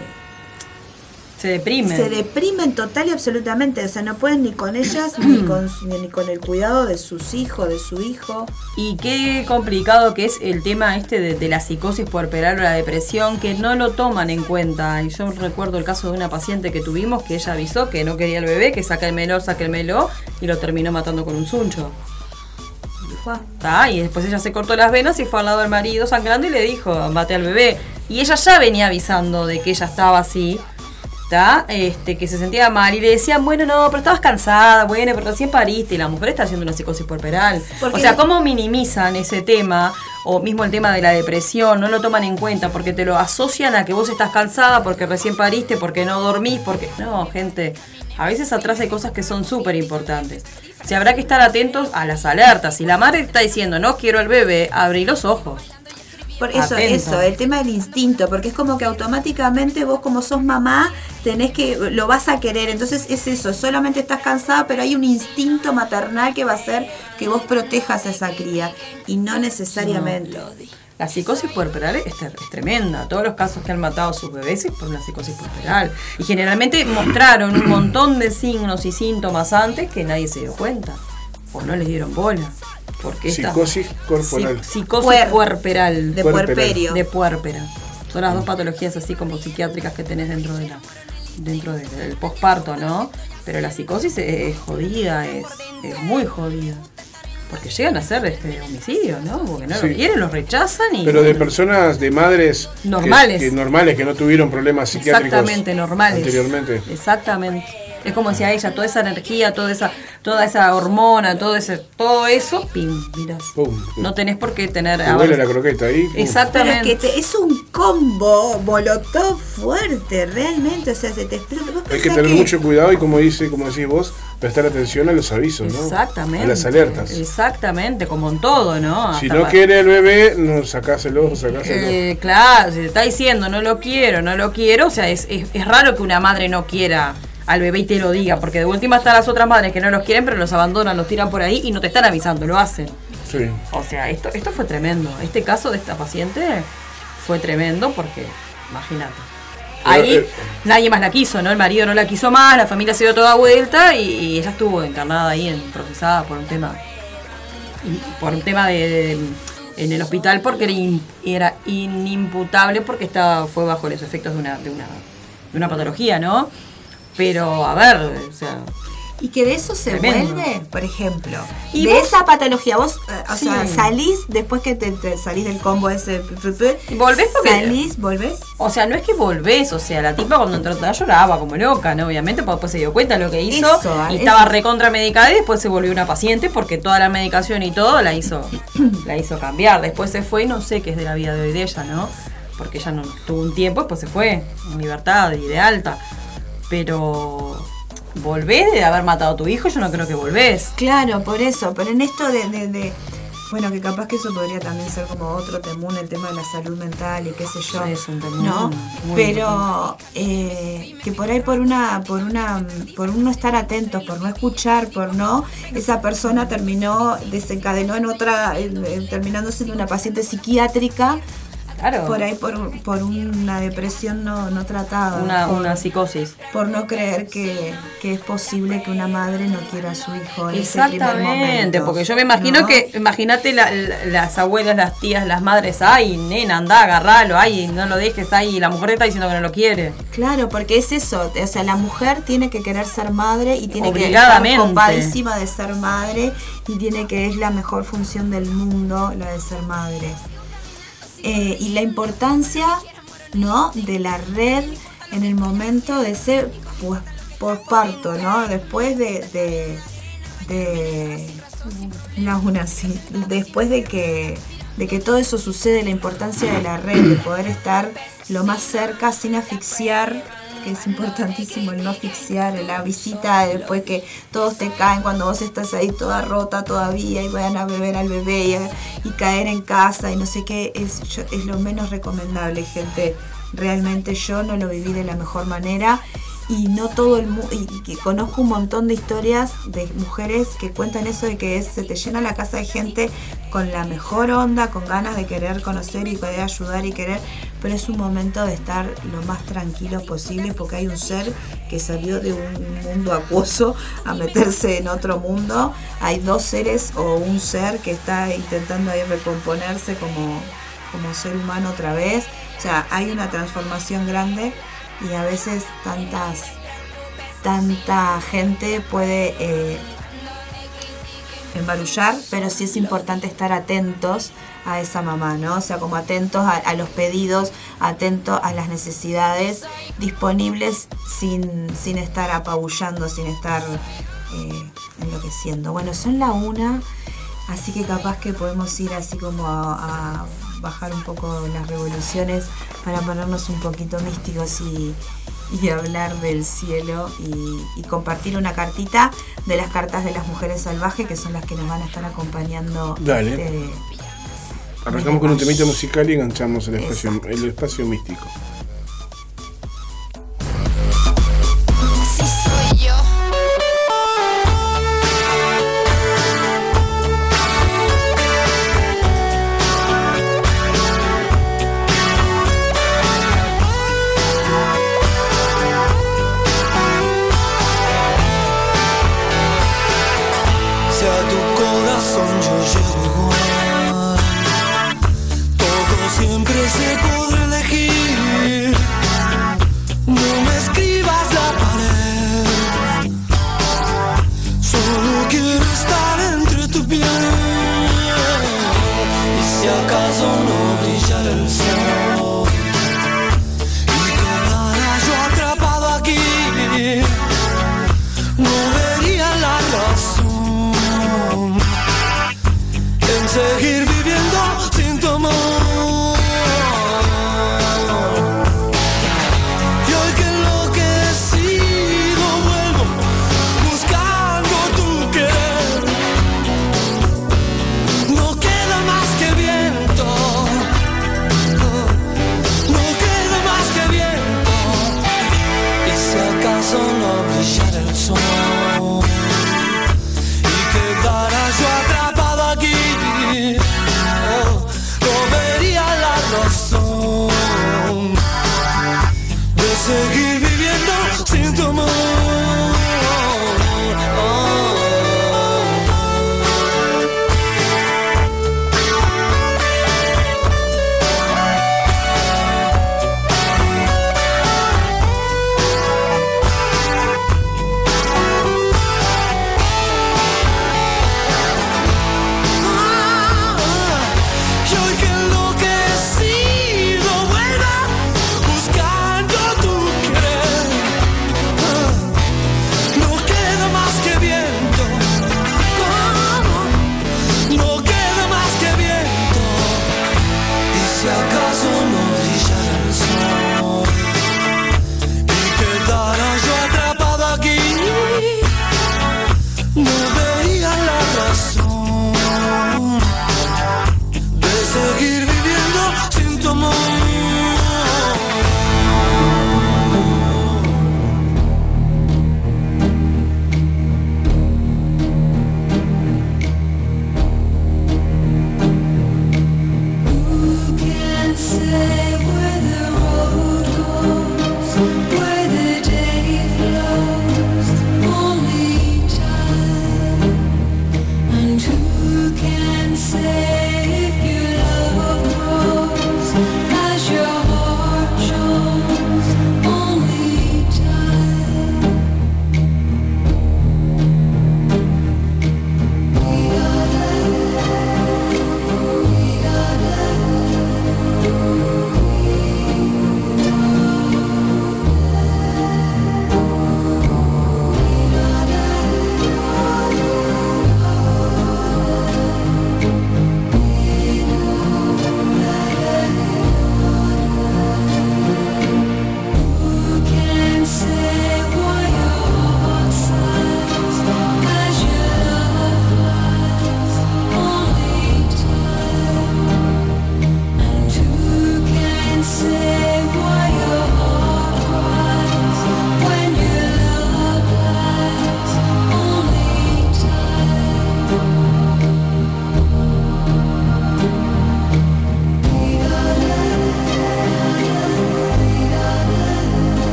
Se deprime. se deprimen total y absolutamente o sea no pueden ni con ellas ni con ni con el cuidado de sus hijos de su hijo Y qué complicado que es el tema este de, de la psicosis puerperal o la depresión, que no lo toman en cuenta. Y yo recuerdo el caso de una paciente que tuvimos que ella avisó que no quería el bebé, que saca el meló, saca el meló, y lo terminó matando con un suncho. ¿Tá? Y después ella se cortó las venas y fue al lado del marido sangrando y le dijo, mate al bebé. Y ella ya venía avisando de que ella estaba así. ¿Tá? Este, que se sentía mal y le decían, bueno, no, pero estabas cansada, bueno, pero recién pariste y la mujer está haciendo una psicosis. Porque- O sea, ¿cómo minimizan ese tema? O mismo el tema de la depresión, no lo toman en cuenta porque te lo asocian a que vos estás cansada, porque recién pariste, porque no dormís, porque... No, gente, a veces atrás hay cosas que son súper importantes. O sea, habrá que estar atentos a las alertas. Si la madre está diciendo, no quiero el bebé, abrí los ojos. Por eso, Atento. eso, el tema del instinto, porque es como que automáticamente vos como sos mamá, tenés que, lo vas a querer, entonces es eso, solamente estás cansada, pero hay un instinto maternal que va a hacer que vos protejas a esa cría, y no necesariamente. La psicosis puerperal es, es tremenda. Todos los casos que han matado a sus bebés es por una psicosis puerperal. Y generalmente mostraron un montón de signos y síntomas antes que nadie se dio cuenta. O no les dieron bola. Porque esta- Psicosis corporal. Psi- psicosis Puer- puerperal. De puerperio. de puérpera. Son las dos patologías así como psiquiátricas que tenés dentro de la dentro de- del posparto, ¿no? Pero la psicosis es, es jodida, es, es muy jodida. Porque llegan a ser este, homicidios, ¿no? Porque no Sí. lo quieren, los rechazan y... Pero de personas, de madres que- Normales. Que, normales, que no tuvieron problemas psiquiátricos Exactamente, normales. anteriormente. Exactamente. Es como decía ella, toda esa energía, toda esa, toda esa hormona, todo ese, todo eso, pim, mirás. Pum. No tenés por qué tener. Te huele la croqueta ahí. pum. Pero es Exactamente. que te- es un combo molotov fuerte, realmente. O sea, se te explota. Hay que tener mucho cuidado y como dice, como decís vos, prestar atención a los avisos, ¿no? Exactamente. A las alertas. Exactamente, como en todo, ¿no? Si no quiere el bebé, no sacáselo, sacáselo. Eh, claro, si te está diciendo no lo quiero, no lo quiero, o sea, es, es, es raro que una madre no quiera al bebé y te lo diga, porque de última están las otras madres que no los quieren, pero los abandonan, los tiran por ahí y no te están avisando, lo hacen. Sí. O sea, esto, esto fue tremendo. Este caso de esta paciente fue tremendo porque, imagínate. Ahí eh, nadie más la quiso, ¿no? El marido no la quiso más, la familia se dio toda vuelta y, y ella estuvo internada ahí, en, procesada por un tema por un tema de, de- en el hospital porque era, in- era inimputable porque estaba fue bajo los efectos de una, de una de una patología, ¿no? Pero a ver, o sea, Y que de eso se Tremendo. vuelve, por ejemplo. Y de vos- esa patología, vos, eh, o Sí. sea, salís después que te, te salís del combo ese. Volvés porque- Salís, volvés. O sea, no es que volvés, o sea, la tipa cuando entró a trabajar lloraba como loca, ¿no? Obviamente, porque después se dio cuenta de lo que hizo Eso, y eso. estaba recontra medicada y después se volvió una paciente porque toda la medicación y todo la hizo, la hizo cambiar. Después se fue y no sé qué es de la vida de hoy de ella, ¿no? Porque ella no tuvo un tiempo, después se fue en libertad y de alta. Pero volvés de haber matado a tu hijo, yo no creo que volvés. Claro, por eso. Pero en esto de, de- de- Bueno, que capaz que eso podría también ser como otro temún, el tema de la salud mental y qué sé yo. Sí, es un temún ¿No? muy Pero eh, que por ahí por una, por una, por no estar atentos, por no escuchar, por no, esa persona terminó, desencadenó en otra, en- terminando siendo una paciente psiquiátrica, Claro. por ahí por, por una depresión no, no tratada. Una, por, una psicosis. por no creer que, que es posible que una madre no quiera a su hijo en ese primer momento. porque yo me imagino ¿no? que, imagínate la- la- las abuelas, las tías, las madres, ay, nena, anda, agarralo, ay, no lo dejes ahí, y la mujer te está diciendo que no lo quiere. Claro, porque es eso, o sea, la mujer tiene que querer ser madre y tiene que estar copadísima de ser madre y tiene que es la mejor función del mundo la de ser madre. Eh, y la importancia, ¿no? De la red en el momento de ser pues, posparto, ¿no? Después de, de, de no, una sí. Después de que, de que todo eso sucede, la importancia de la red, de poder estar lo más cerca sin asfixiar, es importantísimo el no asfixiar, la visita después que todos te caen cuando vos estás ahí toda rota todavía y vayan a beber al bebé y, y caer en casa y no sé qué, es, yo- es lo menos recomendable, gente. Realmente yo no lo viví de la mejor manera y no todo el mundo, y que conozco un montón de historias de mujeres que cuentan eso de que se te llena la casa de gente con la mejor onda, con ganas de querer conocer y querer ayudar y querer, pero es un momento de estar lo más tranquilos posible porque hay un ser que salió de un mundo acuoso a meterse en otro mundo, hay dos seres o un ser que está intentando ahí recomponerse como, como ser humano otra vez, o sea, hay una transformación grande y a veces tantas tanta gente puede eh, embarullar, pero sí es importante estar atentos a esa mamá, ¿no? O sea, como atentos a, los pedidos, atentos a las necesidades, disponibles sin, sin estar apabullando, sin estar eh, enloqueciendo. Bueno, son la una, así que capaz que podemos ir así como a bajar un poco las revoluciones para ponernos un poquito místicos y, y hablar del cielo y, y compartir una cartita de las cartas de las mujeres salvajes que son las que nos van a estar acompañando. Dale. este, Arrancamos con un temita musical y enganchamos el espacio, Exacto. el espacio místico.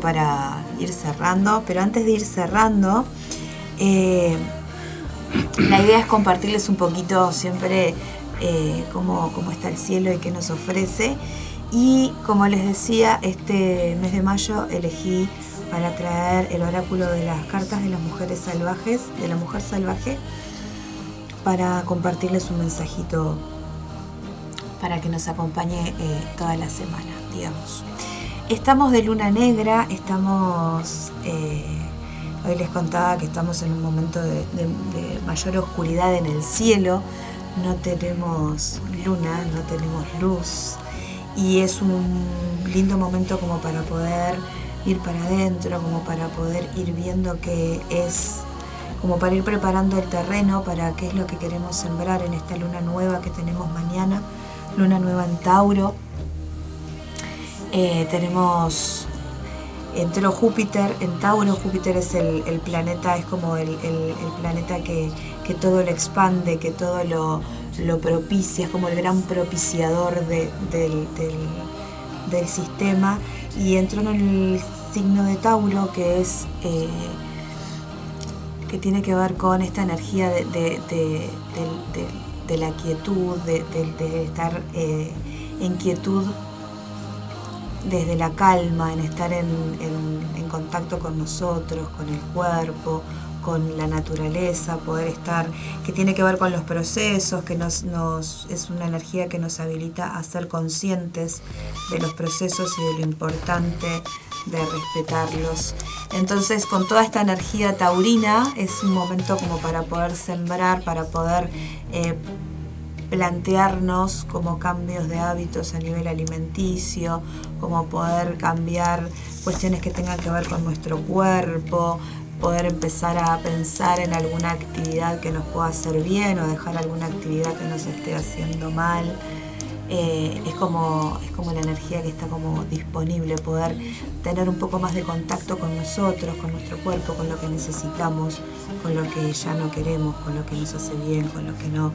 Para ir cerrando, pero antes de ir cerrando, eh, la idea es compartirles un poquito siempre eh, cómo, cómo está el cielo y qué nos ofrece. Y como les decía, este mes de mayo elegí para traer el oráculo de las cartas de las mujeres salvajes, de la mujer salvaje, para compartirles un mensajito para que nos acompañe eh, toda la semana, digamos. Estamos de luna negra, estamos, eh, hoy les contaba que estamos en un momento de, de- de mayor oscuridad en el cielo, no tenemos luna, no tenemos luz. Y es un lindo momento como para poder ir para adentro, como para poder ir viendo qué es, como para ir preparando el terreno para qué es lo que queremos sembrar en esta luna nueva que tenemos mañana, luna nueva en Tauro. Eh, tenemos entró Júpiter en Tauro. Júpiter es el, planeta, es como el, planeta que, que todo lo expande, que todo lo, propicia, es como el gran propiciador de- del, sistema. Y entró en el signo de Tauro, que es eh, que tiene que ver con esta energía de, de- la quietud, de, estar eh, en quietud desde la calma, en estar en, en- contacto con nosotros, con el cuerpo, con la naturaleza, poder estar, que tiene que ver con los procesos, que nos, nos es una energía que nos habilita a ser conscientes de los procesos y de lo importante de respetarlos. Entonces, con toda esta energía taurina, es un momento como para poder sembrar, para poder eh, plantearnos como cambios de hábitos a nivel alimenticio, como poder cambiar cuestiones que tengan que ver con nuestro cuerpo, poder empezar a pensar en alguna actividad que nos pueda hacer bien o dejar alguna actividad que nos esté haciendo mal. Eh, es, como, es como la energía que está como disponible, poder tener un poco más de contacto con nosotros, con nuestro cuerpo, con lo que necesitamos, con lo que ya no queremos, con lo que nos hace bien, con lo que no.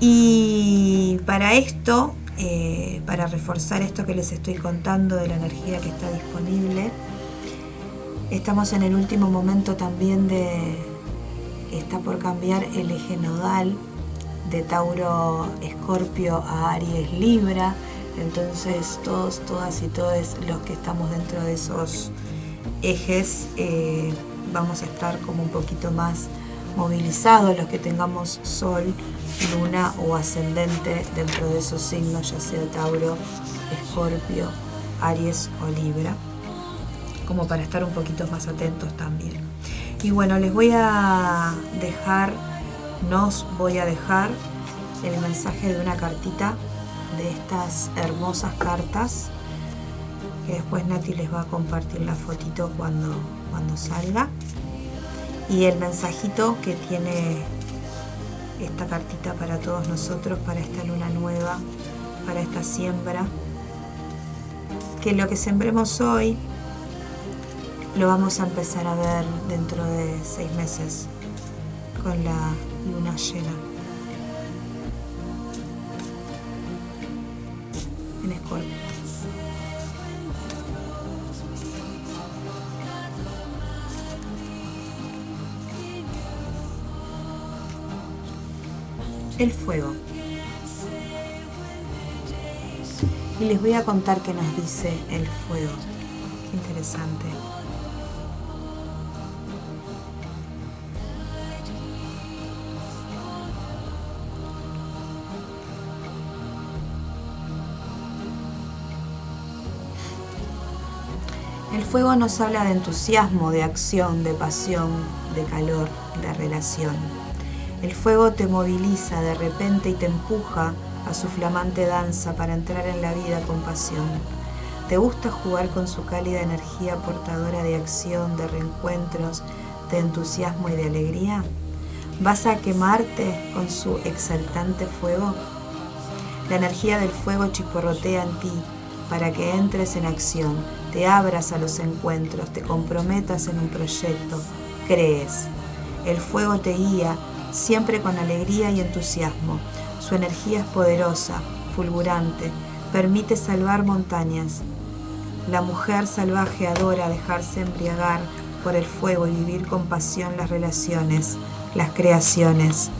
Y para esto, eh, para reforzar esto que les estoy contando de la energía que está disponible, estamos en el último momento también de, está por cambiar el eje nodal de Tauro Escorpio a Aries Libra. Entonces todos, todas y todos los que estamos dentro de esos ejes eh, vamos a estar como un poquito más movilizados, los que tengamos Sol, Luna o ascendente dentro de esos signos, ya sea Tauro, Escorpio, Aries o Libra, como para estar un poquito más atentos también. Y bueno, les voy a dejar, nos voy a dejar el mensaje de una cartita de estas hermosas cartas que después Nati les va a compartir la fotito cuando, cuando salga. Y el mensajito que tiene esta cartita para todos nosotros, para esta luna nueva, para esta siembra. Que lo que sembremos hoy lo vamos a empezar a ver dentro de seis meses con la luna llena. En Escorpio. El fuego. Y les voy a contar qué nos dice el fuego. Qué interesante. El fuego nos habla de entusiasmo, de acción, de pasión, de calor, de relación. El fuego te moviliza de repente y te empuja a su flamante danza para entrar en la vida con pasión. ¿Te gusta jugar con su cálida energía portadora de acción, de reencuentros, de entusiasmo y de alegría? ¿Vas a quemarte con su exaltante fuego? La energía del fuego chisporrotea en ti para que entres en acción, te abras a los encuentros, te comprometas en un proyecto, crees. El fuego te guía siempre con alegría y entusiasmo. Su energía es poderosa, fulgurante, permite salvar montañas. La mujer salvaje adora dejarse embriagar por el fuego y vivir con pasión las relaciones, las creaciones.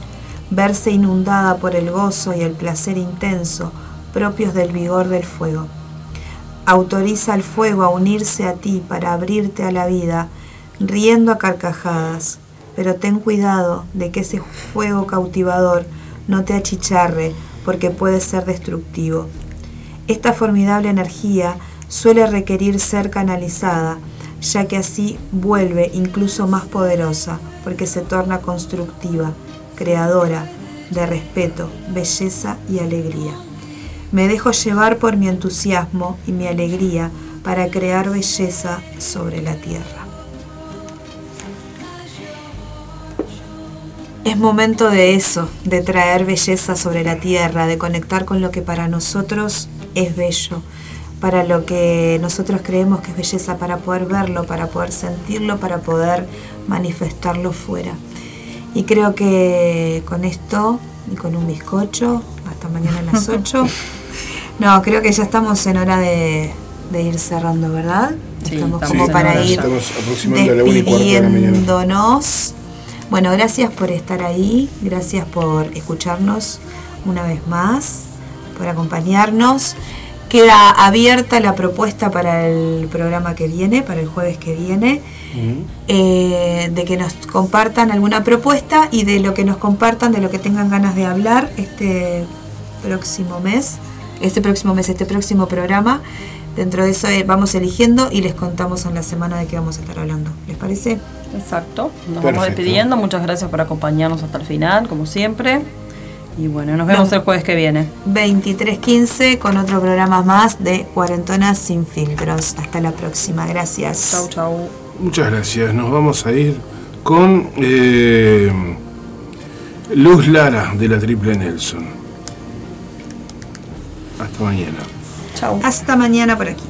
Verse inundada por el gozo y el placer intenso propios del vigor del fuego. Autoriza al fuego a unirse a ti para abrirte a la vida, riendo a carcajadas, pero ten cuidado de que ese fuego cautivador no te achicharre porque puede ser destructivo. Esta formidable energía suele requerir ser canalizada, ya que así vuelve incluso más poderosa, porque se torna constructiva, creadora, de respeto, belleza y alegría. Me dejo llevar por mi entusiasmo y mi alegría para crear belleza sobre la tierra. Es momento de eso, de traer belleza sobre la tierra, de conectar con lo que para nosotros es bello, para lo que nosotros creemos que es belleza, para poder verlo, para poder sentirlo, para poder manifestarlo fuera. Y creo que con esto y con un bizcocho, hasta mañana a las 8. No, creo que ya estamos en hora de, de ir cerrando, ¿verdad? Sí, estamos estamos como para ir despidiéndonos. Bueno, gracias por estar ahí, gracias por escucharnos una vez más, por acompañarnos. Queda abierta la propuesta para el programa que viene, para el jueves que viene, eh, de que nos compartan alguna propuesta y de lo que nos compartan, de lo que tengan ganas de hablar este próximo mes, este próximo mes, este próximo programa. Dentro de eso eh, vamos eligiendo y les contamos en la semana de qué vamos a estar hablando. ¿Les parece? Exacto. Nos vamos despidiendo. Muchas gracias por acompañarnos hasta el final, como siempre. Y bueno, nos vemos No. el jueves que viene. 23.15 con otro programa más de Cuarentonas sin filtros. Hasta la próxima. Gracias. Chau, chau. Muchas gracias. Nos vamos a ir con eh, Luz Lara de la Triple Nelson. Hasta mañana. Hasta mañana por aquí.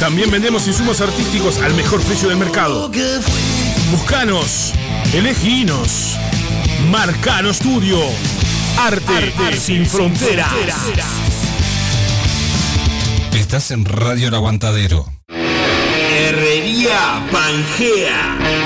También vendemos insumos artísticos al mejor precio del mercado. Buscanos, eleginos. Marcano Studio. Arte, sin fronteras. Estás en Radio El Aguantadero. Herrería Pangea.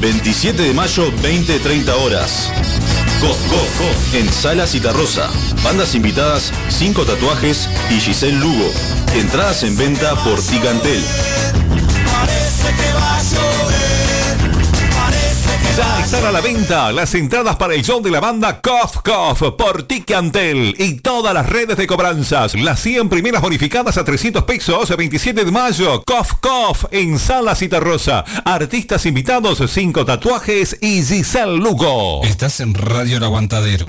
27 de mayo, 20-30 horas. Goth Goth en Sala Citarrosa. Bandas invitadas, 5 tatuajes y Giselle Lugo. Entradas en venta por Ticantel. Ya a la venta las entradas para el show de la banda Cough Cough por Ticantel y todas las redes de cobranzas. Las 100 primeras bonificadas a 300 pesos, 27 de mayo. Cough Cough en Sala Citarrosa. Artistas invitados, 5 tatuajes y Giselle Lugo. Estás en Radio El Aguantadero.